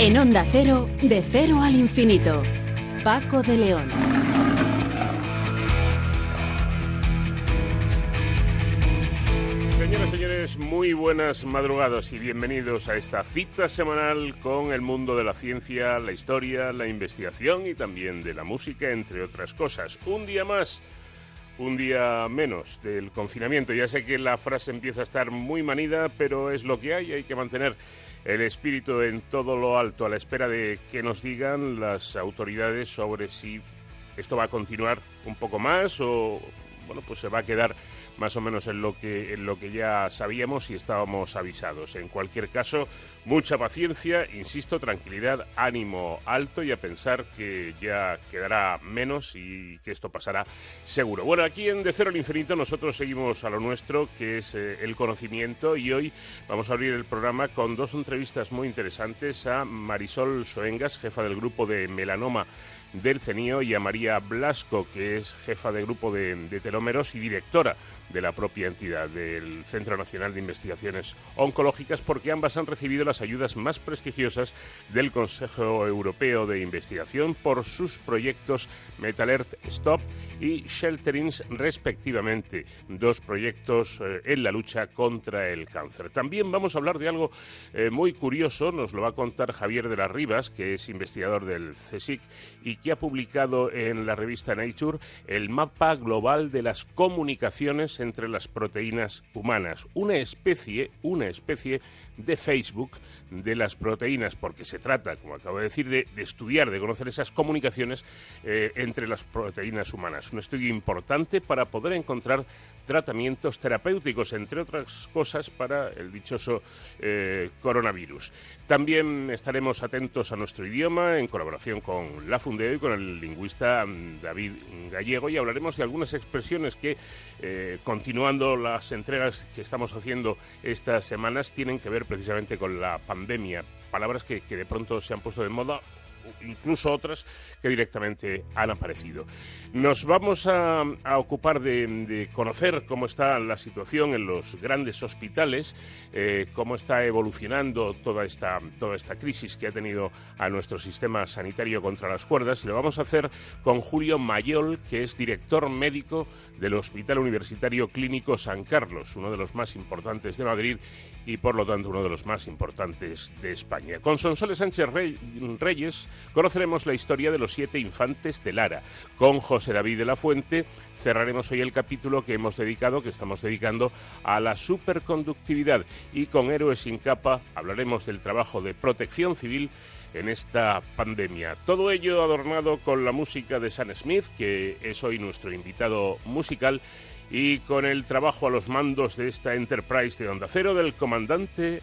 En Onda Cero, de cero al infinito. Paco de León. Señoras y señores, muy buenas madrugadas y bienvenidos a esta cita semanal con el mundo de la ciencia, la historia, la investigación y también de la música, entre otras cosas. Un día más un día menos del confinamiento. Ya sé que la frase empieza a estar muy manida, pero es lo que hay. Hay que mantener el espíritu en todo lo alto, a la espera de que nos digan las autoridades sobre si esto va a continuar un poco más o bueno, pues se va a quedar más o menos en lo que en lo que ya sabíamos y estábamos avisados. En cualquier caso, mucha paciencia, insisto, tranquilidad, ánimo alto y a pensar que ya quedará menos y que esto pasará seguro. Bueno, aquí en De Cero al Infinito nosotros seguimos a lo nuestro, que es eh, el conocimiento y hoy vamos a abrir el programa con dos entrevistas muy interesantes a Marisol Soengas, jefa del grupo de melanoma del CENIO y a María Blasco, que es jefa de grupo de, telómeros y directora de la propia entidad del Centro Nacional de Investigaciones Oncológicas, porque ambas han recibido las ayudas más prestigiosas del Consejo Europeo de Investigación por sus proyectos Metalert Stop y Shelterings, respectivamente, dos proyectos eh, en la lucha contra el cáncer. También vamos a hablar de algo eh, muy curioso, nos lo va a contar Javier de las Rivas, que es investigador del CSIC y que ha publicado en la revista Nature el mapa global de las comunicaciones entre las proteínas humanas, una especie, una especie de Facebook de las proteínas, porque se trata, como acabo de decir, de, estudiar, de conocer esas comunicaciones eh, entre las proteínas humanas. Un estudio importante para poder encontrar tratamientos terapéuticos, entre otras cosas, para el dichoso eh, coronavirus. También estaremos atentos a nuestro idioma en colaboración con la Fundeo y con el lingüista mm, David Gallego y hablaremos de algunas expresiones que, eh, continuando las entregas que estamos haciendo estas semanas, tienen que ver precisamente con la pandemia. Palabras que, que de pronto se han puesto de moda incluso otras que directamente han aparecido. Nos vamos a, ocupar de, conocer cómo está la situación en los grandes hospitales, eh, cómo está evolucionando toda esta, toda esta crisis que ha tenido a nuestro sistema sanitario contra las cuerdas. Y lo vamos a hacer con Julio Mayol, que es director médico del Hospital Universitario Clínico San Carlos, uno de los más importantes de Madrid y por lo tanto uno de los más importantes de España. Con Sonsoles Sánchez Reyes conoceremos la historia de los siete infantes de Lara. Con José David de la Fuente cerraremos hoy el capítulo que hemos dedicado, que estamos dedicando a la superconductividad. Y con Héroes sin capa hablaremos del trabajo de protección civil en esta pandemia. Todo ello adornado con la música de Sam Smith, que es hoy nuestro invitado musical, y con el trabajo a los mandos de esta Enterprise de Onda Cero del comandante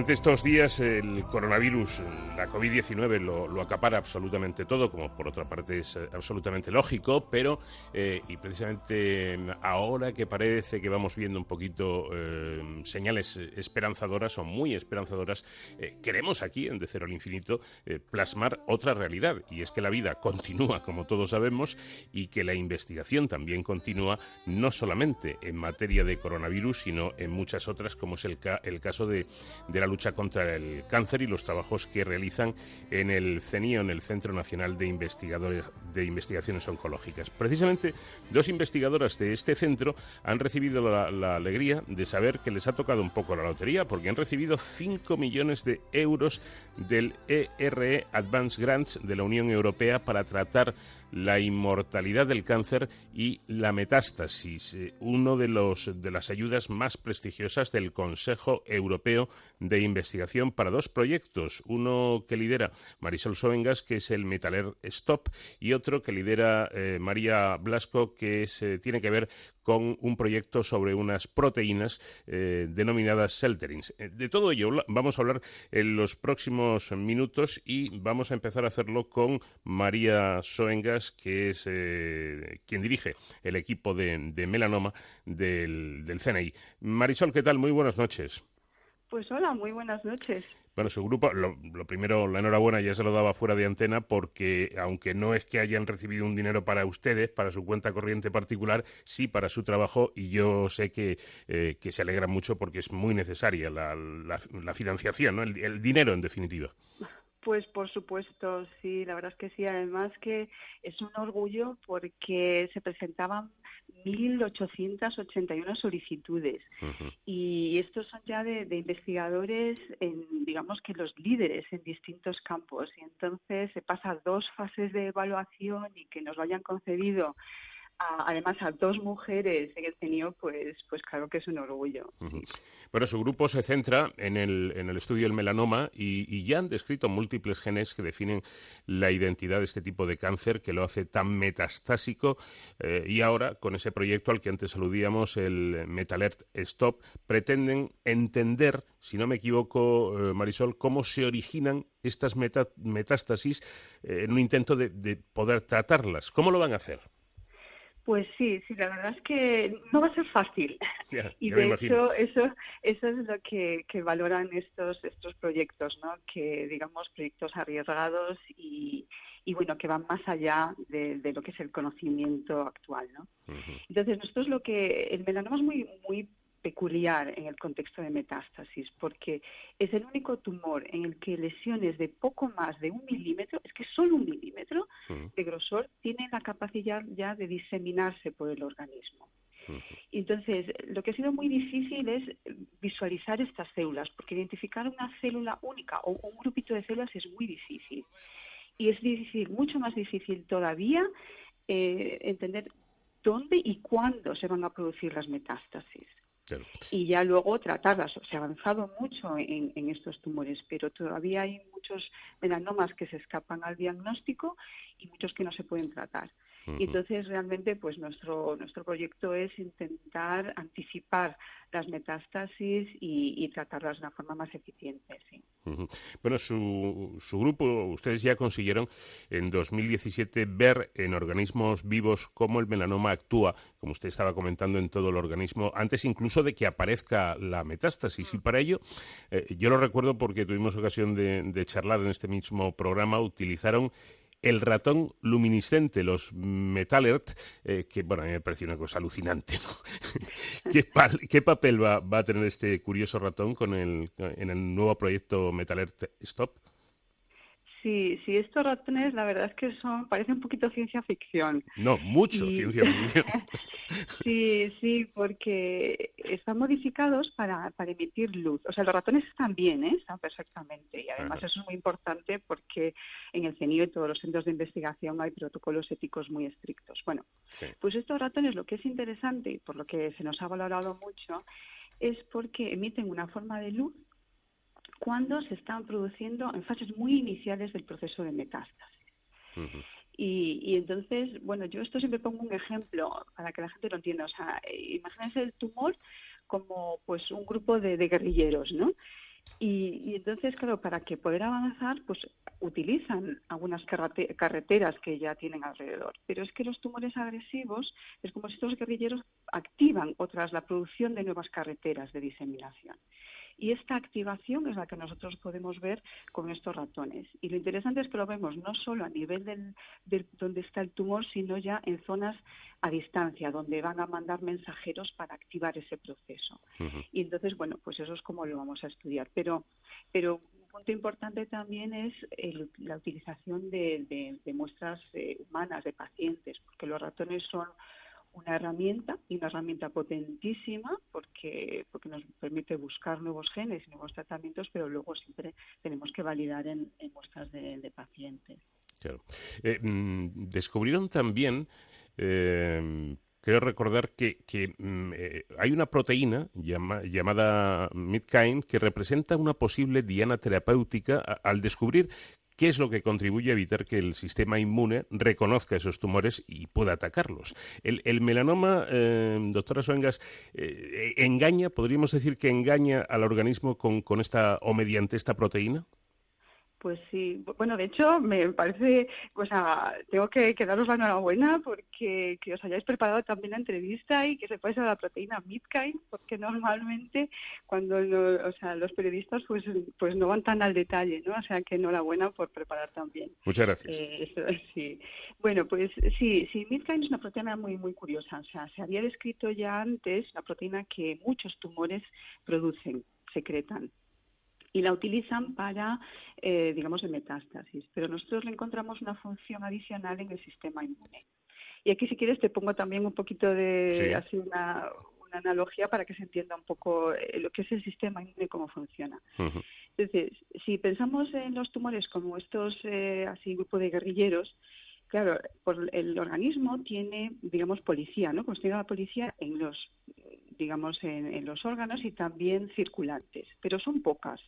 Durante estos días el coronavirus, la COVID-19, lo, acapara absolutamente todo, como por otra parte es eh, absolutamente lógico, pero, eh, y precisamente ahora que parece que vamos viendo un poquito eh, señales esperanzadoras o muy esperanzadoras, queremos aquí, en De Cero al Infinito, plasmar otra realidad, y es que la vida continúa, como todos sabemos, y que la investigación también continúa, no solamente en materia de coronavirus, sino en muchas otras, como es el, el caso de la lucha contra el cáncer y los trabajos que realizan en el CENIO, en el Centro Nacional de, Investigadores, de Investigaciones Oncológicas. Precisamente, dos investigadoras de este centro han recibido la, alegría de saber que les ha tocado un poco la lotería, porque han recibido 5 millones de euros del ERE Advanced Grants de la Unión Europea para tratar la inmortalidad del cáncer y la metástasis, eh, uno de los de las ayudas más prestigiosas del Consejo Europeo de Investigación para dos proyectos, uno que lidera Marisol Soengas, que es el Metaler Stop, y otro que lidera eh, María Blasco, que se tiene que ver con un proyecto sobre unas proteínas eh, denominadas Selterins. Eh, de todo ello vamos a hablar en los próximos minutos y vamos a empezar a hacerlo con María Soengas, que es eh, quien dirige el equipo de, melanoma del, del CNI. Marisol, ¿qué tal? Muy buenas noches. Pues hola, muy buenas noches. Bueno, su grupo, lo, primero, la enhorabuena ya se lo daba fuera de antena porque, aunque no es que hayan recibido un dinero para ustedes, para su cuenta corriente particular, sí para su trabajo y yo sé que, eh, que se alegra mucho porque es muy necesaria la, financiación, ¿no? el dinero en definitiva. Pues por supuesto, sí, la verdad es que sí. Además que es un orgullo porque se presentaban 1.881 solicitudes y estos son ya de, investigadores, en, digamos que los líderes en distintos campos. Y entonces se pasa dos fases de evaluación y que nos lo hayan concedido además a dos mujeres en el CENIO, pues, pues claro que es un orgullo. Bueno, su grupo se centra en el, en el estudio del melanoma y, ya han descrito múltiples genes que definen la identidad de este tipo de cáncer que lo hace tan metastásico eh, y ahora con ese proyecto al que antes aludíamos, el Metalert Stop, pretenden entender, si no me equivoco, eh, Marisol, cómo se originan estas metástasis eh, en un intento de poder tratarlas. ¿Cómo lo van a hacer? Pues sí, sí, la verdad es que no va a ser fácil. y de hecho, eso, eso es lo que, valoran estos, estos proyectos, ¿no? Que digamos proyectos arriesgados y, y bueno, que van más allá de, lo que es el conocimiento actual, ¿no? Entonces, nosotros lo que el melanoma es muy, muy peculiar en el contexto de metástasis, porque es el único tumor en el que lesiones de poco más de un milímetro, es que solo un milímetro de grosor, tienen la capacidad ya de diseminarse por el organismo. Entonces, lo que ha sido muy difícil es visualizar estas células, porque identificar una célula única o un grupito de células es muy difícil. Y es difícil, mucho más difícil todavía, eh, entender dónde y cuándo se van a producir las metástasis. Y ya luego tratarlas. Se ha avanzado mucho en, en, estos tumores, pero todavía hay muchos melanomas que se escapan al diagnóstico y muchos que no se pueden tratar. Y entonces realmente pues nuestro nuestro proyecto es intentar anticipar las metástasis y, tratarlas de una forma más eficiente. Sí. Bueno, su, su grupo, ustedes ya consiguieron en 2017 ver en organismos vivos cómo el melanoma actúa, como usted estaba comentando, en todo el organismo, antes incluso de que aparezca la metástasis. Y para ello, eh, yo lo recuerdo porque tuvimos ocasión de, de charlar en este mismo programa, utilizaron el ratón luminiscente, los Metalert, eh, que bueno, a mí me parece una cosa alucinante. ¿Qué, papel va, va, a tener este curioso ratón con el, en el nuevo proyecto Metalert Stop? Sí, sí, estos ratones la verdad es que son, parece un poquito ciencia ficción. No, mucho ciencia ficción. sí, sí, porque están modificados para, para emitir luz. O sea, los ratones están bien, ¿eh? están perfectamente. Y además eso es muy importante porque en el CENIO y todos los centros de investigación hay protocolos éticos muy estrictos. Bueno, pues estos ratones lo que es interesante y por lo que se nos ha valorado mucho es porque emiten una forma de luz cuando se están produciendo en fases muy iniciales del proceso de metástasis. y, entonces, bueno, yo esto siempre pongo un ejemplo para que la gente lo entienda. O sea, imagínense el tumor como pues un grupo de, guerrilleros, ¿no? Y, entonces, claro, para que poder avanzar, pues utilizan algunas carreteras que ya tienen alrededor. Pero es que los tumores agresivos es como si estos guerrilleros activan otras, la producción de nuevas carreteras de diseminación. Y esta activación es la que nosotros podemos ver con estos ratones. Y lo interesante es que lo vemos no solo a nivel del, donde está el tumor, sino ya en zonas a distancia, donde van a mandar mensajeros para activar ese proceso. Y entonces, bueno, pues eso es como lo vamos a estudiar. Pero, pero un punto importante también es la utilización de, muestras eh, humanas, de pacientes, porque los ratones son una herramienta y una herramienta potentísima porque, porque nos permite buscar nuevos genes y nuevos tratamientos, pero luego siempre tenemos que validar en, muestras de, pacientes. Claro. Eh, mm, descubrieron también, eh, creo recordar que, que mm, eh, hay una proteína llamada Midkind que representa una posible diana terapéutica al descubrir ¿Qué es lo que contribuye a evitar que el sistema inmune reconozca esos tumores y pueda atacarlos? El, melanoma, eh, doctora Suengas, eh, ¿engaña, podríamos decir que engaña al organismo con esta o mediante esta proteína? Pues sí, bueno, de hecho me parece, o sea, tengo que, daros la enhorabuena porque que os hayáis preparado también la entrevista y que sepáis a la proteína Midkind, porque normalmente cuando o sea, los periodistas pues pues no van tan al detalle, ¿no? O sea, que enhorabuena por preparar también. Muchas gracias. Eh, sí. Bueno, pues sí, sí, Midkind es una proteína muy muy curiosa, o sea, se había descrito ya antes la proteína que muchos tumores producen, secretan y la utilizan para, eh, digamos, de metástasis. Pero nosotros le encontramos una función adicional en el sistema inmune. Y aquí, si quieres, te pongo también un poquito de, así una, analogía para que se entienda un poco eh, lo que es el sistema inmune y cómo funciona. Entonces, si pensamos en los tumores como estos, eh, así, grupo de guerrilleros, claro, por el organismo tiene, digamos, policía, ¿no? Pues tiene la policía en los, digamos, en los órganos y también circulantes, pero son pocas.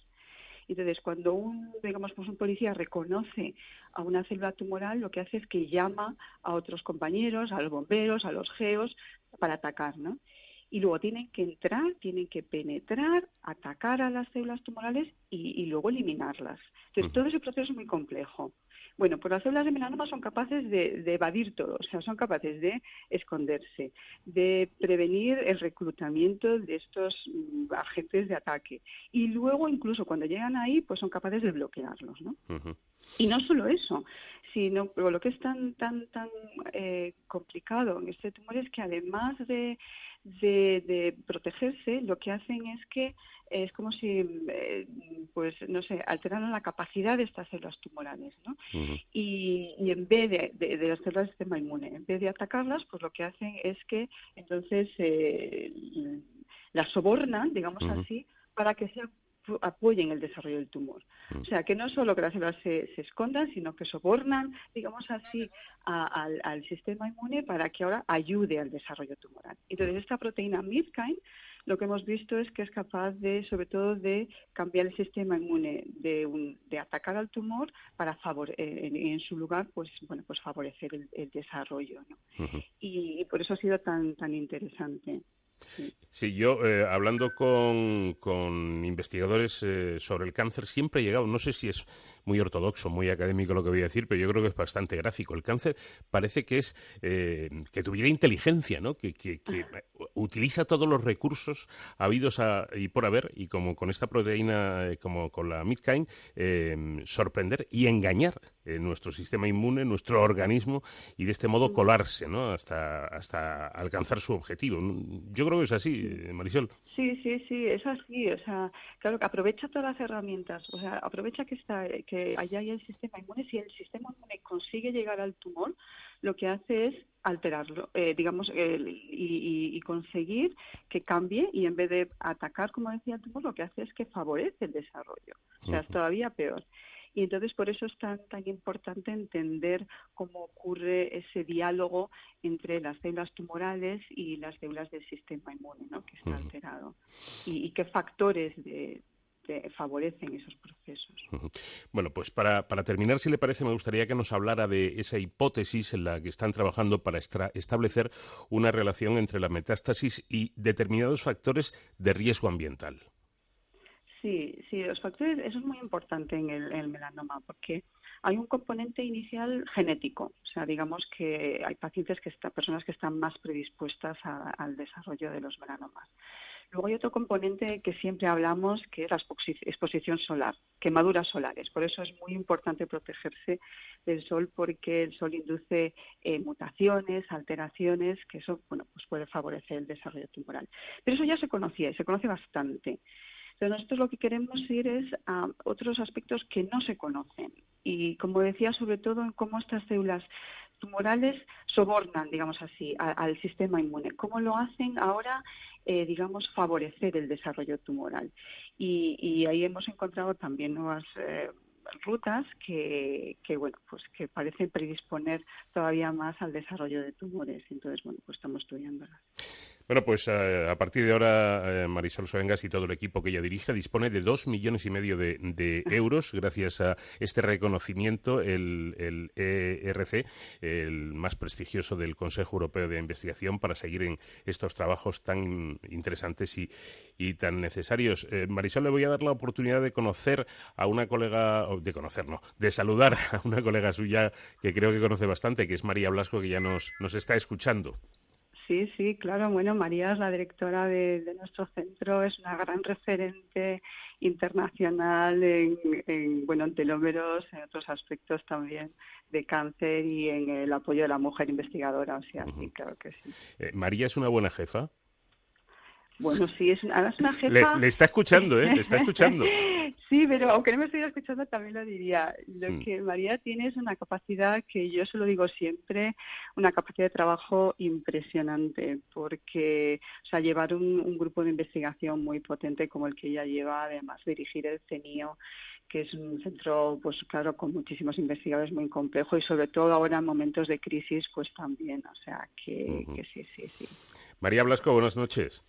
Entonces, cuando un, digamos, pues un policía reconoce a una célula tumoral, lo que hace es que llama a otros compañeros, a los bomberos, a los geos, para atacar, ¿no? Y luego tienen que entrar, tienen que penetrar, atacar a las células tumorales y, luego eliminarlas. Entonces, todo ese proceso es muy complejo. Bueno, pues las células de melanoma son capaces de, evadir todo, o sea, son capaces de esconderse, de prevenir el reclutamiento de estos mm, agentes de ataque. Y luego, incluso cuando llegan ahí, pues son capaces de bloquearlos, ¿no? Y no solo eso, sino lo que es tan, tan, tan eh, complicado en este tumor es que además de de, protegerse, lo que hacen es que es como si, eh, pues, no sé, alteraran la capacidad de estas células tumorales, ¿no? y, en vez de, de, las células del sistema inmune, en vez de atacarlas, pues lo que hacen es que entonces eh, las sobornan, digamos así, para que sean apoyen el desarrollo del tumor. Mm. O sea, que no solo que las células se, escondan, sino que sobornan, digamos así, al, sistema inmune para que ahora ayude al desarrollo tumoral. Entonces, esta proteína Midkind lo que hemos visto es que es capaz de, sobre todo, de cambiar el sistema inmune, de, de atacar al tumor para favore en, en, su lugar, pues bueno, pues favorecer el, desarrollo, ¿no? y, y, por eso ha sido tan tan interesante. Sí, yo eh, hablando con, con investigadores eh, sobre el cáncer siempre he llegado, no sé si es muy ortodoxo, muy académico lo que voy a decir, pero yo creo que es bastante gráfico. El cáncer parece que es eh, que tuviera inteligencia, ¿no? Que, que, utiliza todos los recursos habidos y por haber, y como con esta proteína, como con la Midkind, sorprender y engañar nuestro sistema inmune, nuestro organismo, y de este modo colarse, ¿no? Hasta, hasta alcanzar su objetivo. Yo creo que es así, Marisol. Sí, sí, sí, es así. O sea, claro que aprovecha todas las herramientas. O sea, aprovecha que está, que allá hay el sistema inmune. Si el sistema inmune consigue llegar al tumor, lo que hace es alterarlo, eh, digamos, y, conseguir que cambie y en vez de atacar, como decía el tumor, lo que hace es que favorece el desarrollo. O sea, es todavía peor. Y entonces por eso es tan, tan importante entender cómo ocurre ese diálogo entre las células tumorales y las células del sistema inmune, ¿no? que está alterado. Y, qué factores de, favorecen esos procesos. Bueno, pues para, para, terminar, si le parece, me gustaría que nos hablara de esa hipótesis en la que están trabajando para establecer una relación entre la metástasis y determinados factores de riesgo ambiental. Sí, sí, los factores, eso es muy importante en el, melanoma, porque hay un componente inicial genético, o sea, digamos que hay pacientes que están, personas que están más predispuestas al desarrollo de los melanomas. Luego hay otro componente que siempre hablamos, que es la exposición solar, quemaduras solares. Por eso es muy importante protegerse del sol, porque el sol induce eh, mutaciones, alteraciones, que eso bueno, pues puede favorecer el desarrollo tumoral. Pero eso ya se conocía y se conoce bastante. Pero nosotros lo que queremos ir es a otros aspectos que no se conocen. Y como decía, sobre todo en cómo estas células tumorales sobornan, digamos así, al sistema inmune. ¿Cómo lo hacen ahora, eh, digamos, favorecer el desarrollo tumoral? Y, ahí hemos encontrado también nuevas eh, rutas que, que, bueno, pues que parecen predisponer todavía más al desarrollo de tumores. Entonces, bueno, pues estamos estudiándolas. Bueno, pues eh, a partir de ahora, eh, Marisol Soengas y todo el equipo que ella dirige dispone de dos millones y medio de, euros gracias a este reconocimiento, el, el, ERC, el más prestigioso del Consejo Europeo de Investigación, para seguir en estos trabajos tan interesantes y, y tan necesarios. Eh, Marisol, le voy a dar la oportunidad de conocer a una colega, de conocer, no, de saludar a una colega suya que creo que conoce bastante, que es María Blasco, que ya nos, nos está escuchando. Sí, sí, claro. Bueno, María es la directora de, nuestro centro, es una gran referente internacional en, bueno, en telómeros, en otros aspectos también de cáncer y en el apoyo de la mujer investigadora. O sea, sí, claro que sí. Eh, ¿María es una buena jefa? Bueno, sí, es una, es una jefa... Le, está escuchando, ¿eh? Le está escuchando. sí, pero aunque no me estuviera escuchando, también lo diría. Lo mm. que María tiene es una capacidad que yo se lo digo siempre, una capacidad de trabajo impresionante, porque, o sea, llevar un, grupo de investigación muy potente como el que ella lleva, además dirigir el CENIO, que es un centro, pues claro, con muchísimos investigadores muy complejo y sobre todo ahora en momentos de crisis, pues también, o sea, que, que sí, sí, sí. María Blasco, buenas noches.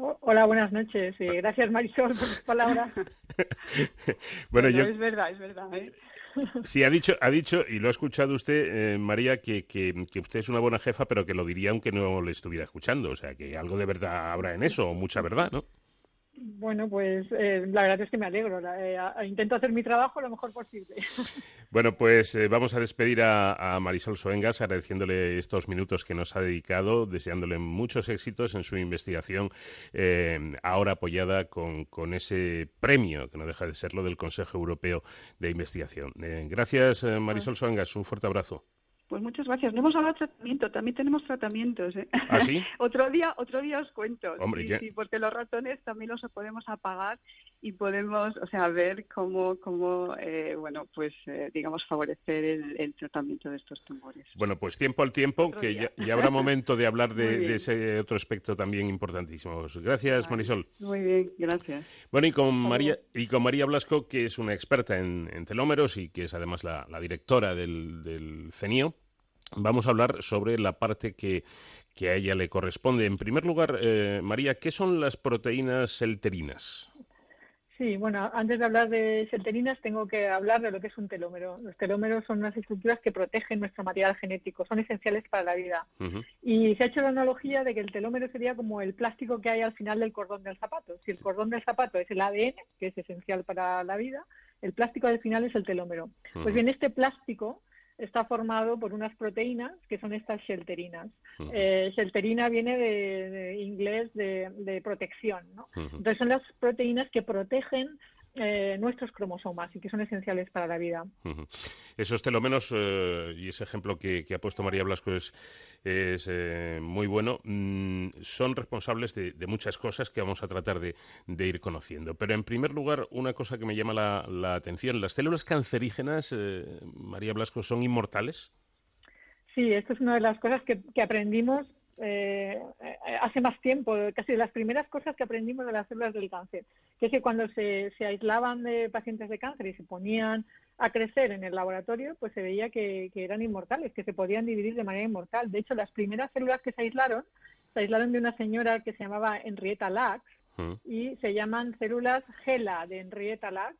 Hola, buenas noches. gracias, Marisol, por tus palabras. bueno, yo... Es verdad, es verdad. ¿eh? Sí, ha dicho, ha dicho, y lo ha escuchado usted, eh, María, que, que, que, usted es una buena jefa, pero que lo diría aunque no le estuviera escuchando. O sea, que algo de verdad habrá en eso, o mucha verdad, ¿no? Bueno, pues eh, la verdad es que me alegro. Eh, intento hacer mi trabajo lo mejor posible. Bueno, pues eh, vamos a despedir a, Marisol Soengas agradeciéndole estos minutos que nos ha dedicado, deseándole muchos éxitos en su investigación, ahora apoyada con, con, ese premio, que no deja de serlo, del Consejo Europeo de Investigación. gracias, Marisol Soengas. Un fuerte abrazo. Pues muchas gracias. No hemos hablado de tratamiento, también tenemos tratamientos. ¿eh? ¿Ah, sí? otro día, otro día os cuento. sí, porque los ratones también los podemos apagar y podemos, o sea, ver cómo, cómo eh, bueno, pues, eh, digamos, favorecer el, tratamiento de estos tumores. Bueno, pues tiempo al tiempo, que ya, habrá momento de hablar de, ese otro aspecto también importantísimo. Gracias, Marisol. Muy bien, gracias. Bueno, y con María y con María Blasco, que es una experta en, telómeros y que es además la, directora del, del CENIO, vamos a hablar sobre la parte que, que a ella le corresponde. En primer lugar, eh, María, ¿qué son las proteínas selterinas? Sí, bueno, antes de hablar de selterinas tengo que hablar de lo que es un telómero. Los telómeros son unas estructuras que protegen nuestro material genético, son esenciales para la vida. Y se ha hecho la analogía de que el telómero sería como el plástico que hay al final del cordón del zapato. Si el cordón del zapato es el ADN, que es esencial para la vida, el plástico al final es el telómero. Pues bien, este plástico está formado por unas proteínas que son estas shelterinas. Eh, shelterina viene de, inglés de, protección, ¿no? Entonces son las proteínas que protegen eh, nuestros cromosomas y que son esenciales para la vida. Esos telómeros, eh, y ese ejemplo que, ha puesto María Blasco es, es eh, muy bueno, mm, son responsables de, muchas cosas que vamos a tratar de, ir conociendo. Pero en primer lugar, una cosa que me llama la, atención, ¿las células cancerígenas, María Blasco, son inmortales? Sí, esto es una de las cosas que, que aprendimos eh, hace más tiempo, casi de las primeras cosas que aprendimos de las células del cáncer, que es que cuando se, aislaban de pacientes de cáncer y se ponían a crecer en el laboratorio, pues se veía que, eran inmortales, que se podían dividir de manera inmortal. De hecho, las primeras células que se aislaron, se aislaron de una señora que se llamaba Henrietta Lacks y se llaman células GELA de Henrietta Lacks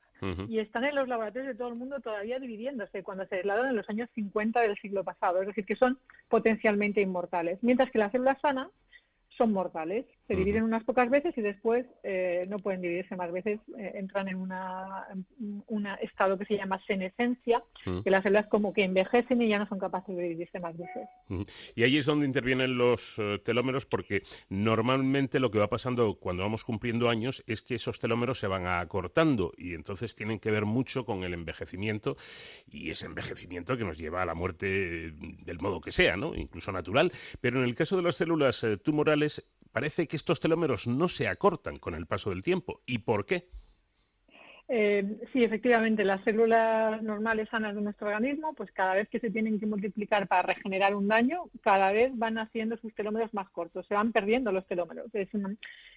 y están en los laboratorios de todo el mundo todavía dividiéndose cuando se aislaron en los años 50 del siglo pasado, es decir, que son potencialmente inmortales, mientras que las células sanas son mortales. Se dividen unas pocas veces y después eh, no pueden dividirse más veces, eh, entran en un estado que se llama senescencia, que las células como que envejecen y ya no son capaces de dividirse más veces. Y ahí es donde intervienen los eh, telómeros porque normalmente lo que va pasando cuando vamos cumpliendo años es que esos telómeros se van acortando y entonces tienen que ver mucho con el envejecimiento y ese envejecimiento que nos lleva a la muerte del modo que sea, ¿no? incluso natural. Pero en el caso de las células tumorales parece que estos telómeros no se acortan con el paso del tiempo. ¿Y por qué? Eh, sí, efectivamente, las células normales sanas de nuestro organismo, pues cada vez que se tienen que multiplicar para regenerar un daño, cada vez van haciendo sus telómeros más cortos, se van perdiendo los telómeros.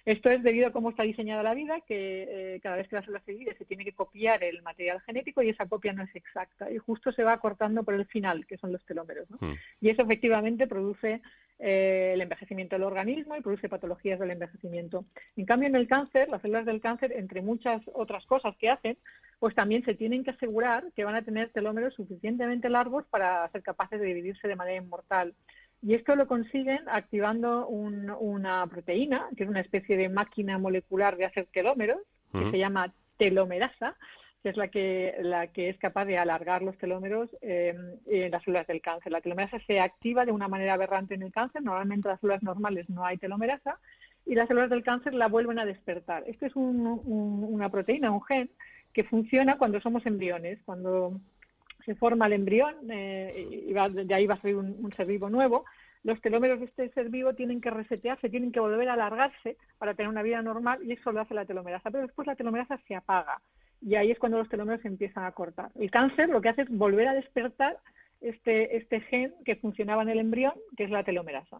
esto es debido a cómo está diseñada la vida, que eh, cada vez que la célula se divide se tiene que copiar el material genético y esa copia no es exacta y justo se va cortando por el final, que son los telómeros. Hmm. Y eso efectivamente produce eh, el envejecimiento del organismo y produce patologías del envejecimiento. En cambio, en el cáncer, las células del cáncer, entre muchas otras cosas que hacen, pues también se tienen que asegurar que van a tener telómeros suficientemente largos para ser capaces de dividirse de manera inmortal. Y esto lo consiguen activando una proteína, que es una especie de máquina molecular de hacer telómeros, que se llama telomerasa, que es la que, la que es capaz de alargar los telómeros eh, en las células del cáncer. La telomerasa se activa de una manera aberrante en el cáncer. Normalmente en las células normales no hay telomerasa y las células del cáncer la vuelven a despertar. Esto es una proteína, un gen, que funciona cuando somos embriones, cuando se forma el embrión eh, y de ahí va a salir un, un ser vivo nuevo los telómeros de este ser vivo tienen que resetearse, tienen que volver a alargarse para tener una vida normal y eso lo hace la telomerasa. Pero después la telomerasa se apaga y ahí es cuando los telómeros empiezan a cortar. El cáncer lo que hace es volver a despertar este, este gen que funcionaba en el embrión, que es la telomerasa.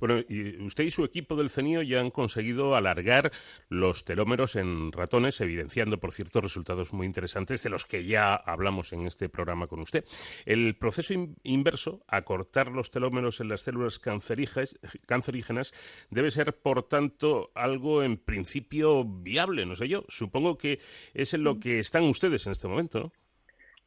Bueno, y usted y su equipo del CENIO ya han conseguido alargar los telómeros en ratones, evidenciando, por cierto, resultados muy interesantes de los que ya hablamos en este programa con usted. El proceso inverso, acortar los telómeros en las células cancerígenas, debe ser, por tanto, algo en principio viable, no sé yo. Supongo que es en lo mm. que están ustedes en este momento, ¿no?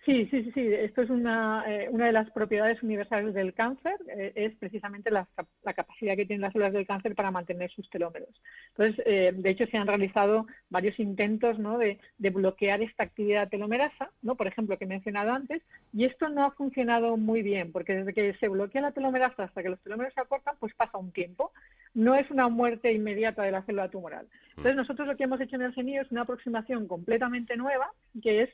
Sí, sí, sí, sí. Esto es una, eh, una de las propiedades universales del cáncer, eh, es precisamente la, capacidad que tienen las células del cáncer para mantener sus telómeros. Entonces, eh, de hecho, se han realizado varios intentos ¿no? de, de, bloquear esta actividad telomerasa, ¿no? por ejemplo, que he mencionado antes, y esto no ha funcionado muy bien, porque desde que se bloquea la telomerasa hasta que los telómeros se acortan, pues pasa un tiempo. No es una muerte inmediata de la célula tumoral. Entonces, nosotros lo que hemos hecho en el CENIO es una aproximación completamente nueva, que es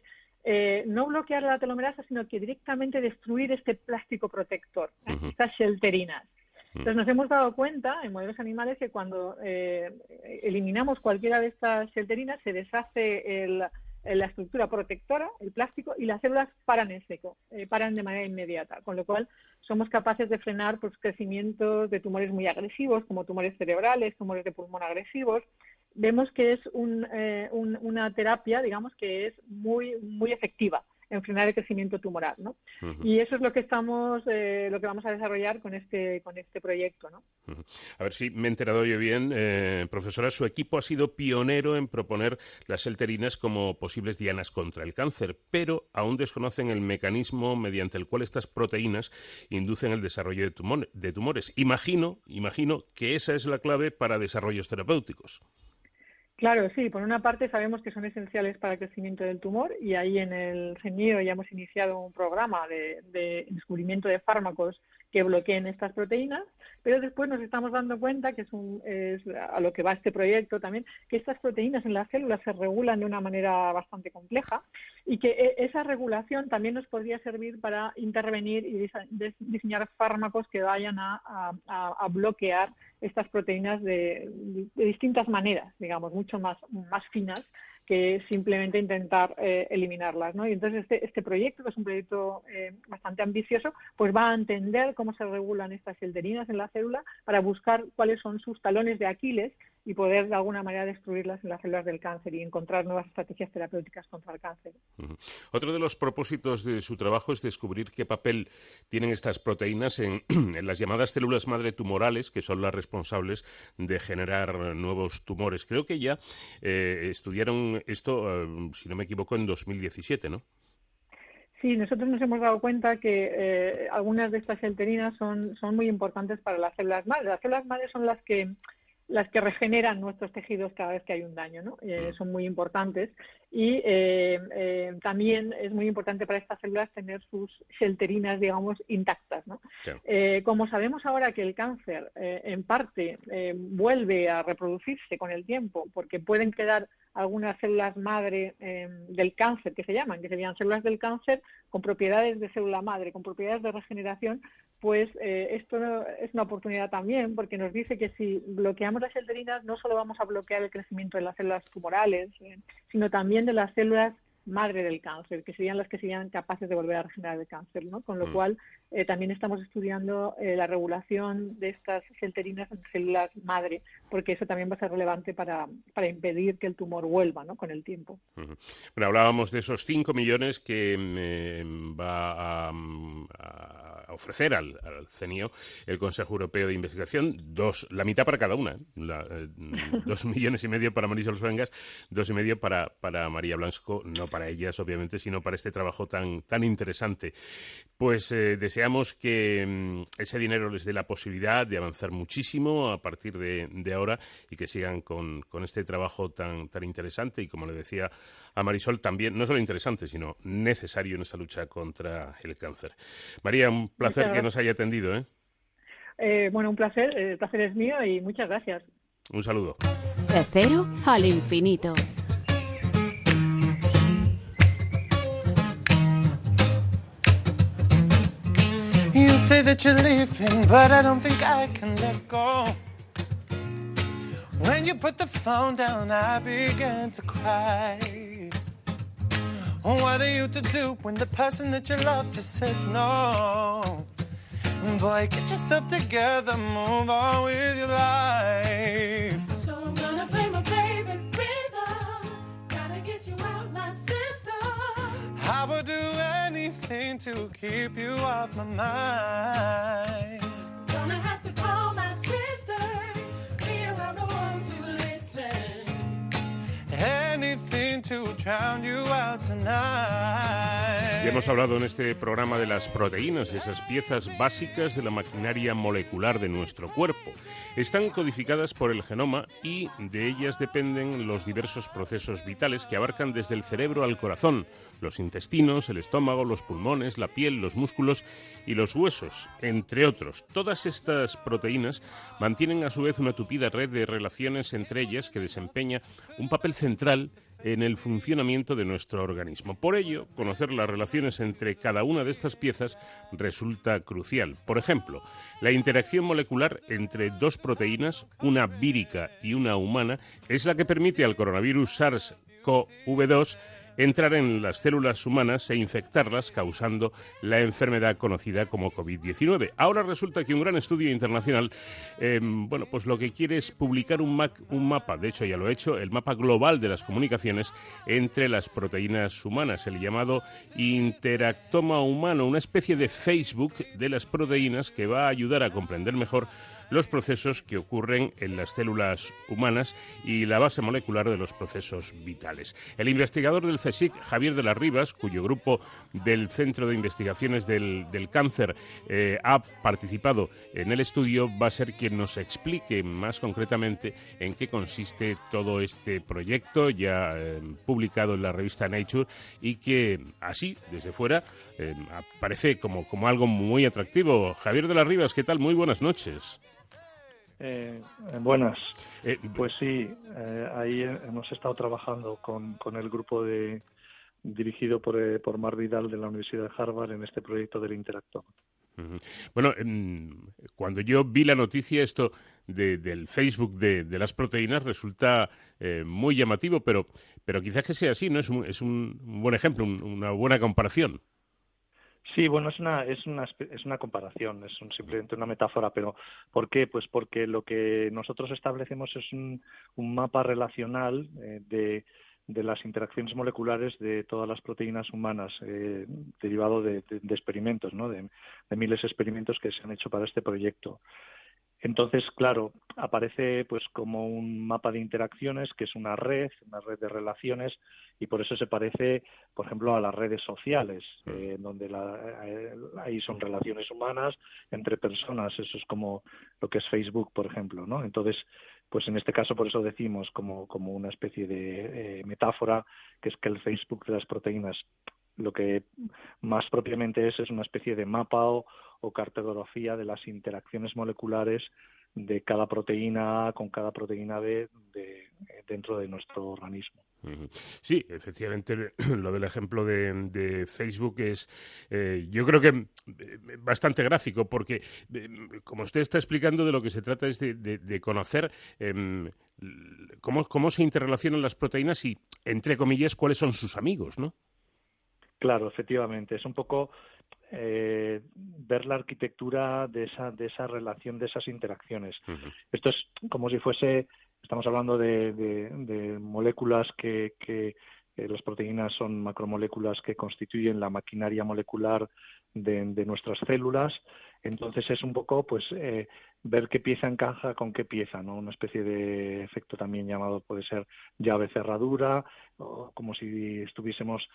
eh, no bloquear la telomerasa, sino que directamente destruir este plástico protector, estas shelterinas. Entonces nos hemos dado cuenta en modelos animales que cuando eh, eliminamos cualquiera de estas shelterinas se deshace la estructura protectora, el plástico, y las células paran en seco, eh, paran de manera inmediata, con lo cual somos capaces de frenar pues, crecimientos de tumores muy agresivos, como tumores cerebrales, tumores de pulmón agresivos, vemos que es eh, una terapia, digamos, que es muy, muy efectiva en frenar el crecimiento tumoral, ¿no? Y eso es lo que estamos, eh, lo que vamos a desarrollar con este, con este proyecto, ¿no? A ver si me he enterado yo bien, eh, profesora. Su equipo ha sido pionero en proponer las selterinas como posibles dianas contra el cáncer, pero aún desconocen el mecanismo mediante el cual estas proteínas inducen el desarrollo de, de tumores. Imagino, imagino que esa es la clave para desarrollos terapéuticos. Claro, sí, por una parte sabemos que son esenciales para el crecimiento del tumor y ahí en el CENIO ya hemos iniciado un programa de, descubrimiento de fármacos que bloqueen estas proteínas, pero después nos estamos dando cuenta, que es, un, a lo que va este proyecto también, que estas proteínas en las células se regulan de una manera bastante compleja y que e, esa regulación también nos podría servir para intervenir y diseñar fármacos que vayan a bloquear estas proteínas de, distintas maneras, digamos, mucho más, más finas que simplemente intentar eh, eliminarlas. ¿no? Y entonces este, este proyecto, que es un proyecto eh, bastante ambicioso, pues va a entender cómo se regulan estas silderinas en la célula para buscar cuáles son sus talones de Aquiles y poder de alguna manera destruirlas en las células del cáncer y encontrar nuevas estrategias terapéuticas contra el cáncer. Otro de los propósitos de su trabajo es descubrir qué papel tienen estas proteínas en, las llamadas células madre tumorales, que son las responsables de generar nuevos tumores. Creo que ya eh, estudiaron esto, eh, si no me equivoco, en 2017, ¿no? Sí, nosotros nos hemos dado cuenta que eh, algunas de estas enterinas son, son muy importantes para las células madre. Las células madre son las que las que regeneran nuestros tejidos cada vez que hay un daño, ¿no? Eh, son muy importantes y eh, eh, también es muy importante para estas células tener sus shelterinas, digamos, intactas, ¿no? como sabemos ahora que el cáncer en parte vuelve a reproducirse con el tiempo porque pueden quedar algunas células madre del cáncer que se llaman, que serían células del cáncer con propiedades de célula madre, con propiedades de regeneración, pues eh, esto es una oportunidad también porque nos dice que si bloqueamos las shelterinas no solo vamos a bloquear el crecimiento de las células tumorales, eh, sino también de las células madre del cáncer, que serían las que serían capaces de volver a regenerar el cáncer, ¿no? Con lo mm. cual eh, también estamos estudiando la regulación de estas shelterinas en células madre, porque eso también va a ser relevante para, para impedir que el tumor vuelva, ¿no? Con el tiempo. Bueno, hablábamos de esos 5 millones que mm, va a ofrecer al, CENIO el Consejo Europeo de Investigación, dos, la mitad para cada una, ¿eh? Eh, dos millones y medio para Marisol Suengas, dos y medio para, para María Blanco, no para ellas obviamente, sino para este trabajo tan, tan interesante. Pues eh, deseamos que mm, ese dinero les dé la posibilidad de avanzar muchísimo a partir de, de ahora y que sigan con, con este trabajo tan, tan interesante y como le decía a Marisol también, no solo interesante, sino necesario en esta lucha contra el cáncer. María, un placer que nos haya atendido. ¿eh? ¿eh? bueno, un placer, el placer es mío y muchas gracias. Un saludo. De cero al infinito. Say that you're leaving, but I don't think I can let go. When you put the phone down, I began to cry. What are you to do when the person that you love just says no? Boy, get yourself together, move on with your life. Anything to keep you off my mind. Anything y hemos hablado en este programa de las proteínas, esas piezas básicas de la maquinaria molecular de nuestro cuerpo. Están codificadas por el genoma y de ellas dependen los diversos procesos vitales que abarcan desde el cerebro al corazón, los intestinos, el estómago, los pulmones, la piel, los músculos y los huesos, entre otros. Todas estas proteínas mantienen a su vez una tupida red de relaciones entre ellas que desempeña un papel central en el funcionamiento de nuestro organismo. Por ello, conocer las relaciones entre cada una de estas piezas resulta crucial. Por ejemplo, la interacción molecular entre dos proteínas, una vírica y una humana, es la que permite al coronavirus SARS-CoV-2 entrar en las células humanas e infectarlas, causando la enfermedad conocida como COVID-19. Ahora resulta que un gran estudio internacional, em, bueno, pues lo que quiere es publicar un, un mapa, de hecho ya lo he hecho, el mapa global de las comunicaciones entre las proteínas humanas, el llamado interactoma humano, una especie de Facebook de las proteínas que va a ayudar a comprender mejor los procesos que ocurren en las células humanas y la base molecular de los procesos vitales. El investigador del CSIC, Javier de las Rivas, cuyo grupo del Centro de Investigaciones del, Cáncer eh, ha participado en el estudio, va a ser quien nos explique más concretamente en qué consiste todo este proyecto ya eh, publicado en la revista Nature y que así, desde fuera, eh, parece como, como algo muy atractivo. Javier de las Rivas, ¿qué tal? Muy buenas noches. Eh, buenas. Eh, pues sí, eh, ahí hemos estado trabajando con, con el grupo de dirigido por, eh, por Mar Vidal de la Universidad de Harvard en este proyecto del Interacto. Bueno, cuando yo vi la noticia esto del Facebook de, de, las proteínas resulta muy llamativo, pero, pero quizás que sea así, ¿no? Es un, es un buen ejemplo, una buena comparación. Sí, bueno, es una, es una, es una comparación, es simplemente una metáfora, pero ¿por qué? Pues porque lo que nosotros establecemos es un, un mapa relacional eh, de, de las interacciones moleculares de todas las proteínas humanas, eh, derivado de, de, experimentos, ¿no? De, de miles de experimentos que se han hecho para este proyecto. Entonces, claro, aparece pues como un mapa de interacciones que es una red, una red de relaciones y por eso se parece, por ejemplo, a las redes sociales, mm. eh, donde la, eh, ahí son relaciones humanas entre personas, eso es como lo que es Facebook, por ejemplo, ¿no? Entonces, pues en este caso por eso decimos como, como una especie de eh, metáfora que es que el Facebook de las proteínas lo que más propiamente es es una especie de mapa o, cartografía de las interacciones moleculares de cada proteína con cada proteína B de, dentro de nuestro organismo. Sí, efectivamente, lo del ejemplo de, Facebook es, eh, yo creo que eh, bastante gráfico, porque eh, como usted está explicando, de lo que se trata es de, conocer em, cómo, cómo se interrelacionan las proteínas y, entre comillas, cuáles son sus amigos, ¿no? Claro, efectivamente. Es un poco ver la arquitectura de esa, de esa relación, de esas interacciones. Esto es como si fuese Estamos hablando de, moléculas que, que eh, las proteínas son macromoléculas que constituyen la maquinaria molecular de, nuestras células. Entonces es un poco, pues, eh, ver qué pieza encaja con qué pieza, ¿no? Una especie de efecto también llamado puede ser llave cerradura, o como si estuviésemos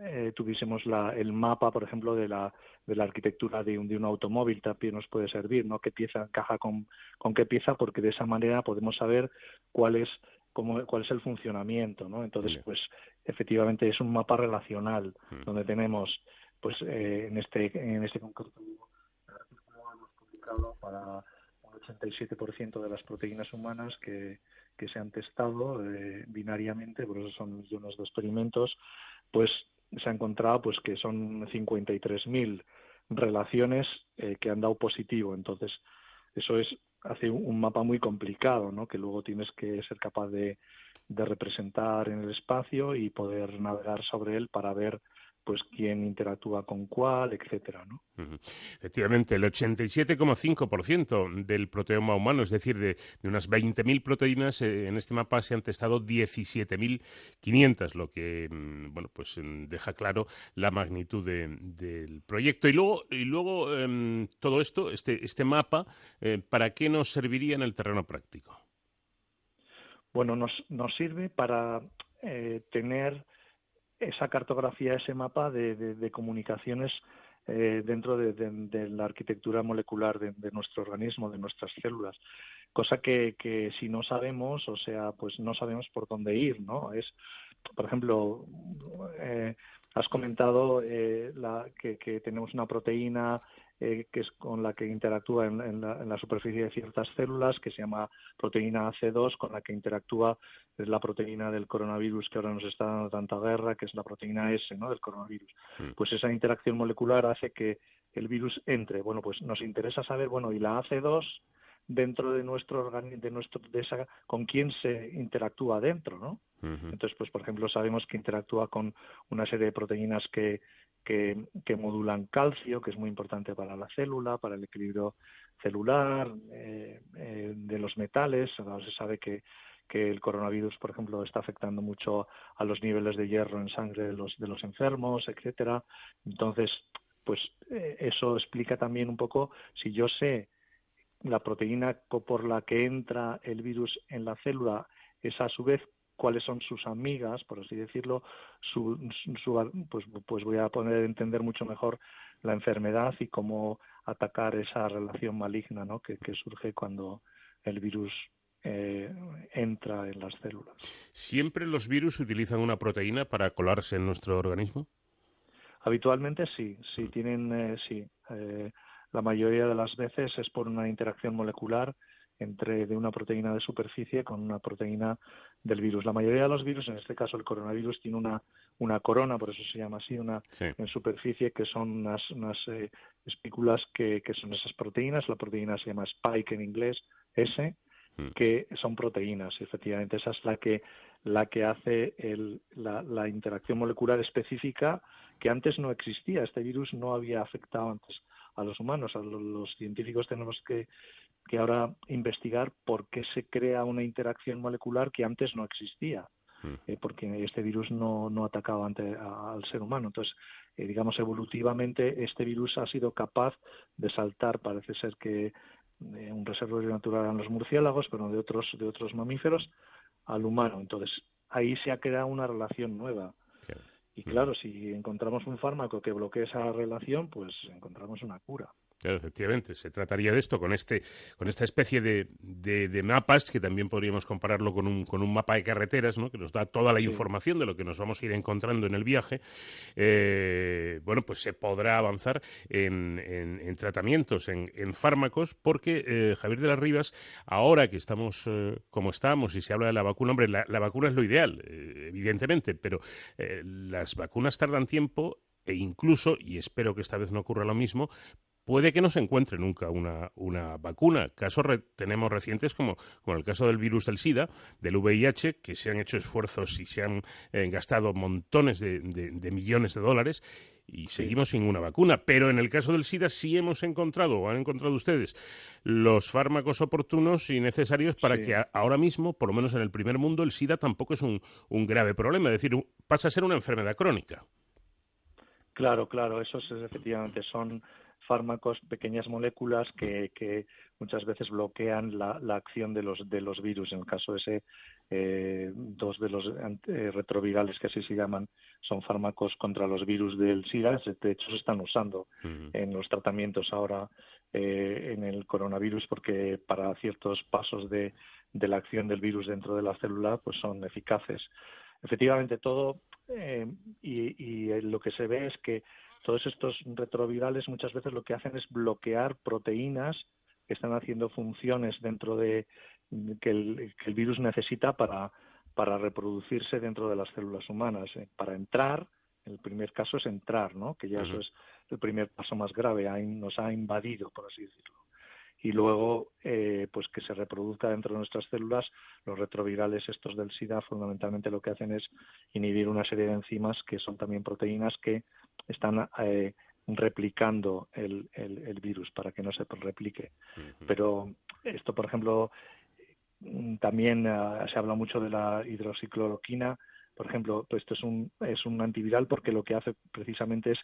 eh, tuviésemos la, el mapa, por ejemplo, de la, de la arquitectura de un, de un automóvil también nos puede servir, ¿no? Qué pieza encaja con, con qué pieza, porque de esa manera podemos saber cuál es cómo, cuál es el funcionamiento, ¿no? Entonces, pues efectivamente es un mapa relacional mm. donde tenemos, pues eh, en este en este concreto para un 87% de las proteínas humanas que, que se han testado eh, binariamente, por eso son millones de experimentos, pues se ha encontrado pues que son 53.000 relaciones eh, que han dado positivo. Entonces, eso es hace un mapa muy complicado, ¿no? Que luego tienes que ser capaz de, de representar en el espacio y poder navegar sobre él para ver pues quién interactúa con cuál, etcétera, ¿no? Efectivamente, el 87,5% del proteoma humano, es decir, de, unas 20.000 proteínas, eh, en este mapa se han testado 17.500, lo que, mm, bueno, pues mm, deja claro la magnitud del proyecto. Y luego, y luego em, todo esto, este, este mapa, eh, ¿para qué nos serviría en el terreno práctico? Bueno, nos, nos sirve para eh, tener esa cartografía, ese mapa de, comunicaciones eh, dentro de, la arquitectura molecular de, nuestro organismo, de nuestras células. Cosa que, si no sabemos, o sea, pues no sabemos por dónde ir, ¿no? Es, por ejemplo, eh, has comentado eh, que, tenemos una proteína eh, que es con la que interactúa en, la, superficie de ciertas células, que se llama proteína AC2, con la que interactúa es la proteína del coronavirus que ahora nos está dando tanta guerra, que es la proteína S ¿no? del coronavirus. Mm. Pues esa interacción molecular hace que el virus entre. Bueno, pues nos interesa saber, bueno, y la AC2 dentro de nuestro organismo, de nuestro, de esa, con quién se interactúa dentro, ¿no? Entonces, pues por ejemplo, sabemos que interactúa con una serie de proteínas que que, modulan calcio, que es muy importante para la célula, para el equilibrio celular, eh, eh, de los metales. Se sabe que, que el coronavirus, por ejemplo, está afectando mucho a los niveles de hierro en sangre de los, de los enfermos, etcétera. Entonces, pues eh, eso explica también un poco si yo sé la proteína por la que entra el virus en la célula es a su vez cuáles son sus amigas, por así decirlo, su, pues, pues voy a poder entender mucho mejor la enfermedad y cómo atacar esa relación maligna ¿no? que, surge cuando el virus eh, entra en las células. ¿Siempre los virus utilizan una proteína para colarse en nuestro organismo? Habitualmente sí, sí tienen, eh, sí. Eh, la mayoría de las veces es por una interacción molecular entre de una proteína de superficie con una proteína del virus. La mayoría de los virus, en este caso el coronavirus, tiene una, una corona, por eso se llama así, una en superficie, que son unas, unas eh, espículas que, que, son esas proteínas. La proteína se llama spike en inglés, S, mm. que son proteínas, efectivamente. Esa es la que, la que hace el, la, la interacción molecular específica que antes no existía. Este virus no había afectado antes a los humanos. A los científicos tenemos que que ahora investigar por qué se crea una interacción molecular que antes no existía, mm. eh, porque este virus no, no atacaba ante, al ser humano. Entonces, eh, digamos, evolutivamente este virus ha sido capaz de saltar, parece ser que eh, un reservorio natural eran los murciélagos, pero de otros, de otros mamíferos, al humano. Entonces, ahí se ha creado una relación nueva. Y claro, si encontramos un fármaco que bloquee esa relación, pues encontramos una cura. Efectivamente, se trataría de esto con este, con esta especie de, de, mapas que también podríamos compararlo con un, con un mapa de carreteras, ¿no? que nos da toda la información de lo que nos vamos a ir encontrando en el viaje. Eh, bueno, pues se podrá avanzar en, en, tratamientos, en, en, fármacos, porque eh, Javier de las Rivas, ahora que estamos eh, como estamos y se habla de la vacuna, hombre, la, la vacuna es lo ideal, evidentemente, pero las vacunas tardan tiempo e incluso, y espero que esta vez no ocurra lo mismo, puede que no se encuentre nunca una, una vacuna. Casos tenemos recientes como, como el caso del virus del SIDA, del VIH, que se han hecho esfuerzos y se han eh, gastado montones de, millones de dólares y seguimos sin una vacuna. Pero en el caso del SIDA sí hemos encontrado, o han encontrado ustedes, los fármacos oportunos y necesarios para que ahora mismo, por lo menos en el primer mundo, el SIDA tampoco es un, un grave problema. Es decir, pasa a ser una enfermedad crónica. Claro, claro, esos efectivamente son fármacos, pequeñas moléculas que, que muchas veces bloquean la, la, acción de los, de los virus. En el caso de ese, eh, dos de los eh, retrovirales, que así se llaman, son fármacos contra los virus del SIDA. De hecho, se están usando en los tratamientos ahora eh, en el coronavirus porque para ciertos pasos de, de la acción del virus dentro de la célula pues son eficaces. Efectivamente, todo eh, y, y, lo que se ve es que todos estos retrovirales muchas veces lo que hacen es bloquear proteínas que están haciendo funciones dentro de que el, virus necesita para, para reproducirse dentro de las células humanas. Eh, para entrar, el primer caso es entrar, ¿no? que ya eso es el primer paso más grave, nos ha invadido, por así decirlo y luego eh, pues que se reproduzca dentro de nuestras células los retrovirales estos del SIDA fundamentalmente lo que hacen es inhibir una serie de enzimas que son también proteínas que están eh, replicando el, el, virus para que no se replique. Pero esto por ejemplo también uh, se habla mucho de la hidroxicloroquina. Por ejemplo pues esto es un es un antiviral porque lo que hace precisamente es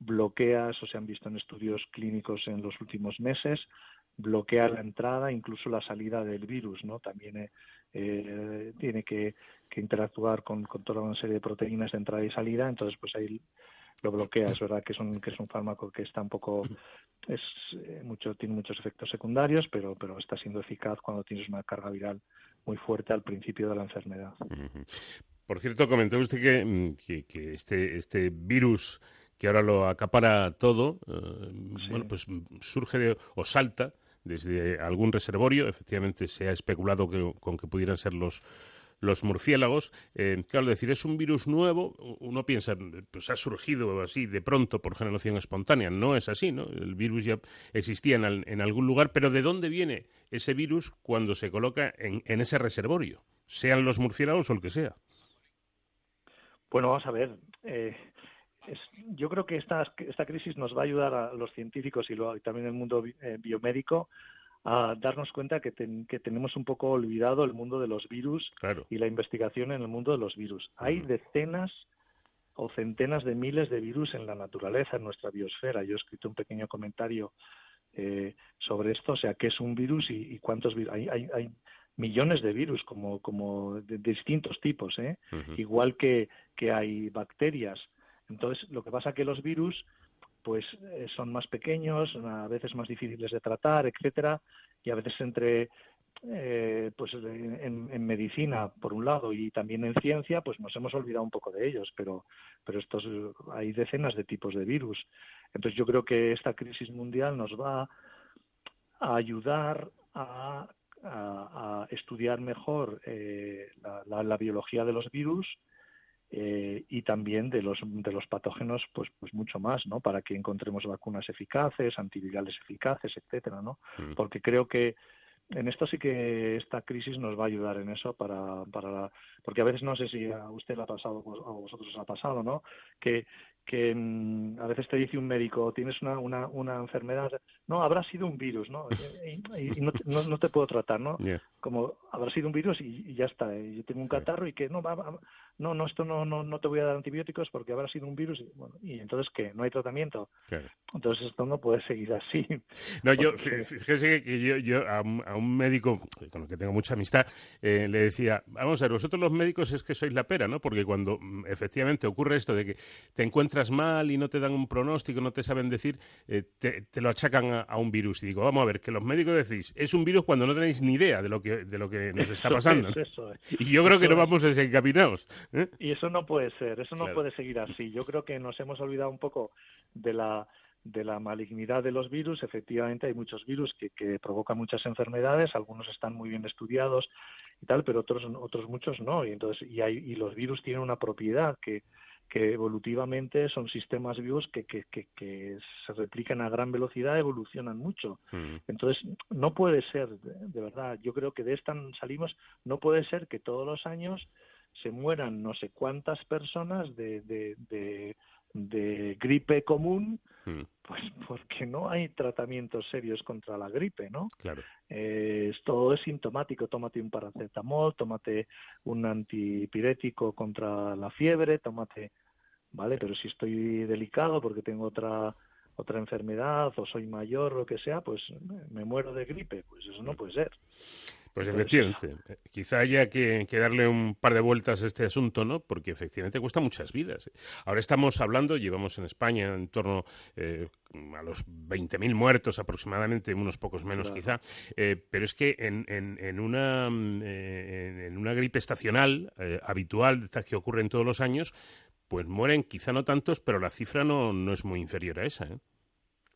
bloquea, eso se han visto en estudios clínicos en los últimos meses, bloquea la entrada, incluso la salida del virus, ¿no? También eh, eh, tiene que, interactuar con, toda una serie de proteínas de entrada y salida, entonces pues ahí lo bloquea. Es verdad que es un, que es un fármaco que está un poco, es eh, mucho, tiene muchos efectos secundarios, pero, pero está siendo eficaz cuando tienes una carga viral muy fuerte al principio de la enfermedad. Por cierto, comentó usted que, mm, que, este, este virus que ahora lo acapara todo, bueno, pues surge o salta desde algún reservorio. Efectivamente, se ha especulado con que pudieran ser los los murciélagos. Eh, claro, decir, es un virus nuevo, uno piensa, pues ha surgido así de pronto por generación espontánea. No es así, ¿no? El virus ya existía en, algún lugar, pero ¿de dónde viene ese virus cuando se coloca en, ese reservorio? Sean los murciélagos o el que sea. Bueno, vamos a ver. Eh, yo creo que esta, esta crisis nos va a ayudar a los científicos y, también el mundo eh, biomédico a darnos cuenta que, que, tenemos un poco olvidado el mundo de los virus y la investigación en el mundo de los virus. Hay decenas o centenas de miles de virus en la naturaleza, en nuestra biosfera. Yo he escrito un pequeño comentario eh, sobre esto, o sea, qué es un virus y, cuántos virus. Hay, hay, millones de virus como, como de, distintos tipos, ¿eh? igual que, que hay bacterias. Entonces, lo que pasa es que los virus pues eh, son más pequeños, a veces más difíciles de tratar, etcétera, y a veces entre eh, pues en, medicina por un lado y también en ciencia pues nos hemos olvidado un poco de ellos pero pero estos hay decenas de tipos de virus. Entonces yo creo que esta crisis mundial nos va a ayudar a, estudiar mejor eh, la biología de los virus eh, y también de los, de los patógenos, pues, pues mucho más, ¿no? Para que encontremos vacunas eficaces, antivirales eficaces, etcétera, ¿no? Mm. Porque creo que en esto sí que esta crisis nos va a ayudar en eso para, para porque a veces no sé si a usted le ha pasado o a vosotros os ha pasado, ¿no? Que, que mm, a veces te dice un médico, tienes una, una, una enfermedad, no, habrá sido un virus, ¿no? Y, no, no, te puedo tratar, ¿no? Como habrá sido un virus y, ya está, yo tengo un catarro y que no, va, no, no, esto no, no, no te voy a dar antibióticos porque habrá sido un virus. Y, bueno, ¿y entonces qué? ¿No hay tratamiento? Entonces esto no puede seguir así. No, yo, fíjese que yo, yo a, un, médico con el que tengo mucha amistad eh, le decía, vamos a ver, vosotros los médicos es que sois la pera, ¿no? Porque cuando mm, efectivamente ocurre esto de que te encuentras mal y no te dan un pronóstico, no te saben decir, eh, te, lo achacan a, un virus. Y digo, vamos a ver, que los médicos decís, es un virus cuando no tenéis ni idea de lo que, de lo que nos está pasando. Y yo creo que no vamos desencaminados. ¿Eh? Y eso no puede ser, eso no puede seguir así. Yo creo que nos hemos olvidado un poco de la de la malignidad de los virus. Efectivamente, hay muchos virus que, que provocan muchas enfermedades, algunos están muy bien estudiados y tal, pero otros, otros muchos no. Y entonces, y, hay, y los virus tienen una propiedad que, que evolutivamente son sistemas vivos que, que, que, se replican a gran velocidad, evolucionan mucho. Mm. Entonces, no puede ser, de, verdad, yo creo que de esta salimos, no puede ser que todos los años se mueran no sé cuántas personas de, de, de, gripe común, hmm. pues porque no hay tratamientos serios contra la gripe, ¿no? Claro. Eh, todo es sintomático, tómate un paracetamol, tómate un antipirético contra la fiebre, tómate, ¿vale? Pero si estoy delicado porque tengo otra otra enfermedad o soy mayor o lo que sea, pues me muero de gripe, pues eso no hmm. puede ser. Pues efectivamente, quizá haya que, darle un par de vueltas a este asunto, ¿no? Porque efectivamente cuesta muchas vidas. Ahora estamos hablando, llevamos en España en torno eh, a los 20.000 muertos aproximadamente, unos pocos menos quizá, eh, pero es que en, en, una, eh, en una gripe estacional habitual que ocurre en todos los años, pues mueren quizá no tantos, pero la cifra no, no es muy inferior a esa.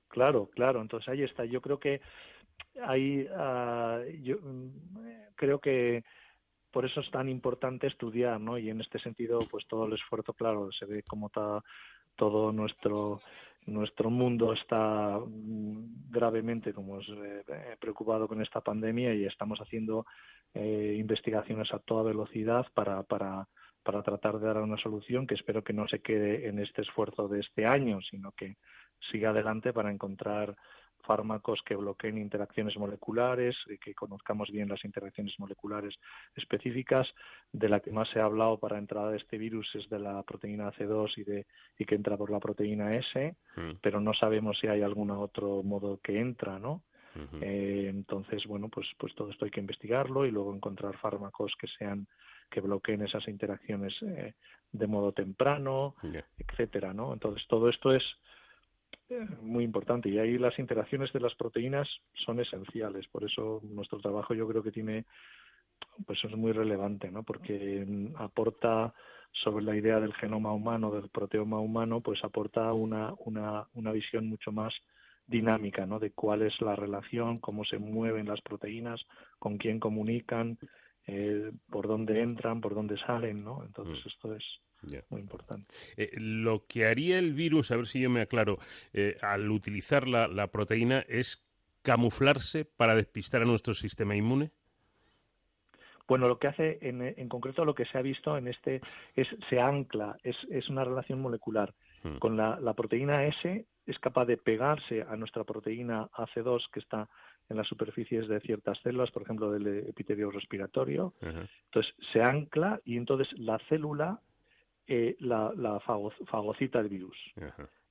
Claro, claro, entonces ahí está. Yo creo que ahí uh, yo mm, creo que por eso es tan importante estudiar, ¿no? Y en este sentido, pues todo el esfuerzo, claro, se ve como está todo nuestro nuestro mundo está mm, gravemente como es, eh, preocupado con esta pandemia y estamos haciendo eh, investigaciones a toda velocidad para, para, para tratar de dar una solución que espero que no se quede en este esfuerzo de este año, sino que siga adelante para encontrar fármacos que bloqueen interacciones moleculares, y que conozcamos bien las interacciones moleculares específicas. De la que más se ha hablado para entrada de este virus es de la proteína C2 y, de, y que entra por la proteína S, mm. pero no sabemos si hay algún otro modo que entra, ¿no? eh, entonces, bueno, pues, pues todo esto hay que investigarlo y luego encontrar fármacos que sean que bloqueen esas interacciones eh, de modo temprano, etcétera, ¿no? Entonces todo esto es muy importante. Y ahí las interacciones de las proteínas son esenciales. Por eso nuestro trabajo yo creo que tiene pues es muy relevante no porque aporta sobre la idea del genoma humano del proteoma humano pues aporta una una una visión mucho más dinámica no de cuál es la relación cómo se mueven las proteínas con quién comunican eh, por dónde entran por dónde salen no entonces mm. esto es muy importante. Eh, lo que haría el virus, a ver si yo me aclaro, eh, al utilizar la, la, proteína es camuflarse para despistar a nuestro sistema inmune. Bueno, lo que hace en, en concreto lo que se ha visto en este es se ancla, es, es una relación molecular. Hmm. Con la, la proteína S es capaz de pegarse a nuestra proteína AC2 que está en las superficies de ciertas células, por ejemplo del epitelio respiratorio. Entonces se ancla y entonces la célula eh, la, la fagocita el virus.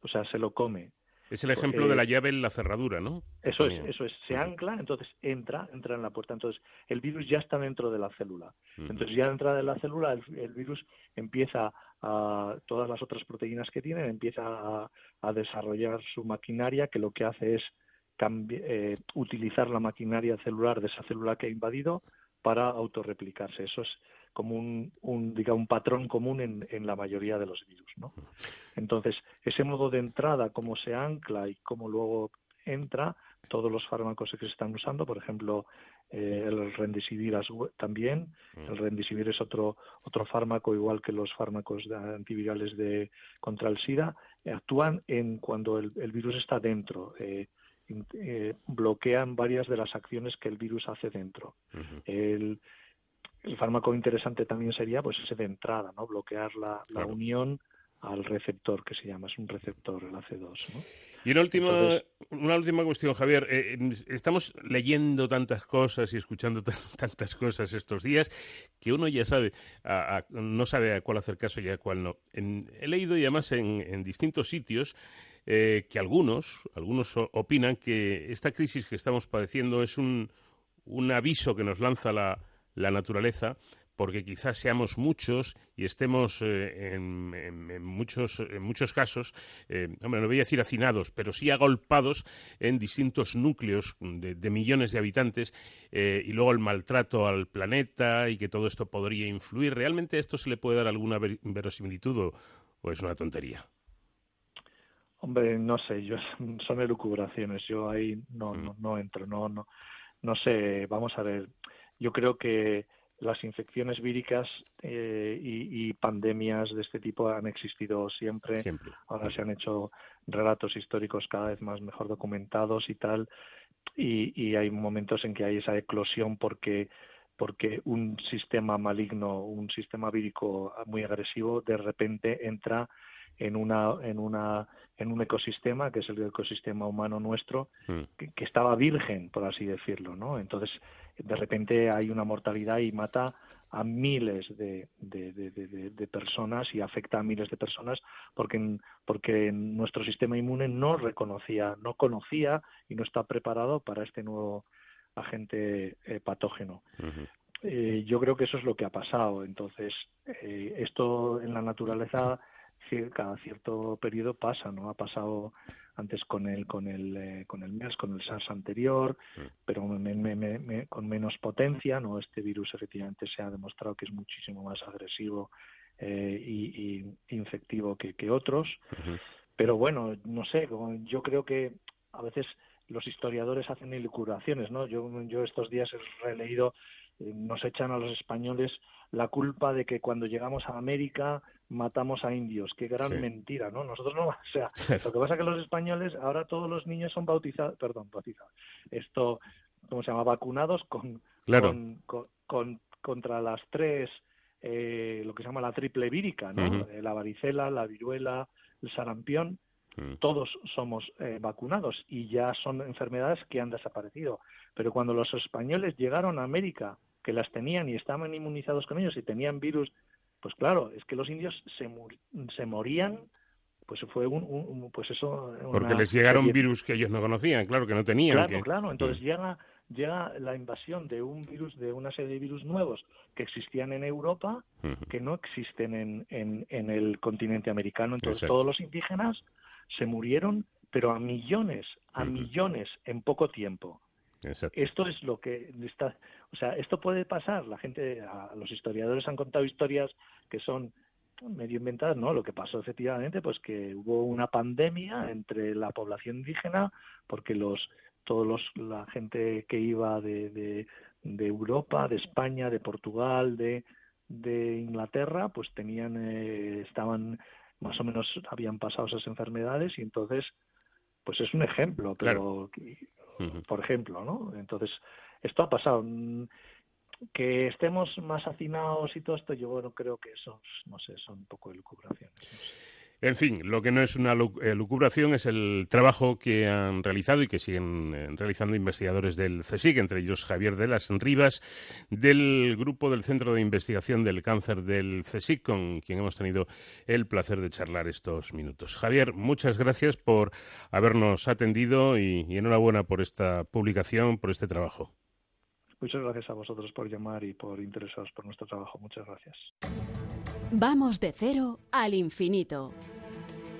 O sea, se lo come. Es el ejemplo de la llave en la cerradura, ¿no? Eso es, eso es. Se ancla, entonces entra, entra en la puerta. Entonces, el virus ya está dentro de la célula. Entonces, ya entra de la célula, el, virus empieza a, todas las otras proteínas que tiene, empieza a, desarrollar su maquinaria, que lo que hace es eh, utilizar la maquinaria celular de esa célula que ha invadido para autorreplicarse. Eso es como un, un, un patrón común en, en, la mayoría de los virus. ¿no? Entonces, ese modo de entrada, cómo se ancla y cómo luego entra, todos los fármacos que se están usando, por ejemplo, eh, el rendisivir también. El rendisivir es otro, otro fármaco, igual que los fármacos antivirales de, contra el SIDA, actúan en cuando el, virus está dentro. Eh, eh, bloquean varias de las acciones que el virus hace dentro. el, el, fármaco interesante también sería pues ese de entrada, ¿no? Bloquear la, la unión al receptor que se llama, es un receptor, el AC2. ¿no? Y una última, una última cuestión, Javier. Eh, estamos leyendo tantas cosas y escuchando tantas cosas estos días que uno ya sabe, no sabe a cuál hacer caso y a cuál no. he leído y además en, distintos sitios eh, que algunos, algunos opinan que esta crisis que estamos padeciendo es un, un aviso que nos lanza la, la naturaleza porque quizás seamos muchos y estemos eh, en, muchos, en muchos casos, eh, hombre, no voy a decir hacinados, pero sí agolpados en distintos núcleos de, millones de habitantes eh, y luego el maltrato al planeta y que todo esto podría influir. ¿Realmente esto se le puede dar alguna verosimilitud o, es una tontería? Hombre, no sé, yo son elucubraciones, yo ahí no, mm. no, no entro, no, no, no sé, vamos a ver, yo creo que las infecciones víricas eh, y, pandemias de este tipo han existido siempre. Ahora se han hecho relatos históricos cada vez más mejor documentados y tal. Y, hay momentos en que hay esa eclosión porque porque un sistema maligno, un sistema vírico muy agresivo, de repente entra en una en una en un ecosistema que es el ecosistema humano nuestro mm. que, que, estaba virgen por así decirlo no entonces de repente hay una mortalidad y mata a miles de, de, personas y afecta a miles de personas porque, porque nuestro sistema inmune no reconocía, no conocía y no está preparado para este nuevo agente eh, patógeno. Eh, yo creo que eso es lo que ha pasado. Entonces, eh, esto en la naturaleza cada cierto periodo pasa, ¿no? Ha pasado antes con el con el eh, con el MERS, con el SARS anterior, mm. pero con menos potencia, no este virus efectivamente se ha demostrado que es muchísimo más agresivo eh, y, infectivo que, que otros, pero bueno, no sé, yo creo que a veces los historiadores hacen ilucuraciones, ¿no? Yo yo estos días he releído nos echan a los españoles la culpa de que cuando llegamos a América matamos a indios. Qué gran mentira, ¿no? Nosotros no, o sea, lo que pasa es que los españoles, ahora todos los niños son bautizados, perdón, bautizados, esto, ¿cómo se llama? Vacunados con, con, contra las tres, eh, lo que se llama la triple vírica, ¿no? Eh, la varicela, la viruela, el sarampión. Mm. Todos somos eh, vacunados y ya son enfermedades que han desaparecido. Pero cuando los españoles llegaron a América, que las tenían y estaban inmunizados con ellos y tenían virus pues claro, es que los indios se, se morían pues fue un, pues eso porque les llegaron virus que ellos no conocían claro que no tenían claro claro entonces llega llega la invasión de un virus de una serie de virus nuevos que existían en Europa que no existen en, en, en, el continente americano. Entonces todos los indígenas se murieron pero a millones a millones en poco tiempo esto es lo que está, o sea, esto puede pasar. La gente, los historiadores han contado historias que son medio inventadas, ¿no? Lo que pasó efectivamente, pues que hubo una pandemia entre la población indígena, porque los todos los la gente que iba de, de, de Europa, de España, de Portugal, de, de Inglaterra, pues tenían, eh, estaban más o menos habían pasado esas enfermedades y entonces, pues es un ejemplo, pero por ejemplo, ¿no? Entonces, esto ha pasado. Mm, que estemos más hacinados y todo esto, yo bueno, creo que eso, no sé, son un poco elucubraciones. En fin, lo que no es una eh, lucubración es el trabajo que han realizado y que siguen eh, realizando investigadores del CSIC, entre ellos Javier de las Rivas, del grupo del Centro de Investigación del Cáncer del CSIC, con quien hemos tenido el placer de charlar estos minutos. Javier, muchas gracias por habernos atendido y, enhorabuena por esta publicación, por este trabajo. Muchas gracias a vosotros por llamar y por interesaros por nuestro trabajo. Muchas gracias. Vamos de cero al infinito.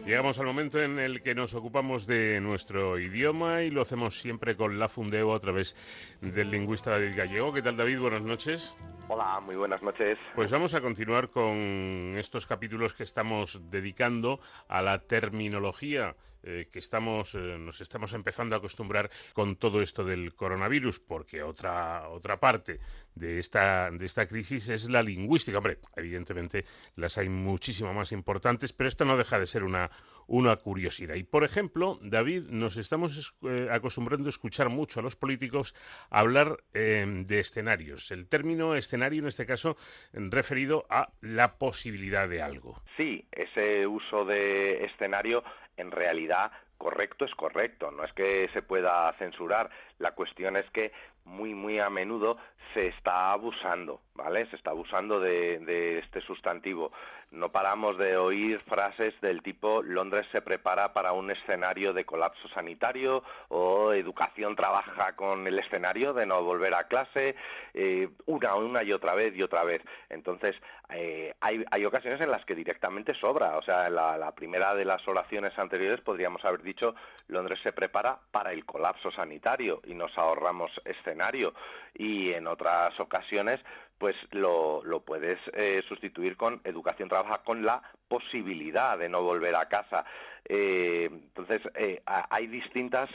Llegamos al momento en el que nos ocupamos de nuestro idioma y lo hacemos siempre con la Fundeo a través del lingüista David Gallego. ¿Qué tal David? Buenas noches. Hola, muy buenas noches. Pues vamos a continuar con estos capítulos que estamos dedicando a la terminología eh, que estamos, eh, nos estamos empezando a acostumbrar con todo esto del coronavirus, porque otra, otra parte de esta, de esta crisis es la lingüística. Hombre, evidentemente las hay muchísimo más importantes, pero esto no deja de ser una, una curiosidad. Y, por ejemplo, David, nos estamos eh, acostumbrando a escuchar mucho a los políticos hablar eh, de escenarios. El término escenario, en este caso, referido a la posibilidad de algo. Sí, ese uso de escenario en realidad correcto es correcto, no es que se pueda censurar, la cuestión es que muy, muy a menudo se está abusando, ¿vale? Se está abusando de, este sustantivo. No paramos de oír frases del tipo Londres se prepara para un escenario de colapso sanitario o educación trabaja con el escenario de no volver a clase, eh, una, una y otra vez y otra vez. Entonces, eh, hay, hay, ocasiones en las que directamente sobra. O sea, la, la primera de las oraciones anteriores podríamos haber dicho Londres se prepara para el colapso sanitario y nos ahorramos escenario. Y en otras ocasiones pues lo, lo puedes eh, sustituir con educación trabaja con la posibilidad de no volver a casa. Eh, entonces, eh, hay distintas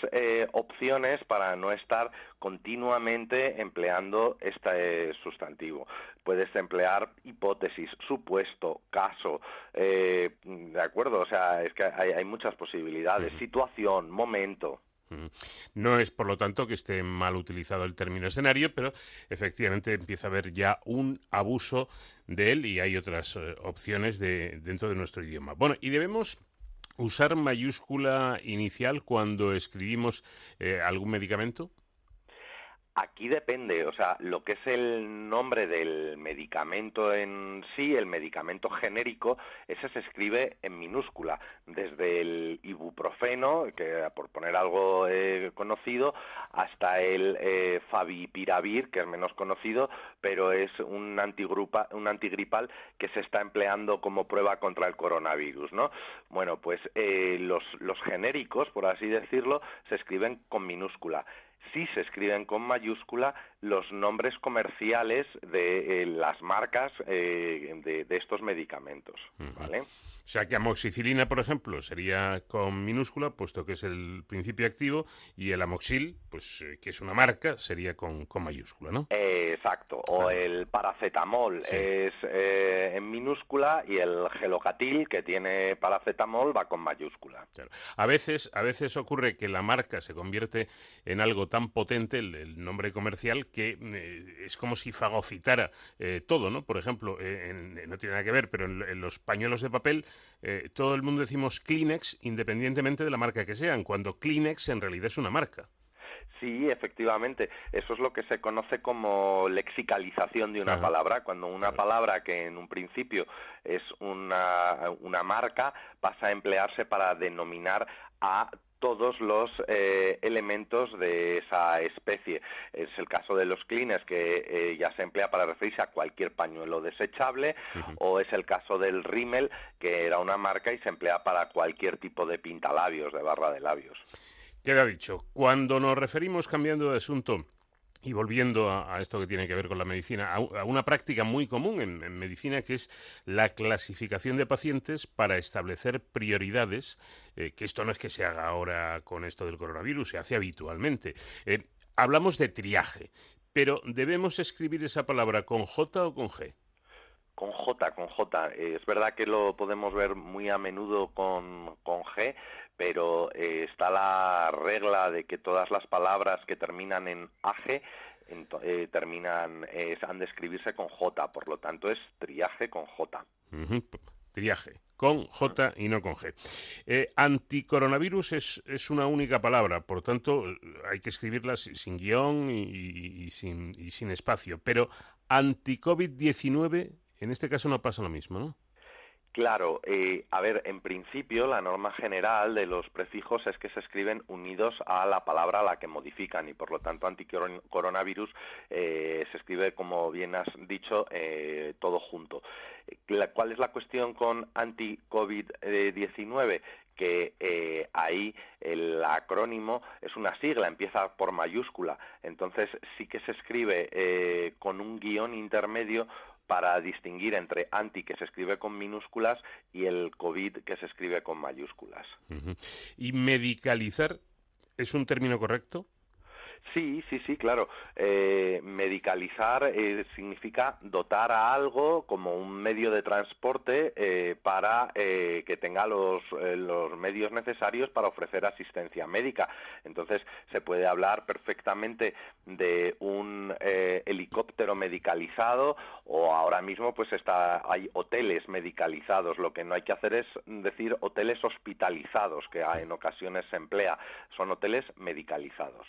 opciones para no estar continuamente empleando este sustantivo. Puedes emplear hipótesis, supuesto, caso, ¿de acuerdo? O sea, es que hay, hay muchas posibilidades, situación, momento. No es, por lo tanto, que esté mal utilizado el término escenario, pero efectivamente empieza a haber ya un abuso de él y hay otras eh, opciones de, dentro de nuestro idioma. Bueno, y debemos usar mayúscula inicial cuando escribimos eh, algún medicamento. Aquí depende, o sea, lo que es el nombre del medicamento en sí, el medicamento genérico, ese se escribe en minúscula, desde el ibuprofeno, que por poner algo eh, conocido, hasta el eh, favipiravir, que es menos conocido, pero es un, antigrupa, un antigripal que se está empleando como prueba contra el coronavirus, ¿no? Bueno, pues eh, los, los genéricos, por así decirlo, se escriben con minúscula sí se escriben con mayúscula los nombres comerciales de eh, las marcas eh, de, estos medicamentos, ¿vale? O sea que amoxicilina, por ejemplo, sería con minúscula, puesto que es el principio activo, y el amoxil, pues eh, que es una marca, sería con, mayúscula, ¿no? exacto. O el paracetamol es eh, en minúscula y el gelocatil, que tiene paracetamol, va con mayúscula. A veces, a veces ocurre que la marca se convierte en algo tan potente, el, nombre comercial, que eh, es como si fagocitara todo, ¿no? Por ejemplo, no tiene nada que ver, pero en los pañuelos de papel eh, todo el mundo decimos Kleenex independientemente de la marca que sean, cuando Kleenex en realidad es una marca. Sí, efectivamente. Eso es lo que se conoce como lexicalización de una palabra. Cuando una palabra que en un principio es una, una marca pasa a emplearse para denominar a todos los eh, elementos de esa especie. Es el caso de los cleaners que eh, ya se emplea para referirse a cualquier pañuelo desechable o es el caso del Rimmel que era una marca y se emplea para cualquier tipo de pintalabios, de barra de labios. Queda dicho, cuando nos referimos cambiando de asunto y volviendo a, esto que tiene que ver con la medicina, a, una práctica muy común en, medicina que es la clasificación de pacientes para establecer prioridades, eh, que esto no es que se haga ahora con esto del coronavirus, se hace habitualmente. Eh, hablamos de triaje, pero ¿debemos escribir esa palabra con J o con G? Con J, con J. Eh, es verdad que lo podemos ver muy a menudo con, con G, pero eh, está la regla de que todas las palabras que terminan en age eh, terminan han de escribirse con j, por lo tanto es triaje con j. Triaje con J y no con G. Eh, anticoronavirus es, es, una única palabra, por tanto hay que escribirla sin guion y, sin, y sin espacio. Pero anti-COVID-19, en este caso no pasa lo mismo, ¿no? Claro, eh, a ver, en principio la norma general de los prefijos es que se escriben unidos a la palabra a la que modifican y por lo tanto anticoronavirus eh, se escribe, como bien has dicho, eh, todo junto. ¿Cuál es la cuestión con anti-COVID-19? que ahí el acrónimo es una sigla, empieza por mayúscula, entonces sí que se escribe con un guion intermedio para distinguir entre anti que se escribe con minúsculas y el COVID que se escribe con mayúsculas. ¿Y medicalizar es un término correcto? Sí, sí, sí, claro. Eh, medicalizar eh, significa dotar a algo como un medio de transporte eh, para que tenga los, los medios necesarios para ofrecer asistencia médica. Entonces, se puede hablar perfectamente de un helicóptero medicalizado o ahora mismo pues está, hay hoteles medicalizados. Lo que no hay que hacer es decir hoteles hospitalizados, que en ocasiones se emplea. Son hoteles medicalizados.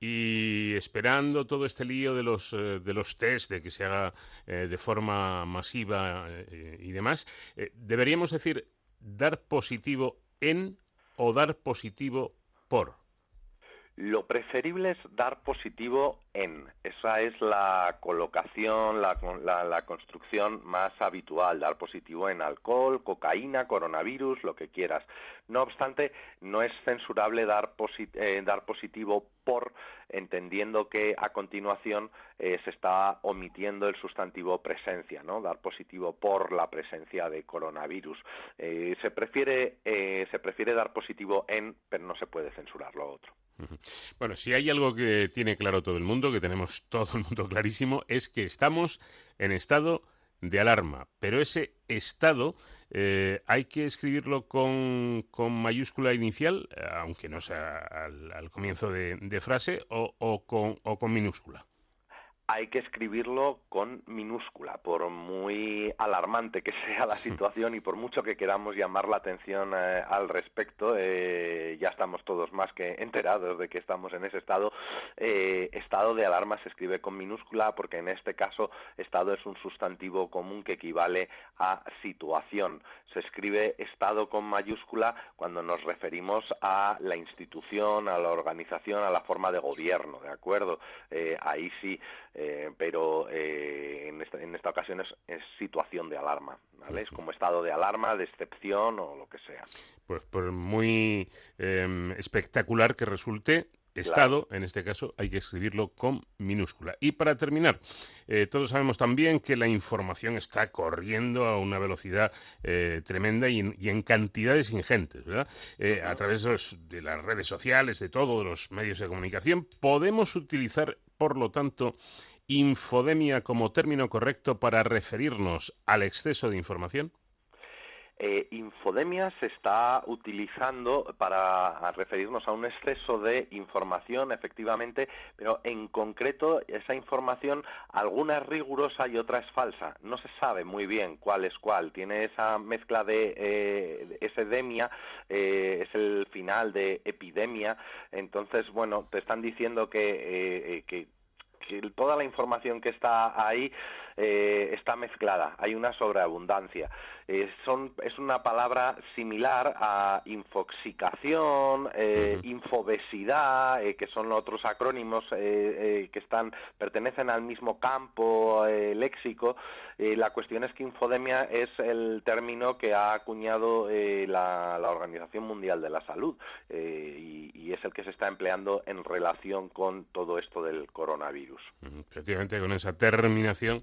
Y esperando todo este lío de los, eh, de los test, de que se haga eh, de forma masiva eh, y demás, deberíamos decir dar positivo en o dar positivo por. Lo preferible es dar positivo en. Esa es la colocación, la, la, construcción más habitual, dar positivo en alcohol, cocaína, coronavirus, lo que quieras. No obstante, no es censurable dar, eh, dar positivo por, entendiendo que a continuación eh, se está omitiendo el sustantivo presencia, ¿no? Dar positivo por la presencia de coronavirus. Eh, se, prefiere, se prefiere dar positivo en, pero no se puede censurar lo otro. Bueno, si hay algo que tiene claro todo el mundo, que tenemos todo el mundo clarísimo, es que estamos en estado de alarma. Pero ese estado eh, hay que escribirlo con, mayúscula inicial, aunque no sea al, comienzo de, frase, o, con, o con minúscula hay que escribirlo con minúscula, por muy alarmante que sea la situación y por mucho que queramos llamar la atención eh, al respecto, eh, ya estamos todos más que enterados de que estamos en ese estado. Eh, estado de alarma se escribe con minúscula porque en este caso estado es un sustantivo común que equivale a situación. Se escribe estado con mayúscula cuando nos referimos a la institución, a la organización, a la forma de gobierno, ¿de acuerdo? ahí sí eh, pero eh, en, esta, en, esta, ocasión es, situación de alarma, ¿vale? Es como estado de alarma, de excepción o lo que sea. Pues por muy em, espectacular que resulte, Estado, en este caso, hay que escribirlo con minúscula. Y para terminar, eh, todos sabemos también que la información está corriendo a una velocidad tremenda y en, cantidades ingentes, ¿verdad? a través de, las redes sociales, de todos los medios de comunicación, podemos utilizar por lo tanto, infodemia como término correcto para referirnos al exceso de información? Eh, infodemia se está utilizando para referirnos a un exceso de información, efectivamente, pero en concreto esa información, alguna es rigurosa y otra es falsa. No se sabe muy bien cuál es cuál. Tiene esa mezcla de eh, eh, es el final de epidemia. Entonces, bueno, te están diciendo que, que toda la información que está ahí eh, está mezclada, hay una sobreabundancia. Eh, son, es una palabra similar a infoxicación, eh, infobesidad, eh, que son otros acrónimos que están, pertenecen al mismo campo léxico. la cuestión es que infodemia es el término que ha acuñado la, Organización Mundial de la Salud y, y, es el que se está empleando en relación con todo esto del coronavirus. Efectivamente, con esa terminación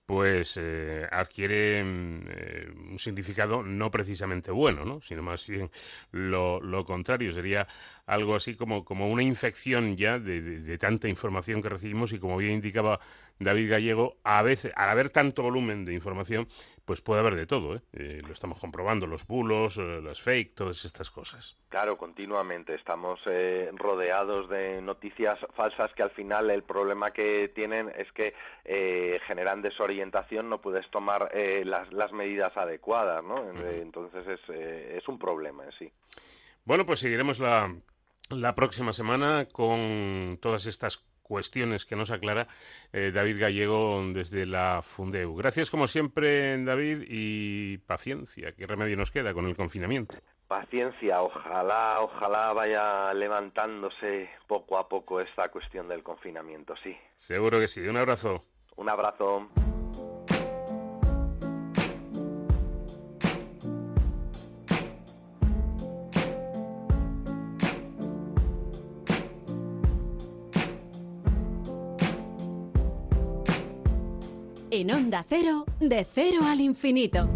pues eh, adquiere mm, eh, un significado no precisamente bueno, ¿no? sino más bien lo, lo contrario. Sería algo así como, como una infección ya de, tanta información que recibimos y como bien indicaba David Gallego, a veces, al haber tanto volumen de información, pues puede haber de todo, ¿eh? eh lo estamos comprobando, los bulos, eh, las fake, todas estas cosas. Claro, continuamente estamos rodeados de noticias falsas que al final el problema que tienen es que generan desorientación, no puedes tomar las, las, medidas adecuadas, ¿no? Entonces es, es un problema en sí. Bueno, pues seguiremos la, la próxima semana con todas estas cuestiones que nos aclara eh, David Gallego desde la Fundeu. Gracias como siempre, David, y paciencia. ¿Qué remedio nos queda con el confinamiento? Paciencia, ojalá, ojalá vaya levantándose poco a poco esta cuestión del confinamiento, sí. Seguro que sí. Un abrazo. Un abrazo. En Onda Cero, de cero al infinito.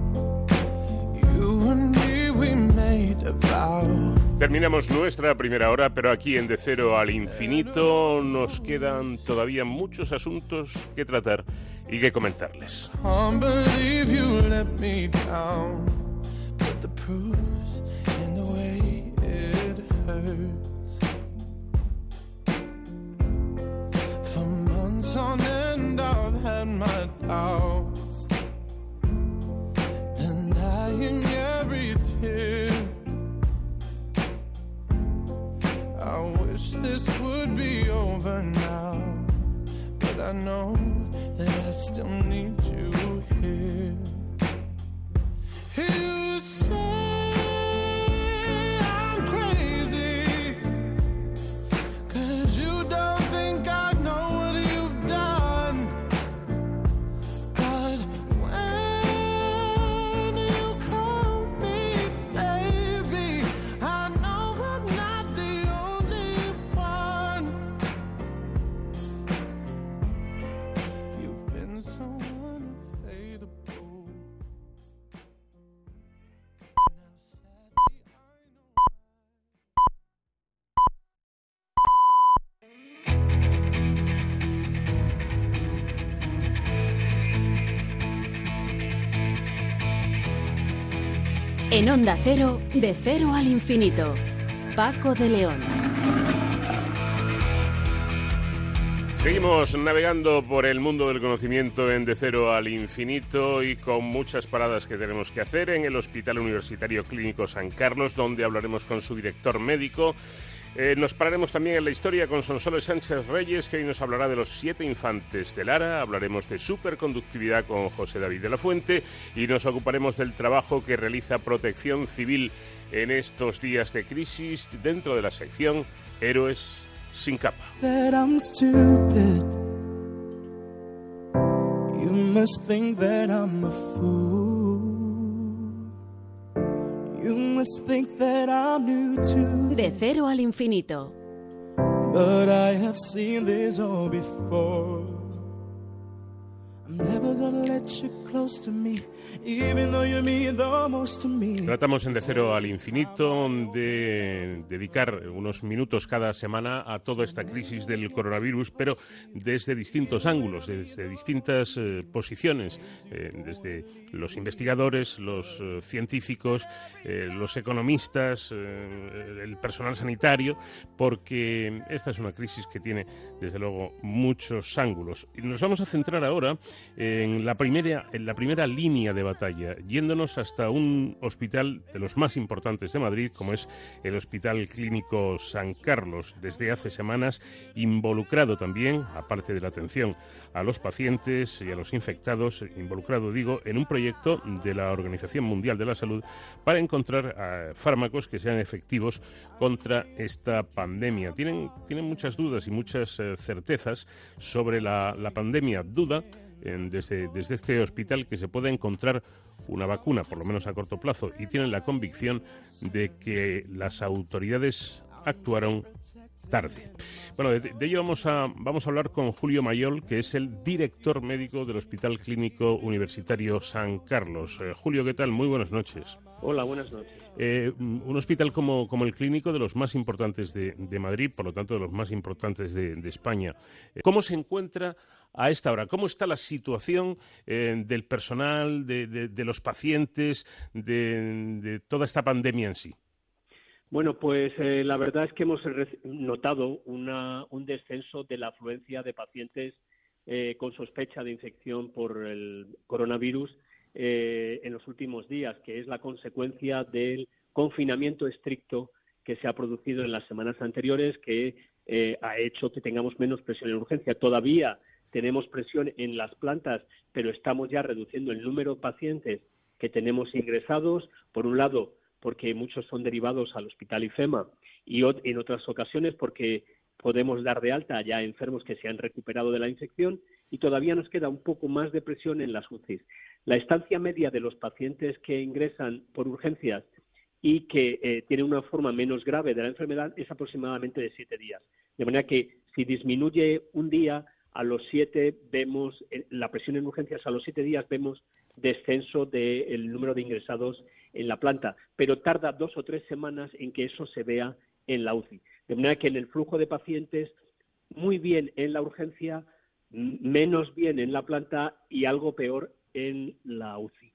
terminamos nuestra primera hora, pero aquí en De Cero al Infinito nos quedan todavía muchos asuntos que tratar y que comentarles. I wish this would be over now, but I know that I still need you here. You say En Onda Cero, de cero al infinito. Paco de León. Seguimos navegando por el mundo del conocimiento en De Cero al Infinito y con muchas paradas que tenemos que hacer en el Hospital Universitario Clínico San Carlos, donde hablaremos con su director médico. Eh, nos pararemos también en la historia con Sonsoles Sánchez Reyes, que hoy nos hablará de los siete infantes de Lara. Hablaremos de superconductividad con José David de la Fuente y nos ocuparemos del trabajo que realiza Protección Civil en estos días de crisis dentro de la sección Héroes sin capa. De cero al infinito. But I have seen this all before. I'm never gonna let you Tratamos en De Cero al Infinito de dedicar unos minutos cada semana a toda esta crisis del coronavirus, pero desde distintos ángulos, desde distintas eh, posiciones, eh, desde los investigadores, los eh, científicos, eh, los economistas, el personal sanitario, porque esta es una crisis que tiene, desde luego, muchos ángulos. Nos vamos a centrar ahora en la primera, en la primera línea de batalla, yéndonos hasta un hospital de los más importantes de Madrid, como es el Hospital Clínico San Carlos, desde hace semanas involucrado también, aparte de la atención a los pacientes y a los infectados, involucrado, digo, en un proyecto de la Organización Mundial de la Salud para encontrar eh, fármacos que sean efectivos contra esta pandemia. Tienen, tienen muchas dudas y muchas eh, certezas sobre la, la pandemia. Duda desde, desde este hospital que se pueda encontrar una vacuna, por lo menos a corto plazo, y tienen la convicción de que las autoridades actuaron tarde. Bueno, de, de ello vamos a, vamos a hablar con Julio Mayol, que es el director médico del Hospital Clínico Universitario San Carlos. Eh, Julio, ¿qué tal? Muy buenas noches. Hola, buenas noches. Eh, un hospital como, como el clínico de los más importantes de, de Madrid, por lo tanto de los más importantes de, de España. Eh, ¿Cómo se encuentra a esta hora? ¿Cómo está la situación eh, del personal, de, de- los pacientes, de, toda esta pandemia en sí? Bueno, pues la verdad es que hemos notado una- un descenso de la afluencia de pacientes con sospecha de infección por el coronavirus eh, en los últimos días, que es la consecuencia del confinamiento estricto que se ha producido en las semanas anteriores, que eh, ha hecho que tengamos menos presión en urgencia. Todavía tenemos presión en las plantas, pero estamos ya reduciendo el número de pacientes que tenemos ingresados. Por un lado, porque muchos son derivados al hospital IFEMA y en otras ocasiones porque podemos dar de alta ya enfermos que se han recuperado de la infección y todavía nos queda un poco más de presión en las UCIs. La estancia media de los pacientes que ingresan por urgencias y que eh, tienen una forma menos grave de la enfermedad es aproximadamente de siete días. De manera que si disminuye un día, a los siete vemos, eh, la presión en urgencias a los siete días vemos descenso del número de ingresados en la planta, pero tarda dos o tres semanas en que eso se vea en la UCI. De manera que en el flujo de pacientes, muy bien en la urgencia, menos bien en la planta y algo peor en la UCI.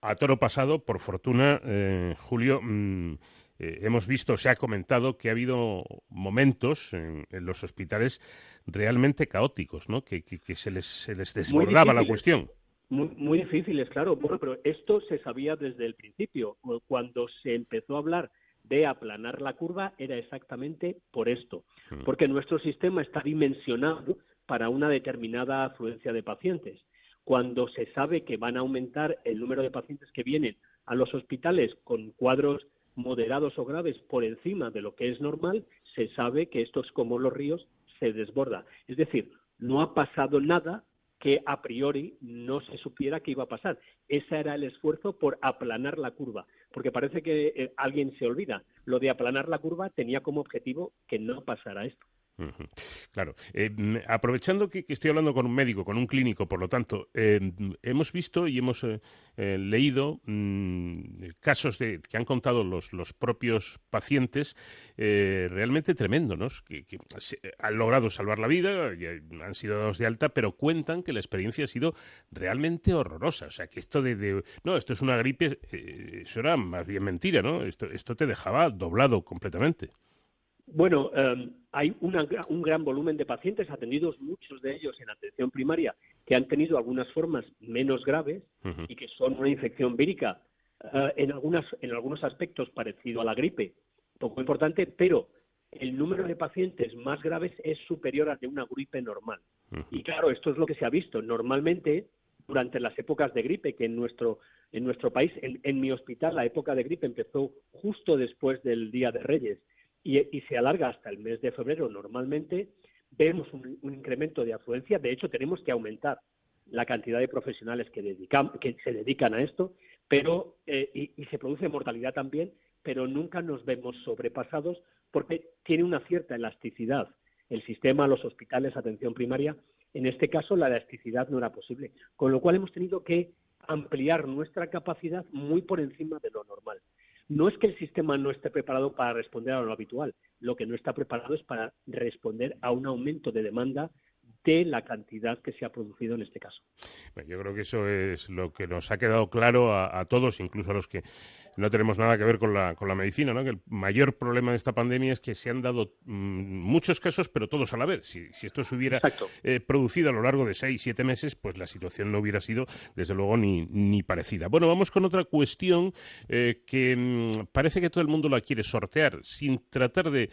A toro pasado, por fortuna, eh, Julio, mm, eh, hemos visto, se ha comentado que ha habido momentos en, los hospitales realmente caóticos, ¿no? Que, se, les, se les desbordaba la cuestión. Muy, muy, difíciles, claro. Bueno, pero esto se sabía desde el principio. Cuando se empezó a hablar de aplanar la curva, era exactamente por esto. Hmm. Porque nuestro sistema está dimensionado para una determinada afluencia de pacientes. Cuando se sabe que van a aumentar el número de pacientes que vienen a los hospitales con cuadros moderados o graves por encima de lo que es normal, se sabe que esto es como los ríos, se desborda. Es decir, no ha pasado nada que a priori no se supiera que iba a pasar. Ese era el esfuerzo por aplanar la curva, porque parece que eh, alguien se olvida. Lo de aplanar la curva tenía como objetivo que no pasara esto. Claro. Eh, aprovechando que, estoy hablando con un médico, con un clínico, por lo tanto, eh, hemos visto y hemos eh, leído mm, casos de, que han contado los, propios pacientes realmente tremendos, que, han logrado salvar la vida, han sido dados de alta, pero cuentan que la experiencia ha sido realmente horrorosa. O sea, que esto de, no, esto es una gripe, eso era más bien mentira, ¿no? Esto, esto te dejaba doblado completamente. Bueno, em, hay un gran volumen de pacientes atendidos, muchos de ellos en atención primaria, que han tenido algunas formas menos graves y que son una infección vírica eh, en, algunas, en algunos aspectos parecido a la gripe, poco importante, pero el número de pacientes más graves es superior al de una gripe normal. Y claro, esto es lo que se ha visto. Normalmente, durante las épocas de gripe, que en nuestro, en nuestro país, en mi hospital, la época de gripe empezó justo después del Día de Reyes y, se alarga hasta el mes de febrero normalmente, vemos un, incremento de afluencia. De hecho, tenemos que aumentar la cantidad de profesionales que, que se dedican a esto, pero eh, y, se produce mortalidad también, pero nunca nos vemos sobrepasados porque tiene una cierta elasticidad. El sistema, los hospitales, atención primaria, en este caso la elasticidad no era posible, con lo cual hemos tenido que ampliar nuestra capacidad muy por encima de lo normal. No es que el sistema no esté preparado para responder a lo habitual, lo que no está preparado es para responder a un aumento de demanda de la cantidad que se ha producido en este caso. yo creo que eso es lo que nos ha quedado claro a, todos, incluso a los que no tenemos nada que ver con la, con la medicina, ¿no? que el mayor problema de esta pandemia es que se han dado mm, muchos casos, pero todos a la vez. Si, esto se hubiera eh, producido a lo largo de seis, siete meses, pues la situación no hubiera sido, desde luego, ni, ni parecida. Bueno, vamos con otra cuestión eh, que mm, parece que todo el mundo la quiere sortear, sin tratar de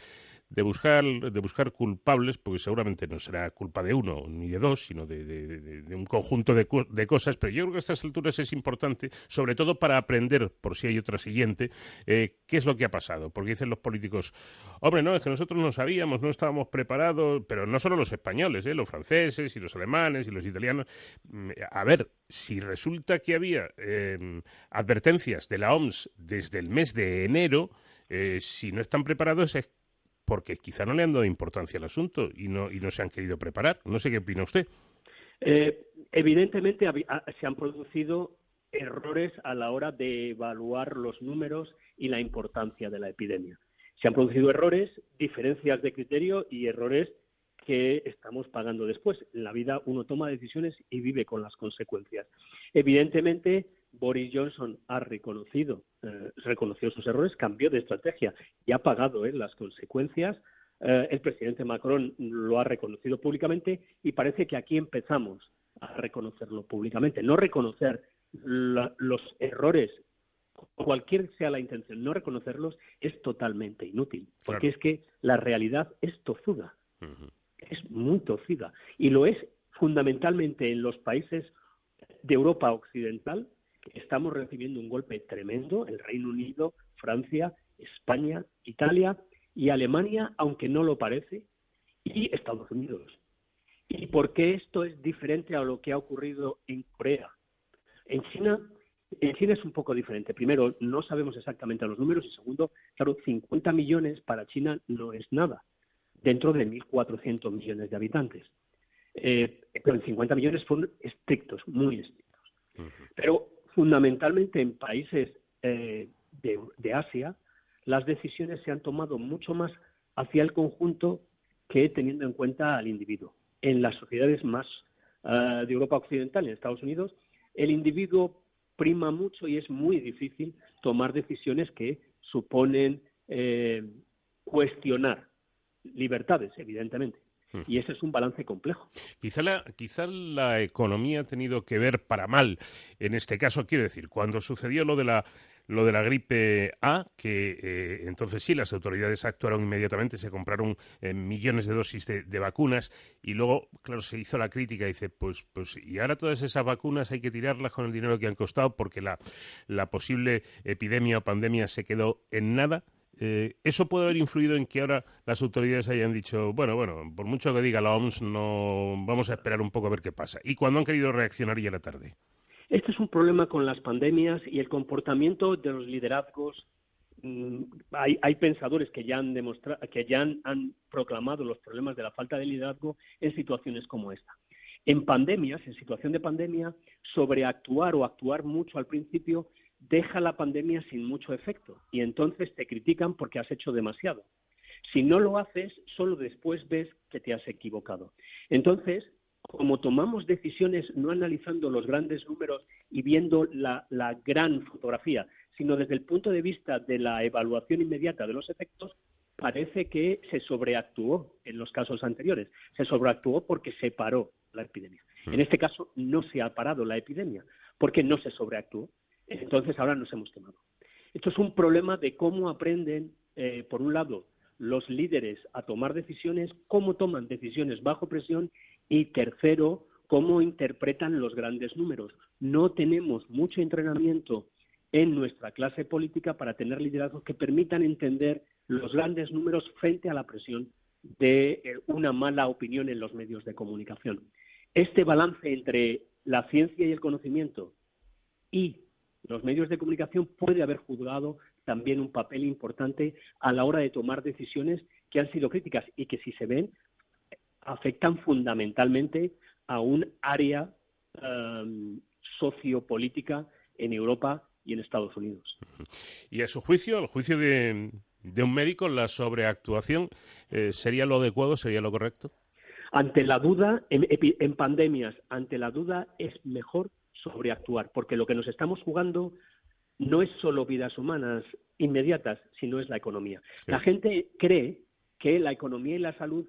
de buscar, de buscar culpables, porque seguramente no será culpa de uno ni de dos, sino de, un conjunto de, cosas, pero yo creo que a estas alturas es importante, sobre todo para aprender, por si hay otra siguiente, eh, qué es lo que ha pasado, porque dicen los políticos, hombre, no, es que nosotros no sabíamos, no estábamos preparados, pero no solo los españoles, eh, los franceses y los alemanes y los italianos, mm, a ver, si resulta que había em, advertencias de la OMS desde el mes de enero, eh, si no están preparados es porque quizá no le han dado importancia al asunto y no, y no se han querido preparar. No sé qué opina usted. Eh, evidentemente se han producido errores a la hora de evaluar los números y la importancia de la epidemia. Se han producido errores, diferencias de criterio y errores que estamos pagando después. En la vida uno toma decisiones y vive con las consecuencias. Evidentemente, Boris Johnson ha reconocido, eh, reconoció sus errores, cambió de estrategia y ha pagado eh, las consecuencias. Eh, el presidente Macron lo ha reconocido públicamente y parece que aquí empezamos a reconocerlo públicamente. No reconocer los errores, cualquier sea la intención, no reconocerlos es totalmente inútil, porque es que la realidad es tozuda, es muy tocida y lo es fundamentalmente en los países de Europa Occidental, estamos recibiendo un golpe tremendo, el Reino Unido, Francia, España, Italia y Alemania, aunque no lo parece, y Estados Unidos. ¿Y por qué esto es diferente a lo que ha ocurrido en Corea? En China, en China es un poco diferente. Primero, no sabemos exactamente los números y segundo, claro, 50 millones para China no es nada, dentro de 1.400 millones de habitantes. Eh, pero en 50 millones fueron estrictos, muy estrictos. Pero fundamentalmente en países eh, de, Asia, las decisiones se han tomado mucho más hacia el conjunto que teniendo en cuenta al individuo. En las sociedades más ah, de Europa Occidental, en Estados Unidos, el individuo prima mucho y es muy difícil tomar decisiones que suponen eh, cuestionar libertades, evidentemente. Y ese es un balance complejo. Quizá la, economía ha tenido que ver para mal en este caso. Quiero decir, cuando sucedió lo de la gripe A, que eh, entonces sí, las autoridades actuaron inmediatamente, se compraron eh, millones de dosis de, vacunas y luego, claro, se hizo la crítica, dice, pues, pues, y ahora todas esas vacunas hay que tirarlas con el dinero que han costado porque la posible epidemia o pandemia se quedó en nada. Eh, ¿Eso puede haber influido en que ahora las autoridades hayan dicho, bueno, bueno, por mucho que diga la OMS, no vamos a esperar un poco a ver qué pasa? Y cuando han querido reaccionar ya la tarde. Este es un problema con las pandemias y el comportamiento de los liderazgos. Mm, hay, pensadores que ya han demostrado, que ya han, proclamado los problemas de la falta de liderazgo en situaciones como esta. En pandemias, en situación de pandemia, sobreactuar o actuar mucho al principio deja la pandemia sin mucho efecto y entonces te critican porque has hecho demasiado. Si no lo haces, solo después ves que te has equivocado. Entonces, como tomamos decisiones no analizando los grandes números y viendo la, gran fotografía, sino desde el punto de vista de la evaluación inmediata de los efectos, parece que se sobreactuó en los casos anteriores. Se sobreactuó porque se paró la epidemia. Mm. En este caso no se ha parado la epidemia porque no se sobreactuó. Entonces ahora nos hemos quemado. Esto es un problema de cómo aprenden, eh, por un lado, los líderes a tomar decisiones, cómo toman decisiones bajo presión y tercero, cómo interpretan los grandes números. No tenemos mucho entrenamiento en nuestra clase política para tener liderazgos que permitan entender los grandes números frente a la presión de eh, una mala opinión en los medios de comunicación. Este balance entre la ciencia y el conocimiento y los medios de comunicación puede haber juzgado también un papel importante a la hora de tomar decisiones que han sido críticas y que si se ven afectan fundamentalmente a un área um, sociopolítica en Europa y en Estados Unidos. Y a su juicio, al juicio de, un médico, la sobreactuación eh, sería lo adecuado, sería lo correcto. Ante la duda, en, pandemias, ante la duda es mejor sobreactuar, porque lo que nos estamos jugando no es solo vidas humanas inmediatas, sino es la economía. La gente cree que la economía y la salud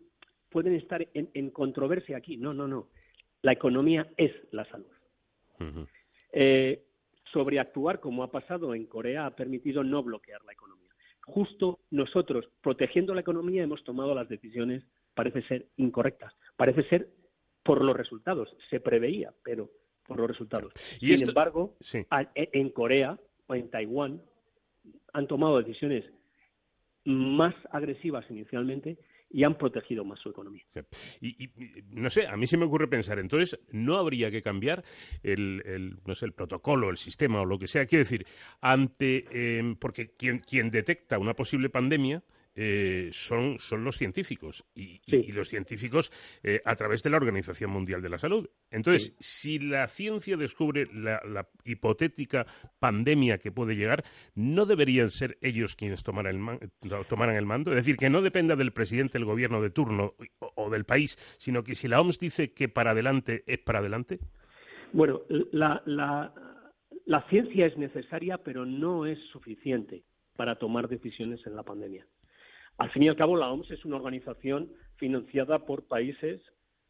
pueden estar en, controversia aquí. No, no, no. La economía es la salud. Eh, sobreactuar, como ha pasado en Corea, ha permitido no bloquear la economía. Justo nosotros, protegiendo la economía, hemos tomado las decisiones, parece ser, incorrectas. Parece ser por los resultados. Se preveía, pero por los resultados. Sin embargo, en Corea o en Taiwán han tomado decisiones más agresivas inicialmente y han protegido más su economía. Y, no sé, a mí se me ocurre pensar, entonces, ¿no habría que cambiar el, no sé, el protocolo, el sistema o lo que sea? Quiero decir, ante, eh, porque quien, quien detecta una posible pandemia eh, son, son los científicos y, los científicos eh, a través de la Organización Mundial de la Salud. Entonces, si la ciencia descubre la, hipotética pandemia que puede llegar, ¿no deberían ser ellos quienes tomaran el, tomaran el mando? Es decir, que no dependa del presidente del gobierno de turno o, del país, sino que si la OMS dice que para adelante es para adelante. Bueno, la, la ciencia es necesaria, pero no es suficiente para tomar decisiones en la pandemia. Al fin y al cabo, la OMS es una organización financiada por países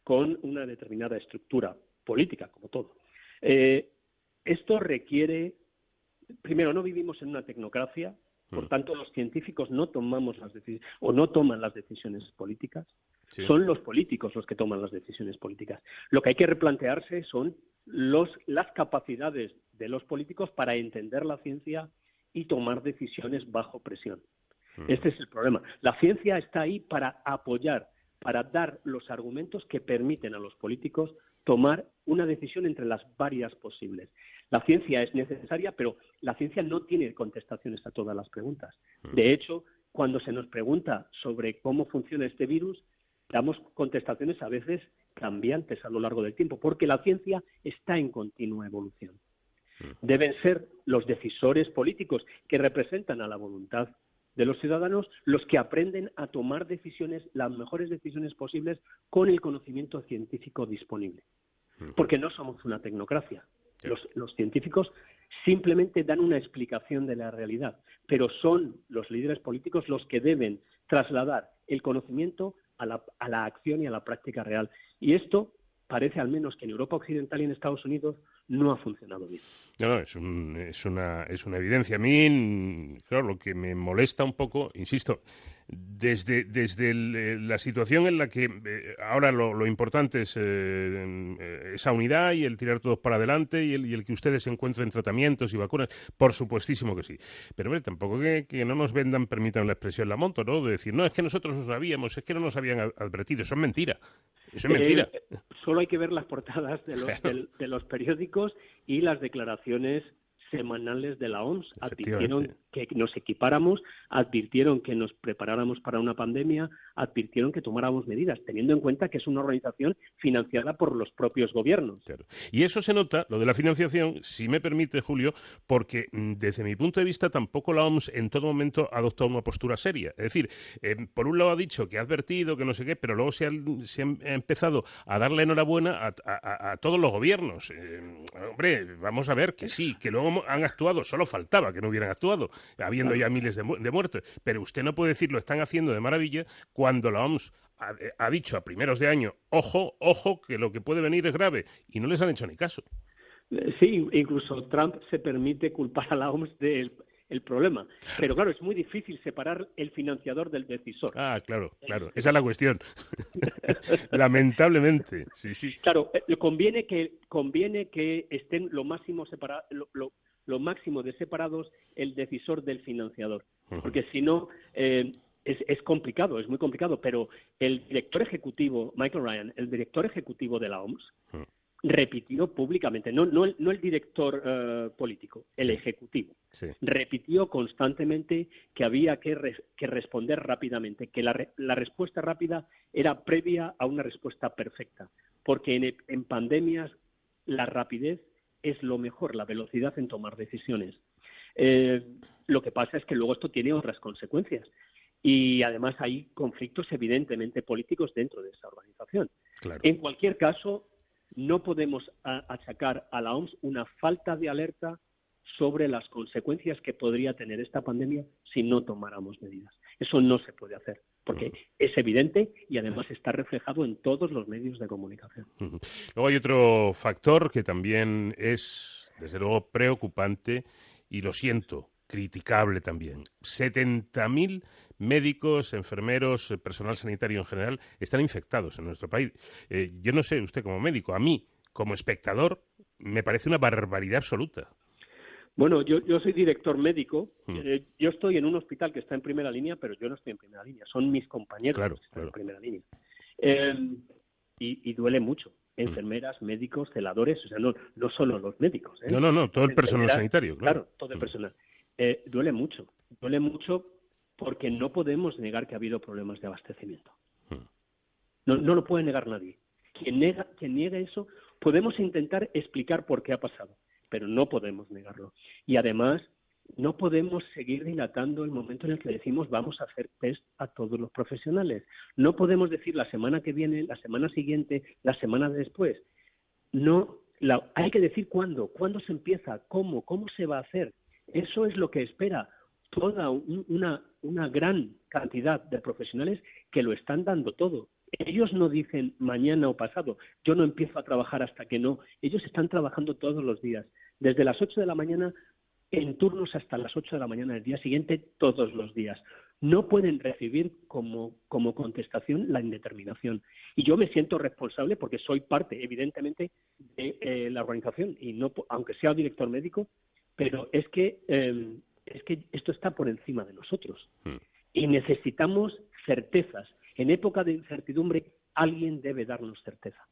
con una determinada estructura política, como todo. Eh, esto requiere, primero, no vivimos en una tecnocracia, por mm. tanto, los científicos no tomamos las decisiones o no toman las decisiones políticas. Son los políticos los que toman las decisiones políticas. Lo que hay que replantearse son los, las capacidades de los políticos para entender la ciencia y tomar decisiones bajo presión. Este es el problema. La ciencia está ahí para apoyar, para dar los argumentos que permiten a los políticos tomar una decisión entre las varias posibles. La ciencia es necesaria, pero la ciencia no tiene contestaciones a todas las preguntas. De hecho, cuando se nos pregunta sobre cómo funciona este virus, damos contestaciones a veces cambiantes a lo largo del tiempo, porque la ciencia está en continua evolución. Deben ser los decisores políticos que representan a la voluntad de los ciudadanos los que aprenden a tomar decisiones, las mejores decisiones posibles, con el conocimiento científico disponible. Porque no somos una tecnocracia. Los, científicos simplemente dan una explicación de la realidad, pero son los líderes políticos los que deben trasladar el conocimiento a la, a la acción y a la práctica real. Y esto parece al menos que en Europa Occidental y en Estados Unidos no ha funcionado bien. No, no, es, es, una, es una evidencia. A mí, claro, lo que me molesta un poco, insisto, desde, desde eh, la situación en la que eh, ahora lo, importante es eh, esa unidad y el tirar todos para adelante y el, y el, que ustedes encuentren tratamientos y vacunas, por supuestísimo que sí. Pero hombre, tampoco que, que, no nos vendan, permitan la expresión la monto, ¿no? De decir, no, es que nosotros no sabíamos, es que no nos habían advertido, eso es mentira. Eso es mentira. solo hay que ver las portadas de los, de los periódicos y las declaraciones semanales de la OMS. Advirtieron que nos equipáramos, advirtieron que nos preparáramos para una pandemia, advirtieron que tomáramos medidas, teniendo en cuenta que es una organización financiada por los propios gobiernos. Y eso se nota, lo de la financiación, si me permite, Julio, porque mm, desde mi punto de vista tampoco la OMS en todo momento ha adoptado una postura seria. Es decir, eh, por un lado ha dicho que ha advertido, que no sé qué, pero luego se ha, empezado a darle enhorabuena a, todos los gobiernos. Eh, hombre, vamos a ver que sí, que luego han actuado, solo faltaba que no hubieran actuado, habiendo ya miles de, muertos. Pero usted no puede decir lo están haciendo de maravilla cuando la OMS ha, dicho a primeros de año, ojo, ojo, que lo que puede venir es grave, y no les han hecho ni caso. Eh, sí, incluso Trump se permite culpar a la OMS del el problema. Pero claro, es muy difícil separar el financiador del decisor. Ah, claro, claro. Esa es la cuestión. Lamentablemente, sí, sí. Claro, eh, conviene que conviene que estén lo máximo separados, lo, máximo de separados el decisor del financiador, porque si no eh, es, es, complicado, es muy complicado. Pero el director ejecutivo, Michael Ryan, el director ejecutivo de la OMS, repitió públicamente, no, no, el, no el director eh, político, el ejecutivo, repitió constantemente que había que, que responder rápidamente, que la, la, respuesta rápida era previa a una respuesta perfecta, porque en, en pandemias la rapidez es lo mejor, la velocidad en tomar decisiones. Eh, lo que pasa es que luego esto tiene otras consecuencias. Y además hay conflictos evidentemente políticos dentro de esa organización. En cualquier caso, no podemos achacar a la OMS una falta de alerta sobre las consecuencias que podría tener esta pandemia si no tomáramos medidas. Eso no se puede hacer, porque es evidente y además está reflejado en todos los medios de comunicación. Luego hay otro factor que también es, desde luego, preocupante y lo siento, criticable también. 70.000 médicos, enfermeros, personal sanitario en general están infectados en nuestro país. Eh, yo no sé, usted como médico, a mí, como espectador, me parece una barbaridad absoluta. Bueno, yo, yo soy director médico. Hmm. Eh, yo estoy en un hospital que está en primera línea, pero yo no estoy en primera línea. Son mis compañeros que están en primera línea. y, duele mucho. Hmm. Enfermeras, médicos, celadores, o sea, no, no solo los médicos. No, no, no, todo el personal sanitario. Claro, todo el hmm. personal. duele mucho. Duele mucho porque no podemos negar que ha habido problemas de abastecimiento. Hmm. No, lo puede negar nadie. Quien niega, quien niega eso, podemos intentar explicar por qué ha pasado, pero no podemos negarlo. Y además, no podemos seguir dilatando el momento en el que decimos vamos a hacer test a todos los profesionales. No podemos decir la semana que viene, la semana siguiente, la semana después. No, hay que decir cuándo, cuándo se empieza, cómo, cómo se va a hacer. Eso es lo que espera toda una, una gran cantidad de profesionales que lo están dando todo. Ellos no dicen mañana o pasado, yo no empiezo a trabajar hasta que no. Ellos están trabajando todos los días, desde las 8 de la mañana en turnos hasta las 8 de la mañana del día siguiente, todos los días. No pueden recibir como, como contestación la indeterminación. Y yo me siento responsable porque soy parte, evidentemente, de eh, la organización, y no, aunque sea director médico, pero es que eh, es que esto está por encima de nosotros. Hmm. Y necesitamos certezas. En época de incertidumbre, alguien debe darnos certeza.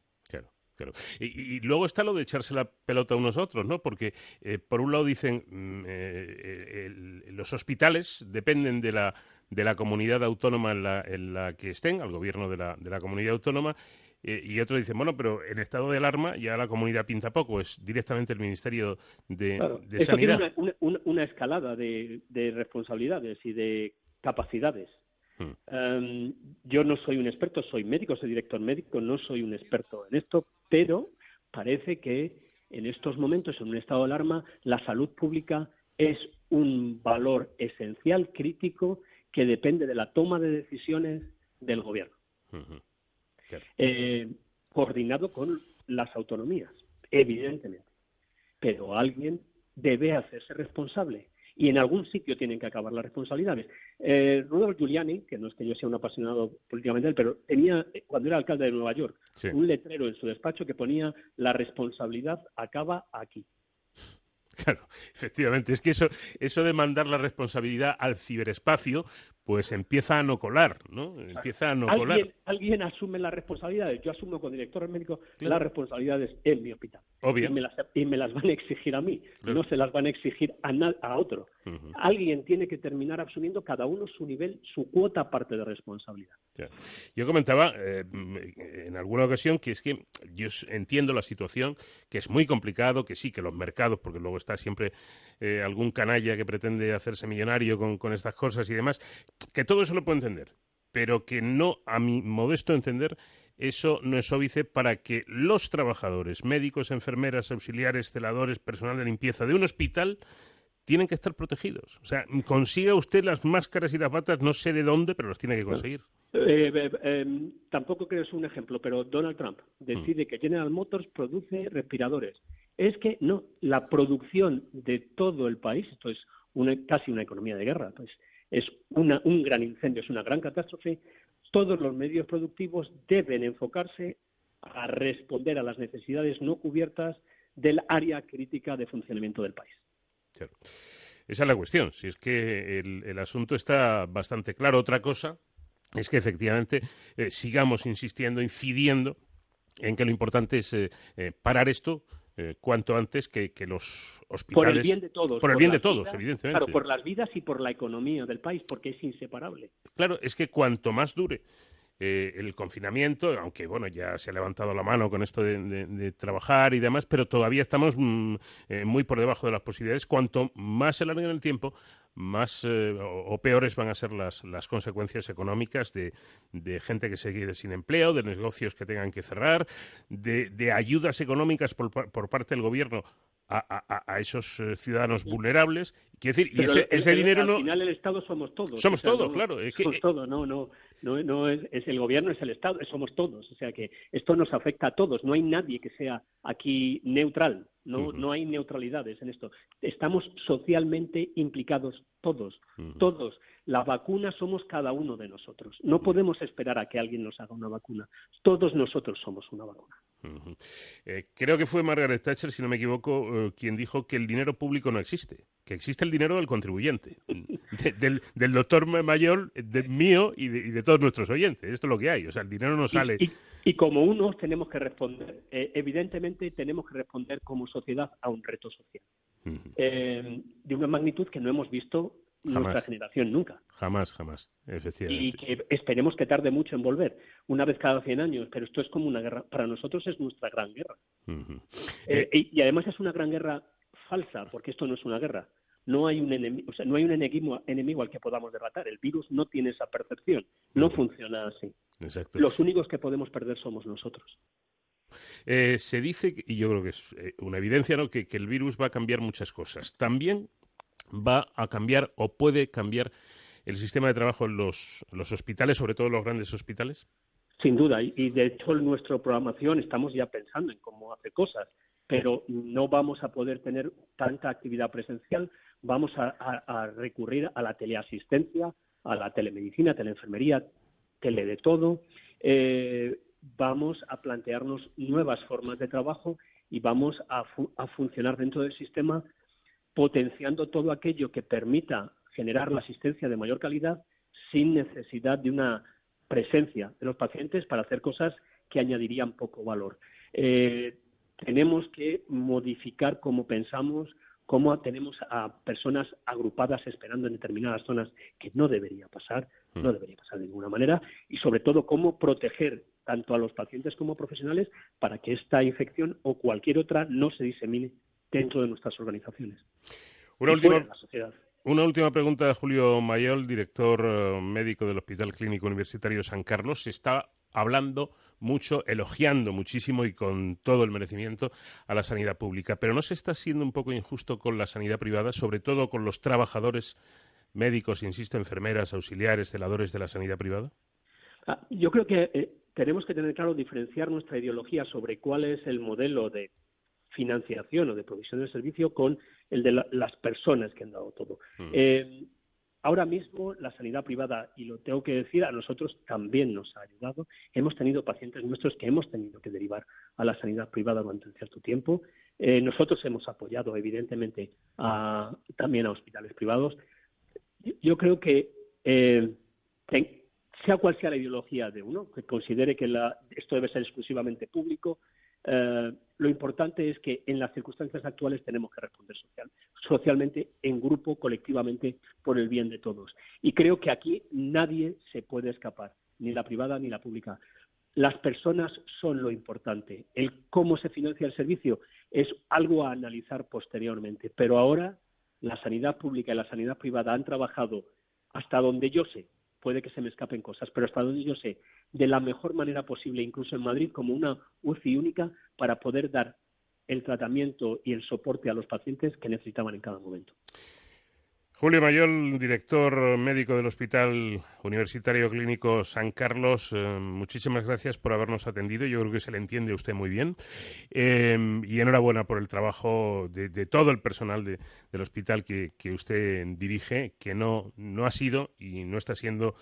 Claro. Y, luego está lo de echarse la pelota unos a otros, ¿no? Porque eh, por un lado dicen mm, eh, los hospitales dependen de la, de la comunidad autónoma en la, en la que estén, al gobierno de la, de la comunidad autónoma, eh, y otros dicen, bueno, pero en estado de alarma ya la comunidad pinta poco, es directamente el Ministerio de, Sanidad. Tiene una, una, escalada de, de responsabilidades y de capacidades. Hmm. Em, yo no soy un experto, soy médico, soy director médico, no soy un experto en esto, pero parece que en estos momentos, en un estado de alarma, la salud pública es un valor esencial, crítico, que depende de la toma de decisiones del gobierno, eh, coordinado con las autonomías, evidentemente. Pero alguien debe hacerse responsable y en algún sitio tienen que acabar las responsabilidades. Eh, Rudolf Giuliani, que no es que yo sea un apasionado políticamente, pero tenía, cuando era alcalde de Nueva York, un letrero en su despacho que ponía la responsabilidad acaba aquí. Claro, efectivamente, es que eso, eso de mandar la responsabilidad al ciberespacio, pues empieza a no colar, ¿no? Empieza a no colar. Alguien asume las responsabilidades. Yo asumo con director médico las responsabilidades en mi hospital. Y me, las, y me las van a exigir a mí, no se las van a exigir a, a otro. Alguien tiene que terminar asumiendo cada uno su nivel, su cuota parte de responsabilidad. Yo comentaba eh, en alguna ocasión que es que yo entiendo la situación, que es muy complicado, que sí, que los mercados, porque luego está siempre eh, algún canalla que pretende hacerse millonario con, con estas cosas y demás, que todo eso lo puedo entender, pero que no, a mi modesto entender, eso no es óbice para que los trabajadores, médicos, enfermeras, auxiliares, celadores, personal de limpieza de un hospital tienen que estar protegidos. O sea, consiga usted las máscaras y las batas, no sé de dónde, pero las tiene que conseguir. Eh, eh, em, tampoco creo es un ejemplo, pero Donald Trump decide que General Motors produce respiradores. Es que no, la producción de todo el país, esto es casi una economía de guerra, pues es un gran incendio, es una gran catástrofe, todos los medios productivos deben enfocarse a responder a las necesidades no cubiertas del área crítica de funcionamiento del país. Esa es la cuestión. Si es que el, asunto está bastante claro. Otra cosa es que efectivamente eh, sigamos insistiendo, incidiendo en que lo importante es eh, eh, parar esto, eh, cuanto antes que, los hospitales. Por el bien de todos. Por el bien de todos, evidentemente. Claro, por las vidas y por la economía del país, porque es inseparable. Claro, es que cuanto más dure eh, el confinamiento, aunque bueno, ya se ha levantado la mano con esto de, trabajar y demás, pero todavía estamos mm, eh, muy por debajo de las posibilidades. Cuanto más se alargue el tiempo, más eh, o, peores van a ser las, las consecuencias económicas de, de, gente que se quede sin empleo, de negocios que tengan que cerrar, de, de ayudas económicas por, por parte del gobierno a, esos eh, ciudadanos vulnerables. Quiero decir, y ese, dinero no. Al final el Estado somos todos. Somos todos, claro. Es somos todos, no, no, no, no es, es, el gobierno, es el Estado, somos todos. O sea que esto nos afecta a todos. No hay nadie que sea aquí neutral. No, no hay neutralidades en esto. Estamos socialmente implicados todos, todos. La vacuna somos cada uno de nosotros. No podemos esperar a que alguien nos haga una vacuna. Todos nosotros somos una vacuna. Eh, creo que fue Margaret Thatcher, si no me equivoco, eh, quien dijo que el dinero público no existe, que existe el dinero del contribuyente, del, doctor mayor, del mío y de, todos nuestros oyentes. Esto es lo que hay, o sea, el dinero no sale. Y, como unos tenemos que responder, eh, evidentemente tenemos que responder como sociedad a un reto social, de una magnitud que no hemos visto nuestra generación nunca. Jamás, jamás, efectivamente. Y que esperemos que tarde mucho en volver, una vez cada 100 años, pero esto es como una guerra, para nosotros es nuestra gran guerra. Eh, eh, y, además es una gran guerra falsa, porque esto no es una guerra. No hay un enemigo, o sea, no hay un enemigo, enemigo al que podamos derrotar. El virus no tiene esa percepción, no funciona así. Los únicos que podemos perder somos nosotros. Eh, se dice, y yo creo que es una evidencia, ¿no? que, que el virus va a cambiar muchas cosas. También va a cambiar o puede cambiar el sistema de trabajo en los, hospitales, sobre todo los grandes hospitales? Sin duda, y de hecho en nuestra programación estamos ya pensando en cómo hacer cosas, pero no vamos a poder tener tanta actividad presencial, vamos a, recurrir a la teleasistencia, a la telemedicina, teleenfermería, tele de todo. Eh, vamos a plantearnos nuevas formas de trabajo y vamos a, a funcionar dentro del sistema potenciando todo aquello que permita generar la asistencia de mayor calidad sin necesidad de una presencia de los pacientes para hacer cosas que añadirían poco valor. Eh, tenemos que modificar cómo pensamos, cómo tenemos a personas agrupadas esperando en determinadas zonas, que no debería pasar, mm. no debería pasar de ninguna manera, y sobre todo cómo proteger tanto a los pacientes como profesionales para que esta infección o cualquier otra no se disemine dentro de nuestras organizaciones. Una última, una última pregunta Julio Mayol, director eh, médico del Hospital Clínico Universitario San Carlos. Se está hablando mucho, elogiando muchísimo y con todo el merecimiento a la sanidad pública. Pero ¿no se está siendo un poco injusto con la sanidad privada, sobre todo con los trabajadores médicos, insisto, enfermeras, auxiliares, celadores de la sanidad privada? Ah, yo creo que eh, tenemos que tener claro diferenciar nuestra ideología sobre cuál es el modelo de financiación o de provisión del servicio con el de las personas que han dado todo. Mm. Eh, Ahora mismo la sanidad privada, y lo tengo que decir, a nosotros también nos ha ayudado. Hemos tenido pacientes nuestros que hemos tenido que derivar a la sanidad privada durante un cierto tiempo. Eh, nosotros hemos apoyado, evidentemente, también a hospitales privados. Yo, creo que, eh, sea cual sea la ideología de uno, que considere que esto debe ser exclusivamente público, eh, lo importante es que en las circunstancias actuales tenemos que responder social, socialmente, en grupo, colectivamente, por el bien de todos. Y creo que aquí nadie se puede escapar, ni la privada ni la pública. Las personas son lo importante. El cómo se financia el servicio es algo a analizar posteriormente. Pero ahora la sanidad pública y la sanidad privada han trabajado hasta donde yo sé, puede que se me escapen cosas, pero hasta donde yo sé, de la mejor manera posible, incluso en Madrid, como una UCI única para poder dar el tratamiento y el soporte a los pacientes que necesitaban en cada momento. Julio Mayol, director médico del Hospital Universitario Clínico San Carlos, eh, muchísimas gracias por habernos atendido. Yo creo que se le entiende a usted muy bien. Eh, y enhorabuena por el trabajo de, todo el personal del hospital que, que, usted dirige, que no, no ha sido y no está siendo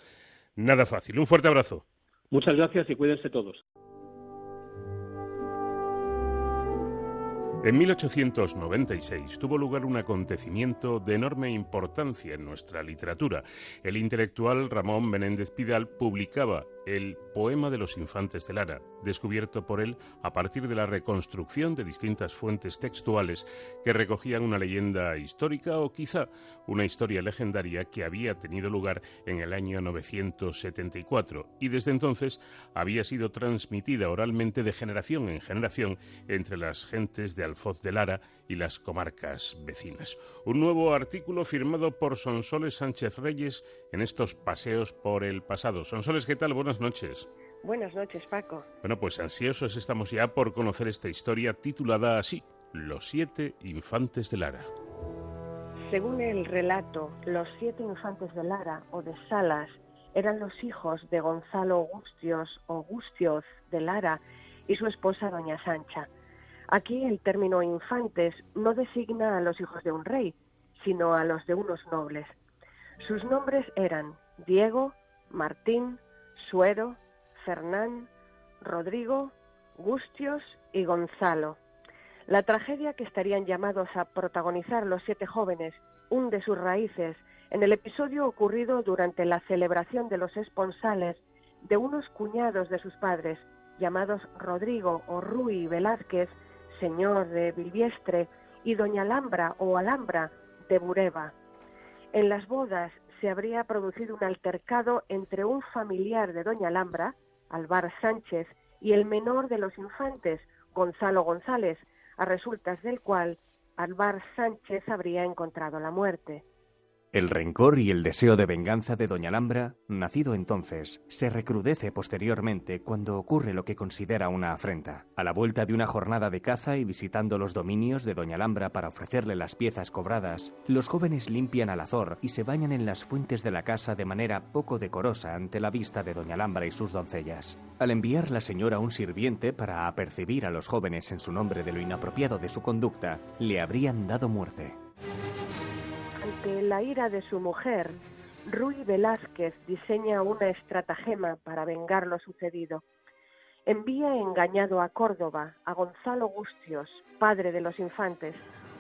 nada fácil. Un fuerte abrazo. Muchas gracias y cuídense todos. En 1896 tuvo lugar un acontecimiento de enorme importancia en nuestra literatura. El intelectual Ramón Menéndez Pidal publicaba el Poema de los Infantes de Lara, descubierto por él a partir de la reconstrucción de distintas fuentes textuales que recogían una leyenda histórica o quizá una historia legendaria que había tenido lugar en el año 974 y desde entonces había sido transmitida oralmente de generación en generación entre las gentes de Alfoz de Lara y las comarcas vecinas. Un nuevo artículo firmado por Sonsoles Sánchez Reyes en estos paseos por el pasado. Sonsoles, ¿qué tal? Buenas noches. Buenas noches, Paco. Bueno, pues ansiosos estamos ya por conocer esta historia titulada así, Los siete infantes de Lara. Según el relato, los siete infantes de Lara o de Salas eran los hijos de Gonzalo Augustios o Gustioz de Lara y su esposa Doña Sancha. Aquí el término infantes no designa a los hijos de un rey, sino a los de unos nobles. Sus nombres eran Diego, Martín, Suero, Fernán, Rodrigo, Gustios y Gonzalo. La tragedia que estarían llamados a protagonizar los siete jóvenes hunde sus raíces en el episodio ocurrido durante la celebración de los esponsales de unos cuñados de sus padres, llamados Rodrigo o Rui Velázquez, señor de Bilbiestre, y doña Alhambra o Alhambra de Bureba. En las bodas se habría producido un altercado entre un familiar de doña Alhambra, Alvar Sánchez, y el menor de los infantes, Gonzalo González, a resultas del cual Alvar Sánchez habría encontrado la muerte. El rencor y el deseo de venganza de Doña Alhambra, nacido entonces, se recrudece posteriormente cuando ocurre lo que considera una afrenta. A la vuelta de una jornada de caza y visitando los dominios de Doña Alhambra para ofrecerle las piezas cobradas, los jóvenes limpian al azor y se bañan en las fuentes de la casa de manera poco decorosa ante la vista de Doña Alhambra y sus doncellas. Al enviar la señora un sirviente para apercibir a los jóvenes en su nombre de lo inapropiado de su conducta, le habrían dado muerte la ira de su mujer, Rui Velázquez diseña una estratagema para vengar lo sucedido. Envía engañado a Córdoba a Gonzalo Gustios, padre de los infantes,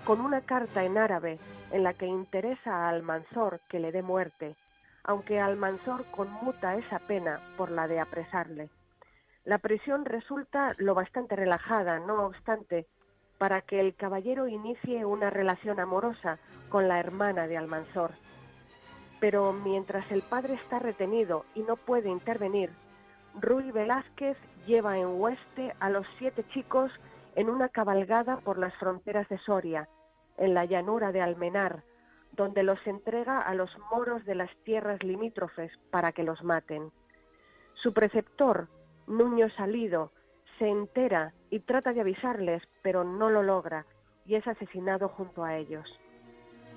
con una carta en árabe en la que interesa a Almanzor que le dé muerte, aunque Almanzor conmuta esa pena por la de apresarle. La prisión resulta lo bastante relajada, no obstante, para que el caballero inicie una relación amorosa con la hermana de Almanzor. Pero mientras el padre está retenido y no puede intervenir, Ruy Velázquez lleva en hueste a los siete chicos en una cabalgada por las fronteras de Soria, en la llanura de Almenar, donde los entrega a los moros de las tierras limítrofes para que los maten. Su preceptor, Nuño Salido, se entera y trata de avisarles, pero no lo logra y es asesinado junto a ellos.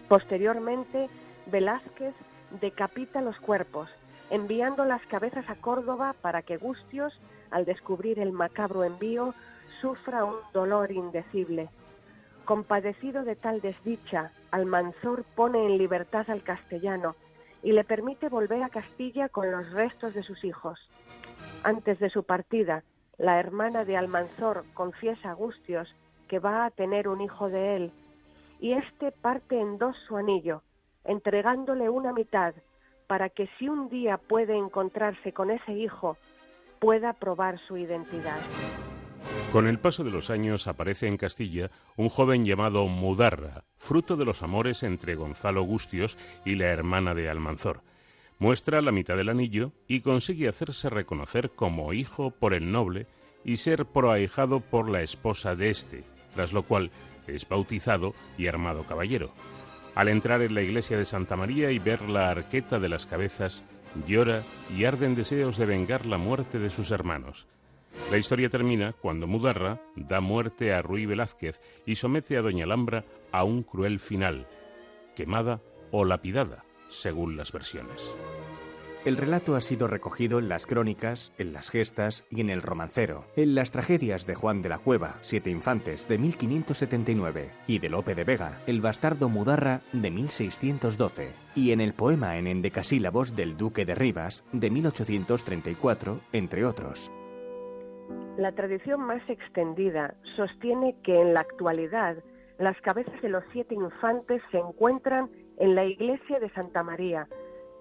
Posteriormente, Velázquez decapita los cuerpos, enviando las cabezas a Córdoba para que Gustios, al descubrir el macabro envío, sufra un dolor indecible. Compadecido de tal desdicha, Almanzor pone en libertad al castellano y le permite volver a Castilla con los restos de sus hijos. Antes de su partida, la hermana de Almanzor confiesa a Gustios que va a tener un hijo de él, y éste parte en dos su anillo, entregándole una mitad para que si un día puede encontrarse con ese hijo, pueda probar su identidad. Con el paso de los años aparece en Castilla un joven llamado Mudarra, fruto de los amores entre Gonzalo Gustios y la hermana de Almanzor. Muestra la mitad del anillo y consigue hacerse reconocer como hijo por el noble y ser proahijado por la esposa de éste, tras lo cual es bautizado y armado caballero. Al entrar en la iglesia de Santa María y ver la arqueta de las cabezas, llora y arden deseos de vengar la muerte de sus hermanos. La historia termina cuando Mudarra da muerte a Ruy Velázquez y somete a Doña Alhambra a un cruel final, quemada o lapidada, según las versiones. El relato ha sido recogido en las crónicas, en las gestas y en el romancero, en las tragedias de Juan de la Cueva, Siete Infantes, de 1579, y de Lope de Vega, El bastardo Mudarra, de 1612, y en el poema en endecasílabos del Duque de Rivas, de 1834, entre otros. La tradición más extendida sostiene que en la actualidad las cabezas de los siete infantes se encuentran en la iglesia de Santa María,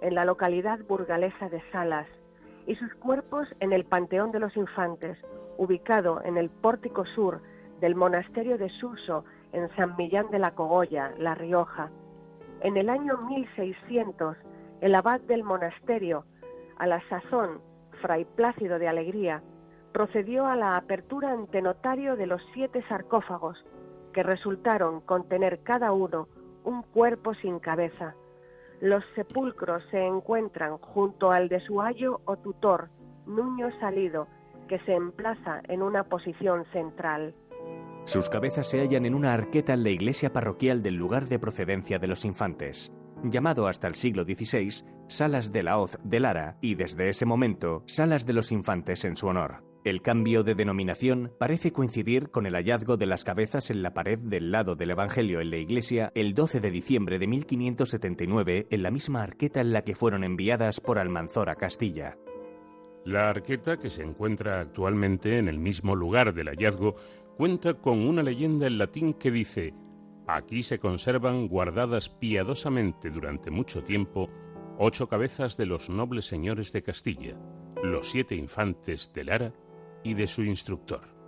en la localidad burgalesa de Salas, y sus cuerpos en el Panteón de los Infantes, ubicado en el pórtico sur del monasterio de Suso, en San Millán de la Cogolla, La Rioja. En el año 1600, el abad del monasterio, a la sazón Fray Plácido de Alegría, procedió a la apertura ante notario de los siete sarcófagos, que resultaron contener cada uno un cuerpo sin cabeza, los sepulcros se encuentran junto al de su ayo o tutor, Nuño Salido, que se emplaza en una posición central. Sus cabezas se hallan en una arqueta en la iglesia parroquial del lugar de procedencia de los infantes, llamado hasta el siglo XVI Salas de la Hoz de Lara y desde ese momento Salas de los Infantes en su honor. El cambio de denominación parece coincidir con el hallazgo de las cabezas en la pared del lado del Evangelio en la iglesia el 12 de diciembre de 1579 en la misma arqueta en la que fueron enviadas por Almanzor a Castilla. La arqueta, que se encuentra actualmente en el mismo lugar del hallazgo, cuenta con una leyenda en latín que dice, aquí se conservan guardadas piadosamente durante mucho tiempo ocho cabezas de los nobles señores de Castilla, los siete infantes de Lara y de su instructor.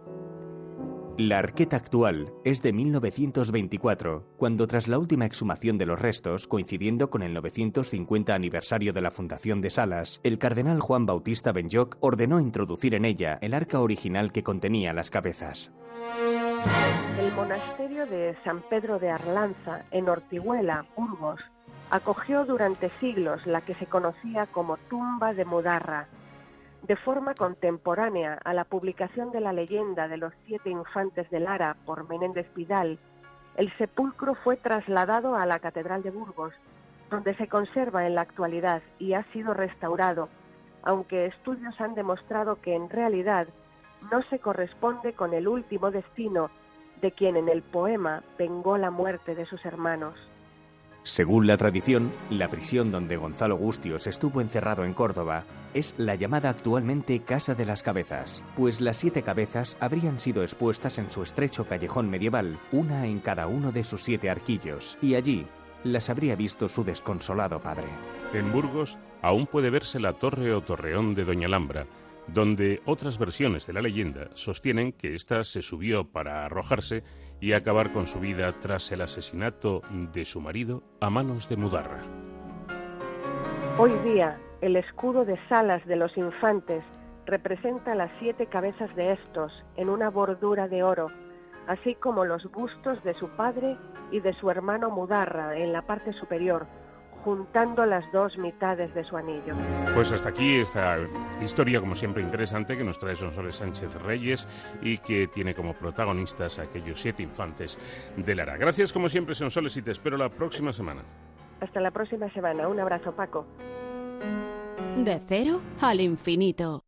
La arqueta actual es de 1924, cuando tras la última exhumación de los restos, coincidiendo con el 950 aniversario de la fundación de Salas, el cardenal Juan Bautista Benyoc ordenó introducir en ella el arca original que contenía las cabezas. El monasterio de San Pedro de Arlanza, en Ortihuela, Burgos, acogió durante siglos la que se conocía como tumba de Mudarra, de forma contemporánea a la publicación de la leyenda de los siete infantes de Lara por Menéndez Pidal, el sepulcro fue trasladado a la Catedral de Burgos, donde se conserva en la actualidad y ha sido restaurado, aunque estudios han demostrado que en realidad no se corresponde con el último destino de quien en el poema vengó la muerte de sus hermanos. Según la tradición, la prisión donde Gonzalo Gustios estuvo encerrado en Córdoba es la llamada actualmente Casa de las Cabezas, pues las siete cabezas habrían sido expuestas en su estrecho callejón medieval, una en cada uno de sus siete arquillos, y allí las habría visto su desconsolado padre. En Burgos aún puede verse la torre o torreón de Doña Alhambra, donde otras versiones de la leyenda sostienen que ésta se subió para arrojarse y acabar con su vida tras el asesinato de su marido a manos de Mudarra. Hoy día, el escudo de Salas de los Infantes representa las siete cabezas de estos en una bordura de oro, así como los bustos de su padre y de su hermano Mudarra en la parte superior, juntando las dos mitades de su anillo. Pues hasta aquí esta historia, como siempre, interesante que nos trae Sonsoles Sánchez Reyes y que tiene como protagonistas a aquellos siete infantes de Lara. Gracias, como siempre, Sonsoles, y te espero la próxima semana. Hasta la próxima semana. Un abrazo, Paco. De cero al infinito.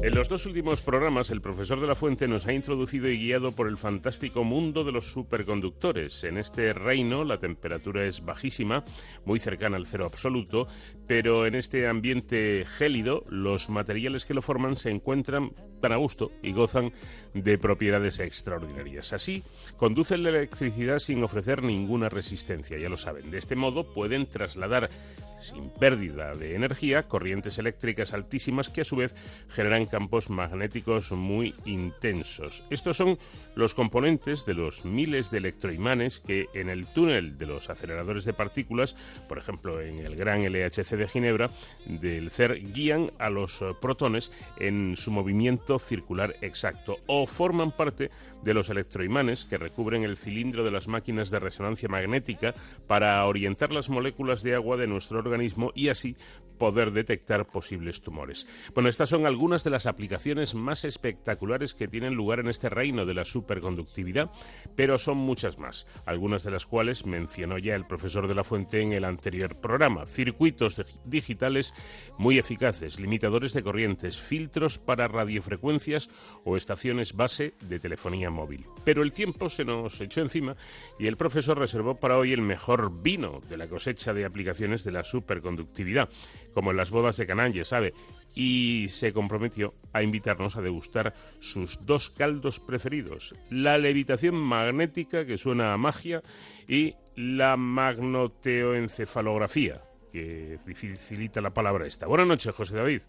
En los dos últimos programas, el profesor de la Fuente nos ha introducido y guiado por el fantástico mundo de los superconductores. En este reino la temperatura es bajísima, muy cercana al cero absoluto, pero en este ambiente gélido los materiales que lo forman se encuentran tan a gusto y gozan de propiedades extraordinarias. Así, conducen la electricidad sin ofrecer ninguna resistencia, ya lo saben. De este modo pueden trasladar sin pérdida de energía corrientes eléctricas altísimas que a su vez generan campos magnéticos muy intensos. Estos son los componentes de los miles de electroimanes que en el túnel de los aceleradores de partículas, por ejemplo en el gran LHC de Ginebra, del CER guían a los protones en su movimiento circular exacto o forman parte de los electroimanes que recubren el cilindro de las máquinas de resonancia magnética para orientar las moléculas de agua de nuestro organismo y así poder detectar posibles tumores. Bueno, estas son algunas de las aplicaciones más espectaculares que tienen lugar en este reino de la superconductividad, pero son muchas más, algunas de las cuales mencionó ya el profesor de la Fuente en el anterior programa. Circuitos digitales muy eficaces, limitadores de corrientes, filtros para radiofrecuencias o estaciones base de telefonía móvil. Pero el tiempo se nos echó encima y el profesor reservó para hoy el mejor vino de la cosecha de aplicaciones de la superconductividad como en las bodas de Canaán, ya sabe, y se comprometió a invitarnos a degustar sus dos caldos preferidos, la levitación magnética, que suena a magia, y la magnoteoencefalografía, que facilita la palabra esta. Buenas noches, José David.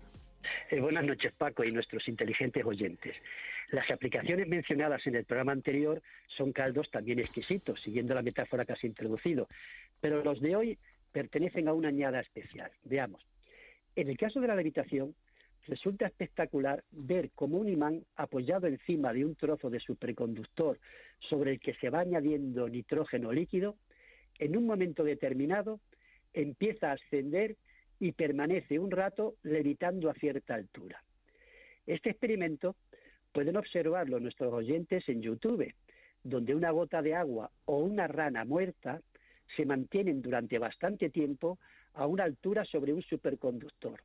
Eh, buenas noches, Paco, y nuestros inteligentes oyentes. Las aplicaciones mencionadas en el programa anterior son caldos también exquisitos, siguiendo la metáfora que has introducido, pero los de hoy pertenecen a una añada especial. Veamos. En el caso de la levitación, resulta espectacular ver cómo un imán apoyado encima de un trozo de superconductor sobre el que se va añadiendo nitrógeno líquido, en un momento determinado empieza a ascender y permanece un rato levitando a cierta altura. Este experimento pueden observarlo nuestros oyentes en YouTube, donde una gota de agua o una rana muerta se mantienen durante bastante tiempo a una altura sobre un superconductor.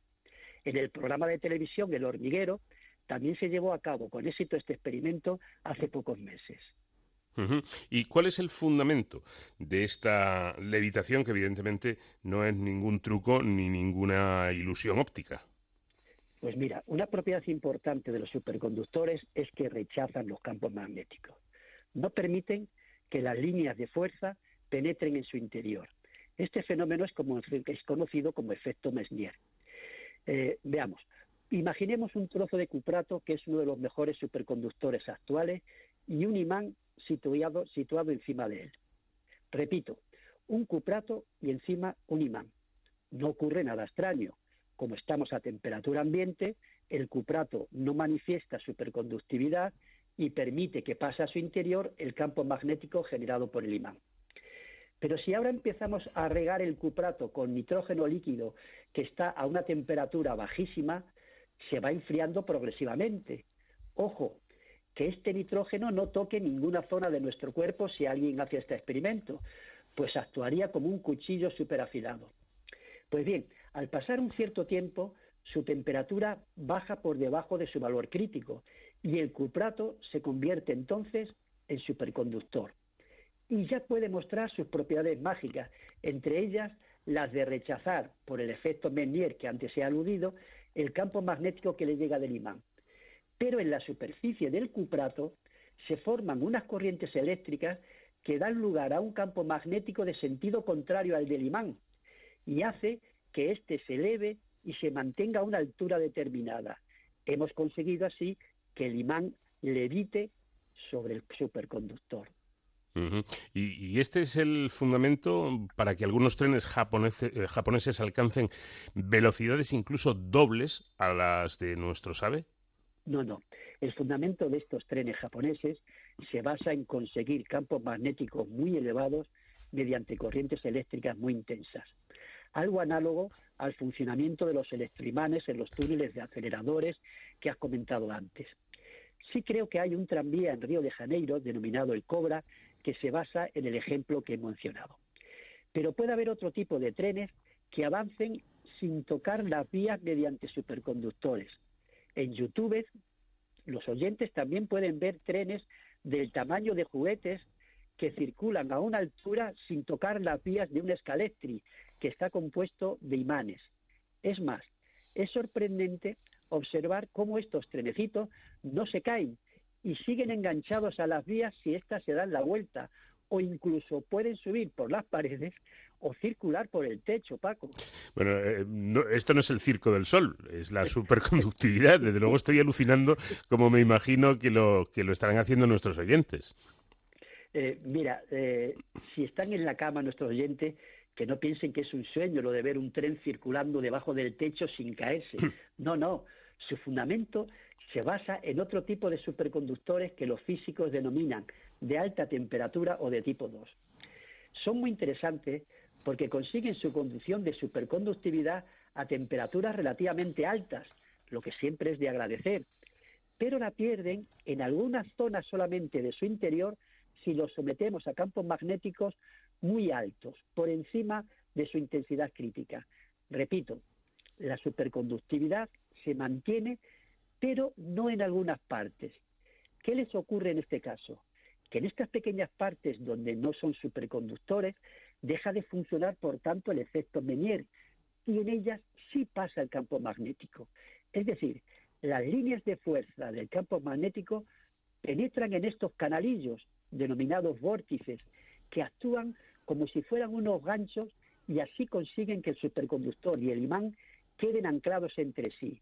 En el programa de televisión El hormiguero también se llevó a cabo con éxito este experimento hace pocos meses. ¿Y cuál es el fundamento de esta levitación que evidentemente no es ningún truco ni ninguna ilusión óptica? Pues mira, una propiedad importante de los superconductores es que rechazan los campos magnéticos. No permiten que las líneas de fuerza penetren en su interior. Este fenómeno es, como, es conocido como efecto Mesnier. Eh, veamos, imaginemos un trozo de cuprato que es uno de los mejores superconductores actuales y un imán situado, situado encima de él. Repito, un cuprato y encima un imán. No ocurre nada extraño. Como estamos a temperatura ambiente, el cuprato no manifiesta superconductividad y permite que pase a su interior el campo magnético generado por el imán. Pero si ahora empezamos a regar el cuprato con nitrógeno líquido que está a una temperatura bajísima, se va enfriando progresivamente. Ojo, que este nitrógeno no toque ninguna zona de nuestro cuerpo si alguien hace este experimento, pues actuaría como un cuchillo superafilado. Pues bien, al pasar un cierto tiempo, su temperatura baja por debajo de su valor crítico y el cuprato se convierte entonces en superconductor y ya puede mostrar sus propiedades mágicas, entre ellas las de rechazar, por el efecto Menier que antes he aludido, el campo magnético que le llega del imán. Pero en la superficie del cuprato se forman unas corrientes eléctricas que dan lugar a un campo magnético de sentido contrario al del imán y hace que éste se eleve y se mantenga a una altura determinada. Hemos conseguido así que el imán levite sobre el superconductor. Y, este es el fundamento para que algunos trenes eh, japoneses alcancen velocidades incluso dobles a las de nuestro SABE. No, no. El fundamento de estos trenes japoneses se basa en conseguir campos magnéticos muy elevados mediante corrientes eléctricas muy intensas. Algo análogo al funcionamiento de los electroimanes en los túneles de aceleradores que has comentado antes. Sí creo que hay un tranvía en Río de Janeiro, denominado el Cobra, que se basa en el ejemplo que he mencionado. Pero puede haber otro tipo de trenes que avancen sin tocar las vías mediante superconductores. En YouTube, los oyentes también pueden ver trenes del tamaño de juguetes que circulan a una altura sin tocar las vías de un escalectri, que está compuesto de imanes. Es más, es sorprendente observar cómo estos trenecitos no se caen y siguen enganchados a las vías si éstas se dan la vuelta o incluso pueden subir por las paredes o circular por el techo, Paco. Bueno, eh, esto no es el circo del sol, es la superconductividad. Desde luego estoy alucinando como me imagino que lo, que lo estarán haciendo nuestros oyentes. Eh, mira, eh, si están en la cama nuestros oyentes, que no piensen que es un sueño lo de ver un tren circulando debajo del techo sin caerse. No, no. Su fundamento se basa en otro tipo de superconductores que los físicos denominan de alta temperatura o de tipo 2. Son muy interesantes porque consiguen su conducción de superconductividad a temperaturas relativamente altas, lo que siempre es de agradecer, pero la pierden en algunas zonas solamente de su interior si los sometemos a campos magnéticos muy altos, por encima de su intensidad crítica. Repito, la superconductividad se mantiene, pero no en algunas partes. ¿Qué les ocurre en este caso? Que en estas pequeñas partes donde no son superconductores, deja de funcionar, por tanto, el efecto Menier, y en ellas sí pasa el campo magnético. Es decir, las líneas de fuerza del campo magnético penetran en estos canalillos denominados vórtices, que actúan como si fueran unos ganchos y así consiguen que el superconductor y el imán queden anclados entre sí.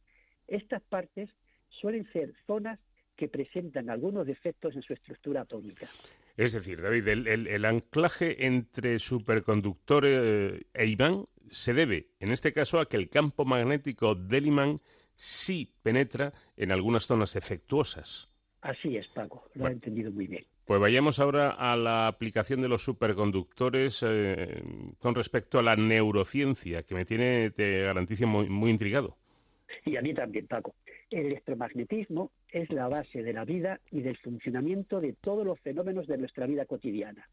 Estas partes suelen ser zonas que presentan algunos defectos en su estructura atómica. Es decir, David, el, anclaje entre superconductor eh, e imán se debe, en este caso, a que el campo magnético del imán sí penetra en algunas zonas efectuosas. Así es, Paco, lo ha entendido muy bien. Pues vayamos ahora a la aplicación de los superconductores eh, con respecto a la neurociencia, que me tiene, te garantizo, muy, muy intrigado. Y a mí también, Paco. El electromagnetismo es la base de la vida y del funcionamiento de todos los fenómenos de nuestra vida cotidiana.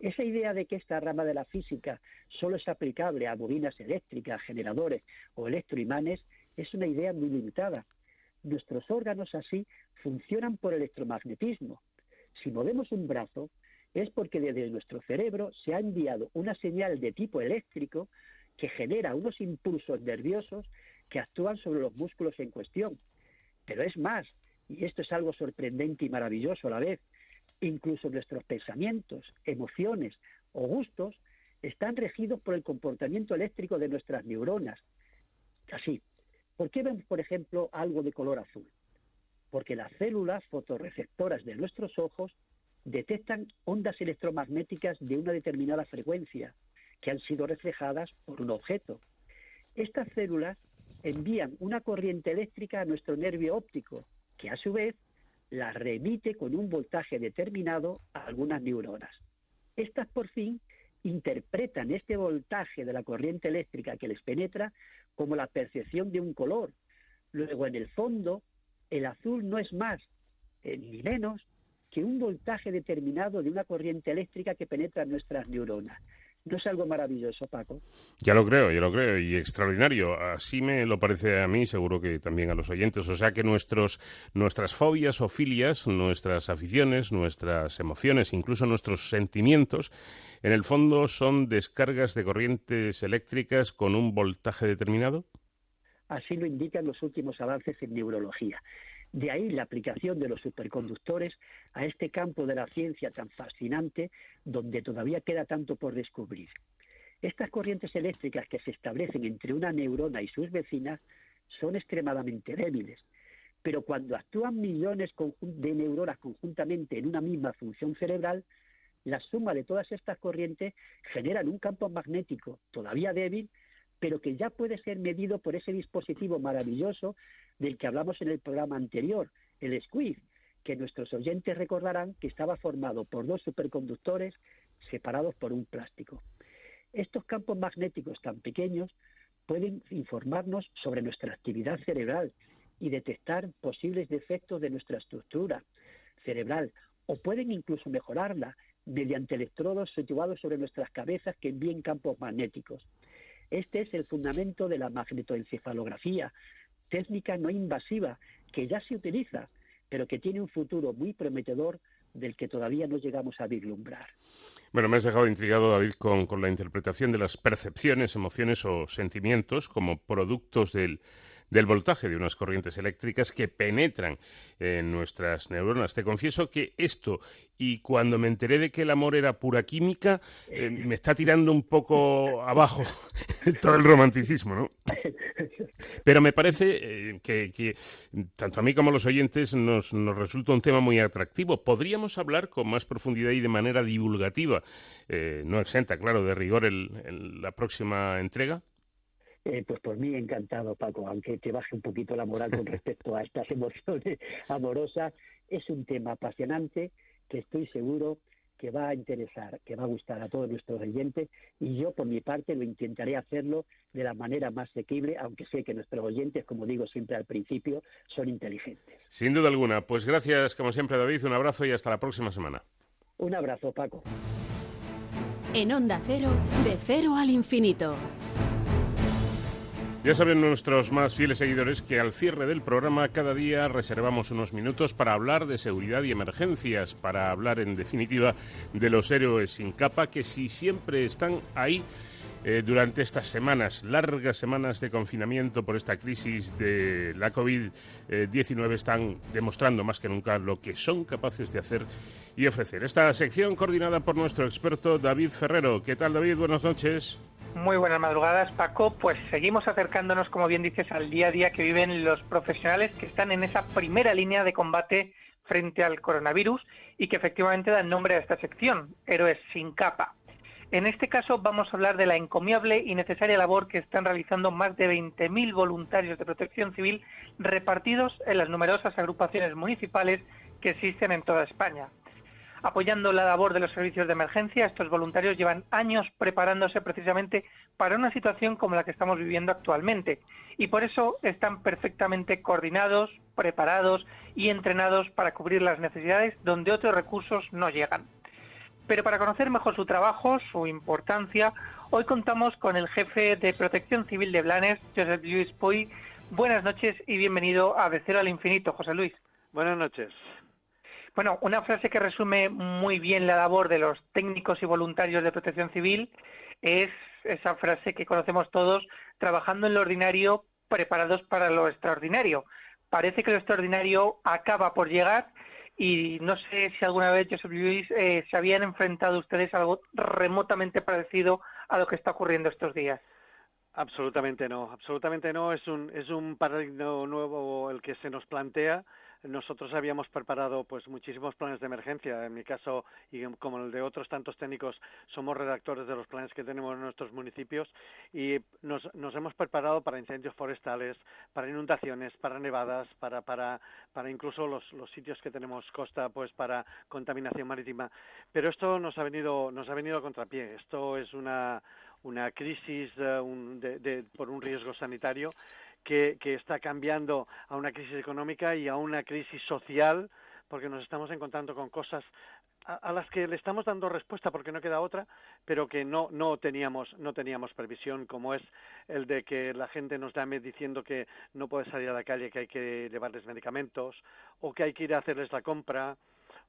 Esa idea de que esta rama de la física solo es aplicable a bobinas eléctricas, generadores o electroimanes es una idea muy limitada. Nuestros órganos así funcionan por electromagnetismo. Si movemos un brazo es porque desde nuestro cerebro se ha enviado una señal de tipo eléctrico que genera unos impulsos nerviosos que actúan sobre los músculos en cuestión. Pero es más, y esto es algo sorprendente y maravilloso a la vez, incluso nuestros pensamientos, emociones o gustos están regidos por el comportamiento eléctrico de nuestras neuronas. Así, ¿por qué vemos, por ejemplo, algo de color azul? porque las células fotorreceptoras de nuestros ojos detectan ondas electromagnéticas de una determinada frecuencia que han sido reflejadas por un objeto. Estas células envían una corriente eléctrica a nuestro nervio óptico, que a su vez la remite con un voltaje determinado a algunas neuronas. Estas por fin interpretan este voltaje de la corriente eléctrica que les penetra como la percepción de un color. Luego, en el fondo, el azul no es más eh, ni menos que un voltaje determinado de una corriente eléctrica que penetra en nuestras neuronas. ¿No es algo maravilloso, Paco? Ya lo creo, ya lo creo, y extraordinario. Así me lo parece a mí, seguro que también a los oyentes. O sea que nuestros, nuestras fobias o filias, nuestras aficiones, nuestras emociones, incluso nuestros sentimientos, en el fondo son descargas de corrientes eléctricas con un voltaje determinado. Así lo indican los últimos avances en neurología. De ahí la aplicación de los superconductores a este campo de la ciencia tan fascinante donde todavía queda tanto por descubrir. Estas corrientes eléctricas que se establecen entre una neurona y sus vecinas son extremadamente débiles, pero cuando actúan millones de neuronas conjuntamente en una misma función cerebral, la suma de todas estas corrientes generan un campo magnético todavía débil, pero que ya puede ser medido por ese dispositivo maravilloso del que hablamos en el programa anterior, el SQUID, que nuestros oyentes recordarán que estaba formado por dos superconductores separados por un plástico. Estos campos magnéticos tan pequeños pueden informarnos sobre nuestra actividad cerebral y detectar posibles defectos de nuestra estructura cerebral o pueden incluso mejorarla mediante electrodos situados sobre nuestras cabezas que envíen campos magnéticos. Este es el fundamento de la magnetoencefalografía, técnica no invasiva que ya se utiliza, pero que tiene un futuro muy prometedor del que todavía no llegamos a vislumbrar. Bueno, me has dejado intrigado, David, con, con la interpretación de las percepciones, emociones o sentimientos como productos del del voltaje de unas corrientes eléctricas que penetran en nuestras neuronas. Te confieso que esto, y cuando me enteré de que el amor era pura química, eh, me está tirando un poco abajo todo el romanticismo, ¿no? Pero me parece eh, que, tanto a mí como a los oyentes nos, resulta un tema muy atractivo. ¿Podríamos hablar con más profundidad y de manera divulgativa, eh, no exenta, claro, de rigor la próxima entrega? Eh, pues por mí encantado, Paco, aunque te baje un poquito la moral con respecto a estas emociones amorosas, es un tema apasionante que estoy seguro que va a interesar, que va a gustar a todos nuestros oyentes y yo por mi parte lo intentaré hacerlo de la manera más asequible, aunque sé que nuestros oyentes, como digo siempre al principio, son inteligentes. Sin duda alguna. Pues gracias, como siempre, David. Un abrazo y hasta la próxima semana. Un abrazo, Paco. En Onda Cero, de cero al infinito. Ya saben nuestros más fieles seguidores que al cierre del programa cada día reservamos unos minutos para hablar de seguridad y emergencias, para hablar en definitiva de los héroes sin capa que si siempre están ahí eh, durante estas semanas, largas semanas de confinamiento por esta crisis de la COVID-19 están demostrando más que nunca lo que son capaces de hacer y ofrecer. Esta sección coordinada por nuestro experto David Ferrero. ¿Qué tal David? Buenas noches. Muy buenas madrugadas, Paco. Pues seguimos acercándonos, como bien dices, al día a día que viven los profesionales que están en esa primera línea de combate frente al coronavirus y que efectivamente dan nombre a esta sección, Héroes sin capa. En este caso vamos a hablar de la encomiable y necesaria labor que están realizando más de 20.000 voluntarios de protección civil repartidos en las numerosas agrupaciones municipales que existen en toda España. Apoyando la labor de los servicios de emergencia, estos voluntarios llevan años preparándose precisamente para una situación como la que estamos viviendo actualmente y por eso están perfectamente coordinados, preparados y entrenados para cubrir las necesidades donde otros recursos no llegan. Pero para conocer mejor su trabajo, su importancia, hoy contamos con el jefe de Protección Civil de Blanes, José Luis Puy. Buenas noches y bienvenido a De Cero al Infinito, José Luis. Buenas noches. Bueno, una frase que resume muy bien la labor de los técnicos y voluntarios de protección civil es esa frase que conocemos todos, trabajando en lo ordinario, preparados para lo extraordinario. Parece que lo extraordinario acaba por llegar y no sé si alguna vez, Joseph Luis, eh, se habían enfrentado ustedes a algo remotamente parecido a lo que está ocurriendo estos días. Absolutamente no, absolutamente no. Es un, es un paradigma nuevo el que se nos plantea nosotros habíamos preparado pues muchísimos planes de emergencia. En mi caso y como el de otros tantos técnicos, somos redactores de los planes que tenemos en nuestros municipios y nos, nos hemos preparado para incendios forestales, para inundaciones, para nevadas, para para para incluso los, los sitios que tenemos costa, pues para contaminación marítima. Pero esto nos ha venido nos ha venido a contrapié. Esto es una una crisis eh, de, por un riesgo sanitario que, está cambiando a una crisis económica y a una crisis social, porque nos estamos encontrando con cosas a, las que le estamos dando respuesta porque no queda otra, pero que no, no, teníamos, no teníamos previsión, como es el de que la gente nos llame diciendo que no puede salir a la calle, que hay que llevarles medicamentos, o que hay que ir a hacerles la compra,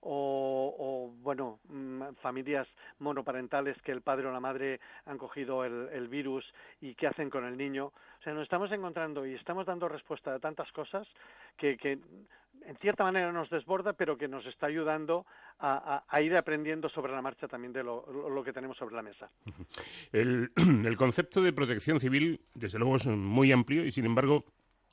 o, bueno, mm, familias monoparentales que el padre o la madre han cogido el, virus y qué hacen con el niño. Sea, nos estamos encontrando y estamos dando respuesta a tantas cosas que, en cierta manera nos desborda, pero que nos está ayudando a, ir aprendiendo sobre la marcha también de lo, que tenemos sobre la mesa. El, concepto de protección civil, desde luego, es muy amplio y, sin embargo,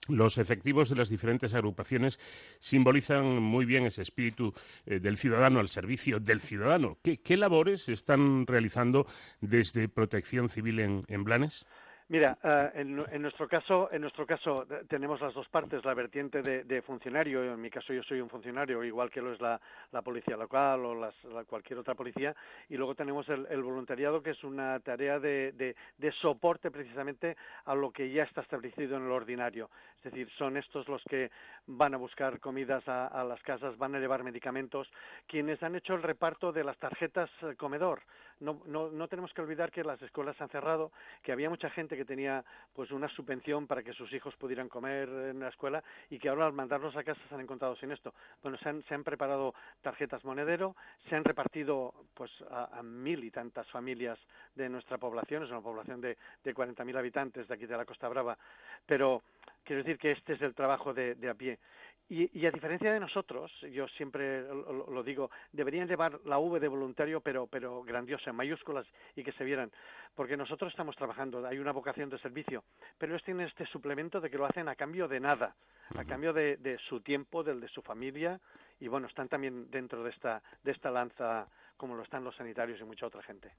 los efectivos de las diferentes agrupaciones simbolizan muy bien ese espíritu eh, del ciudadano al servicio del ciudadano. ¿Qué, labores están realizando desde Protección Civil en Blanes? Mira, eh, en, nuestro caso, en nuestro caso tenemos las dos partes, la vertiente de, funcionario. En mi caso, yo soy un funcionario, igual que lo es la, policía local o cualquier otra policía. Y luego tenemos el, voluntariado, que es una tarea de, soporte precisamente a lo que ya está establecido en el ordinario. Es decir, son estos los que van a buscar comidas a, las casas, van a llevar medicamentos, quienes han hecho el reparto de las tarjetas eh, comedor. No, no, no tenemos que olvidar que las escuelas han cerrado, que había mucha gente que tenía pues una subvención para que sus hijos pudieran comer en la escuela y que ahora al mandarlos a casa se han encontrado sin esto. Bueno, se han, se han preparado tarjetas monedero, se han repartido pues a, mil y tantas familias de nuestra población, es una población de, de 40.000 habitantes de aquí de la Costa Brava, pero quiero decir que este es el trabajo de, de a pie. Y, a diferencia de nosotros, yo siempre lo, digo, deberían llevar la V de voluntario, pero, pero grandiosa, en mayúsculas, y que se vieran, porque nosotros estamos trabajando, hay una vocación de servicio, pero ellos tienen este suplemento de que lo hacen a cambio de nada, a cambio de, su tiempo, del de su familia, y bueno, están también dentro de esta, de esta lanza, como lo están los sanitarios y mucha otra gente.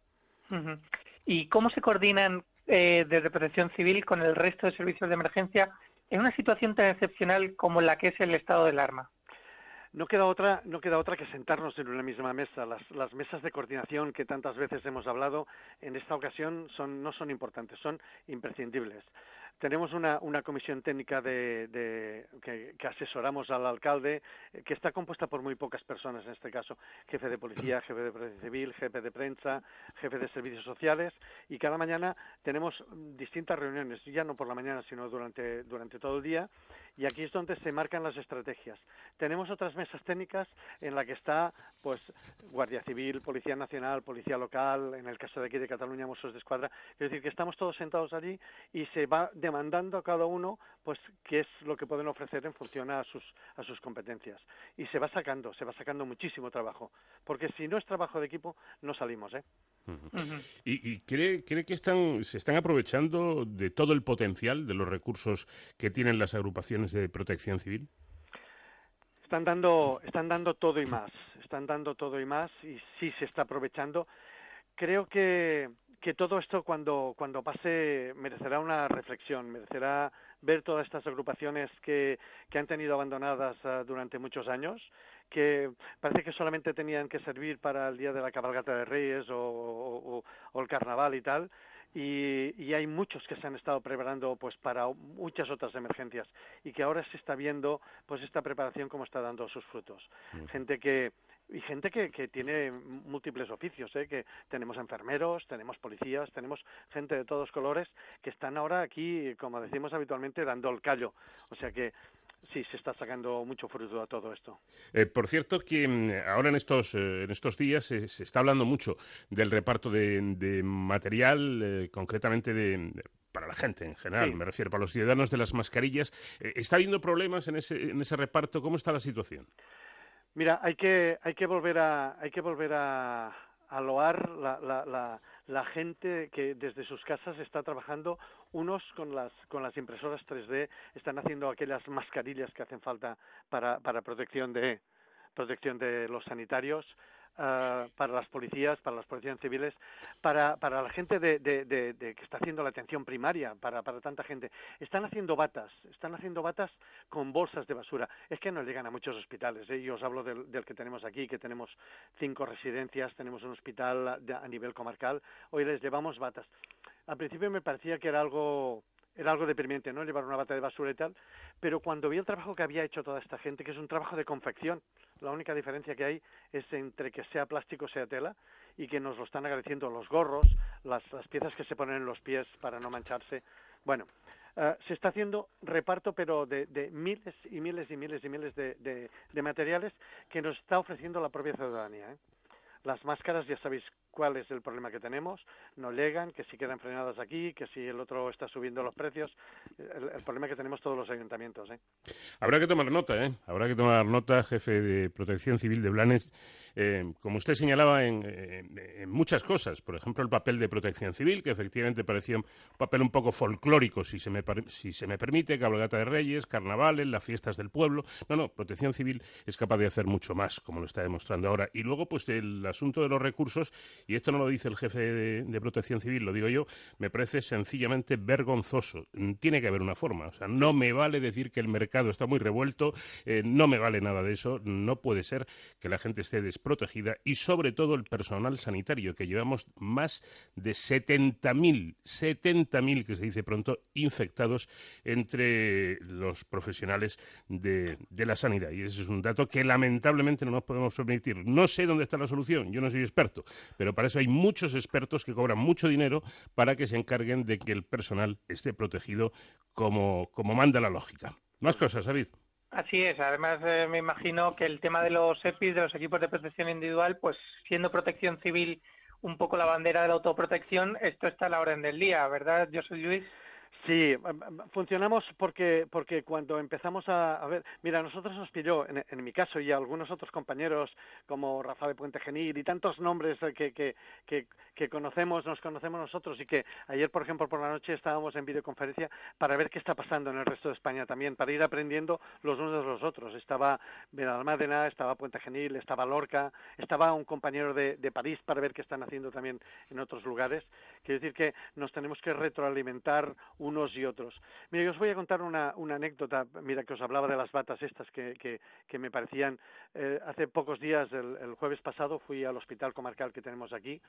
¿Y cómo se coordinan eh, desde Protección Civil con el resto de servicios de emergencia en una situación tan excepcional como la que es el estado del arma? No queda otra, no queda otra que sentarnos en una misma mesa. Las, mesas de coordinación que tantas veces hemos hablado en esta ocasión son, no son importantes, son imprescindibles. Tenemos una, una comisión técnica de, que, asesoramos al alcalde, eh, que está compuesta por muy pocas personas en este caso, jefe de policía, jefe de protección civil, jefe de prensa, jefe de servicios sociales, y cada mañana tenemos distintas reuniones, ya no por la mañana, sino durante, durante todo el día, y aquí es donde se marcan las estrategias. Tenemos otras mesas técnicas en la que está pues Guardia Civil, Policía Nacional, Policía Local, en el caso de aquí de Cataluña, Mossos de Escuadra, es decir, que estamos todos sentados allí y se va demandando a cada uno pues qué es lo que pueden ofrecer en función a sus, a sus competencias. Y se va sacando, se va sacando muchísimo trabajo, porque si no es trabajo de equipo, no salimos, ¿eh? ¿Y, cree, cree que están, se están aprovechando de todo el potencial de los recursos que tienen las agrupaciones de protección civil? Están dando, están dando todo y más, están dando todo y más y sí se está aprovechando. Creo que, que todo esto cuando, cuando pase merecerá una reflexión, merecerá ver todas estas agrupaciones que, que han tenido abandonadas ah, durante muchos años, que parece que solamente tenían que servir para el día de la cabalgata de Reyes o, el carnaval y tal, y, y, hay muchos que se han estado preparando pues para muchas otras emergencias y que ahora se está viendo pues esta preparación como está dando sus frutos. Gente que y gente que, que tiene múltiples oficios, ¿eh? que tenemos enfermeros, tenemos policías, tenemos gente de todos colores que están ahora aquí, como decimos habitualmente, dando el callo. O sea que sí, se está sacando mucho fruto a todo esto. Eh, por cierto, que mm, ahora en estos, eh, en estos días se, está hablando mucho del reparto de, material, eh, concretamente de, para la gente en general, me refiero, para los ciudadanos de las mascarillas. ¿Está habiendo problemas en ese, en ese reparto? ¿Cómo está la situación? Mira, hay que, hay que volver a, hay que volver a, a loar la, la, la, gente que desde sus casas está trabajando, unos con las, con las impresoras 3D, están haciendo aquellas mascarillas que hacen falta para, para protección de, protección de los sanitarios, Ah, para las policías, para las policías civiles, para, para la gente de, de, que está haciendo la atención primaria, para, para tanta gente. Están haciendo batas, están haciendo batas con bolsas de basura. Es que no llegan a muchos hospitales. ¿eh? Yo os hablo del, del, que tenemos aquí, que tenemos cinco residencias, tenemos un hospital a nivel comarcal. Hoy les llevamos batas. Al principio me parecía que era algo era algo deprimente, ¿no? Llevar una bata de basura y tal, pero cuando vi el trabajo que había hecho toda esta gente, que es un trabajo de confección, la única diferencia que hay es entre que sea plástico o sea tela, y que nos lo están agradeciendo los gorros, las, piezas que se ponen en los pies para no mancharse. Bueno, eh, se está haciendo reparto, pero de, miles y miles y miles y miles de, materiales que nos está ofreciendo la propia ciudadanía. ¿eh? Las máscaras, ya sabéis cuál es el problema que tenemos, no llegan, que si quedan frenadas aquí, que si el otro está subiendo los precios, el, problema que tenemos todos los ayuntamientos. ¿eh? Habrá que tomar nota, ¿eh? Habrá que tomar nota, jefe de Protección Civil de Blanes, eh, como usted señalaba en, muchas cosas, por ejemplo el papel de Protección Civil, que efectivamente parecía un papel un poco folclórico, si se me, si se me permite, cabalgata de reyes, carnavales, las fiestas del pueblo. No, no, Protección Civil es capaz de hacer mucho más, como lo está demostrando ahora. Y luego, pues el asunto de los recursos y esto no lo dice el jefe de, Protección Civil, lo digo yo, me parece sencillamente vergonzoso. Tiene que haber una forma. O sea, no me vale decir que el mercado está muy revuelto, eh, no me vale nada de eso. No puede ser que la gente esté desprotegida y sobre todo el personal sanitario, que llevamos más de 70.000, 70.000 que se dice pronto, infectados entre los profesionales de, de la sanidad. Y ese es un dato que lamentablemente no nos podemos permitir. No sé dónde está la solución, yo no soy experto, pero para eso hay muchos expertos que cobran mucho dinero para que se encarguen de que el personal esté protegido como, como manda la lógica. Más cosas, David. Así es, además eh, me imagino que el tema de los EPIs, de los equipos de protección individual, pues siendo protección civil un poco la bandera de la autoprotección, esto está a la orden del día, ¿verdad? Yo soy Luis. Sí, funcionamos porque porque cuando empezamos a, ver, mira, nosotros nos pilló, en, en, mi caso y algunos otros compañeros como Rafa de Puente Genil y tantos nombres que, que, que, que, conocemos, nos conocemos nosotros y que ayer, por ejemplo, por la noche estábamos en videoconferencia para ver qué está pasando en el resto de España también, para ir aprendiendo los unos de los otros. Estaba Benalmádena, estaba Puente Genil, estaba Lorca, estaba un compañero de, de París para ver qué están haciendo también en otros lugares. Quiere decir que nos tenemos que retroalimentar un unos y otros. Mira, yo os voy a contar una, una anécdota, mira, que os hablaba de las batas estas que, que, que me parecían. Eh, hace pocos días, el, el jueves pasado, fui al hospital comarcal que tenemos aquí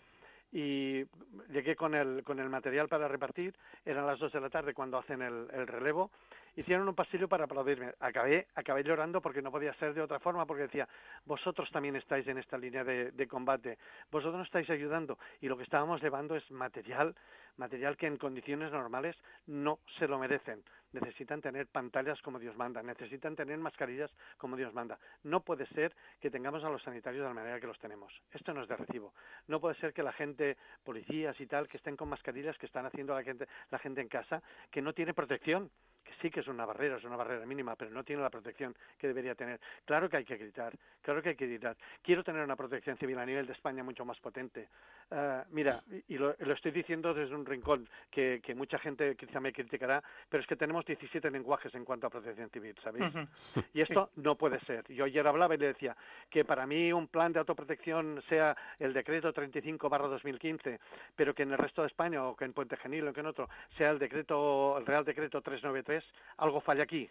y llegué con el, con el material para repartir, eran las dos de la tarde cuando hacen el, el relevo, hicieron un pasillo para aplaudirme. Acabé, acabé llorando porque no podía ser de otra forma, porque decía, vosotros también estáis en esta línea de, de combate, vosotros nos estáis ayudando y lo que estábamos llevando es material material que en condiciones normales no se lo merecen. Necesitan tener pantallas como Dios manda, necesitan tener mascarillas como Dios manda. No puede ser que tengamos a los sanitarios de la manera que los tenemos. Esto no es de recibo. No puede ser que la gente, policías y tal, que estén con mascarillas que están haciendo la gente, la gente en casa, que no tiene protección que sí que es una barrera, es una barrera mínima, pero no tiene la protección que debería tener. Claro que hay que gritar, claro que hay que gritar. Quiero tener una protección civil a nivel de España mucho más potente. Uh, mira, y lo, lo, estoy diciendo desde un rincón que, que, mucha gente quizá me criticará, pero es que tenemos 17 lenguajes en cuanto a protección civil, ¿sabéis? Uh -huh. Y esto sí. no puede ser. Yo ayer hablaba y le decía que para mí un plan de autoprotección sea el decreto 35 barra 2015, pero que en el resto de España o que en Puente Genil o que en otro sea el decreto, el Real Decreto 393 algo falla aquí,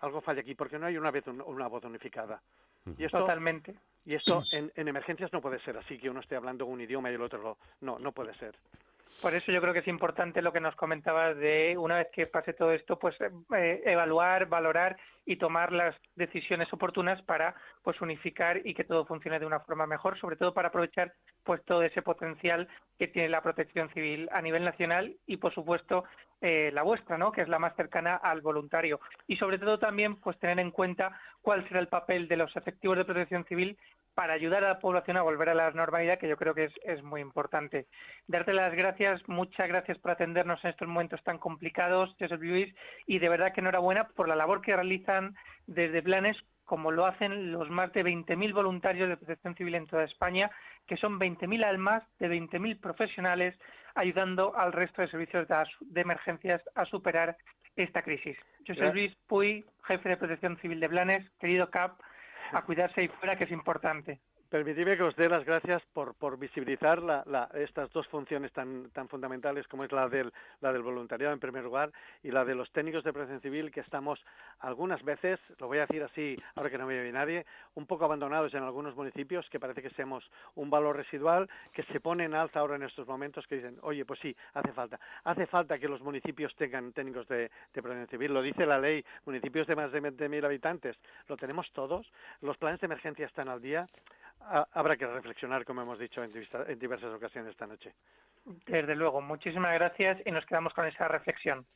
algo falla aquí, porque no hay una, vez una voz unificada. Y esto, Totalmente. Y esto en, en, emergencias no puede ser así, que uno esté hablando un idioma y el otro no, no puede ser. Por eso yo creo que es importante lo que nos comentabas de una vez que pase todo esto, pues eh, evaluar, valorar y tomar las decisiones oportunas para pues unificar y que todo funcione de una forma mejor, sobre todo para aprovechar pues todo ese potencial que tiene la protección civil a nivel nacional y por supuesto eh, la vuestra, ¿no? que es la más cercana al voluntario. Y sobre todo también pues tener en cuenta cuál será el papel de los efectivos de protección civil para ayudar a la población a volver a la normalidad, que yo creo que es, es muy importante. Darte las gracias, muchas gracias por atendernos en estos momentos tan complicados, Joseph Luis, y de verdad que enhorabuena por la labor que realizan desde Planes, como lo hacen los más de 20.000 voluntarios de protección civil en toda España, que son 20.000 almas de 20.000 profesionales ayudando al resto de servicios de, de emergencias a superar esta crisis. Yo soy Luis Puy, jefe de protección civil de Blanes, querido CAP, a cuidarse ahí fuera, que es importante. Permitidme que os dé las gracias por, por visibilizar la, estas dos funciones tan, tan fundamentales como es la del, la del voluntariado en primer lugar y la de los técnicos de protección civil que estamos algunas veces, lo voy a decir así ahora que no me ve nadie, un poco abandonados en algunos municipios que parece que seamos un valor residual que se pone en alza ahora en estos momentos que dicen, oye, pues sí, hace falta. Hace falta que los municipios tengan técnicos de, de protección civil, lo dice la ley, municipios de más de 20.000 habitantes, lo tenemos todos, los planes de emergencia están al día, habrá que reflexionar, como hemos dicho en, en diversas ocasiones esta noche. Desde luego, muchísimas gracias y nos quedamos con esa reflexión.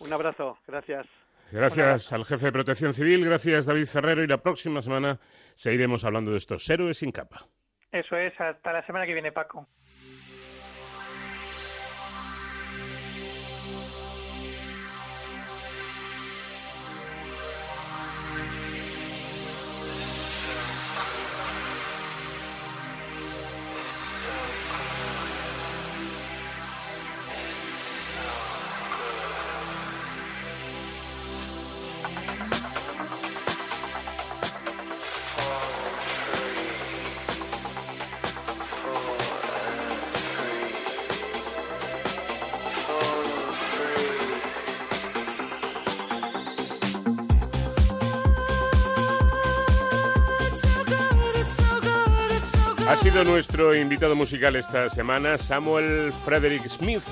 Un abrazo, gracias. Gracias al jefe de Protección Civil, gracias David Ferrero y la próxima semana seguiremos hablando de estos héroes sin capa. Eso es, hasta la semana que viene, Paco. Nuestro invitado musical esta semana Samuel Frederick Smith,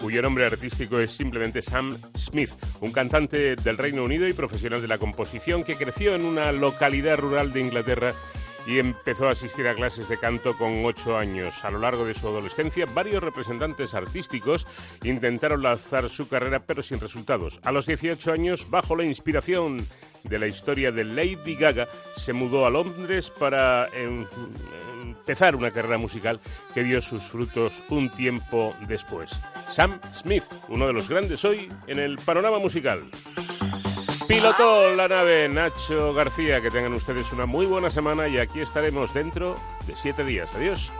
cuyo nombre artístico es simplemente Sam Smith, un cantante del Reino Unido y profesional de la composición que creció en una localidad rural de Inglaterra y empezó a asistir a clases de canto con ocho años. A lo largo de su adolescencia, varios representantes artísticos intentaron lanzar su carrera, pero sin resultados. A los 18 años, bajo la inspiración de la historia de Lady Gaga, se mudó a Londres para empezar una carrera musical que dio sus frutos un tiempo después. Sam Smith, uno de los grandes hoy en el panorama musical. Pilotó la nave Nacho García. Que tengan ustedes una muy buena semana y aquí estaremos dentro de siete días. Adiós.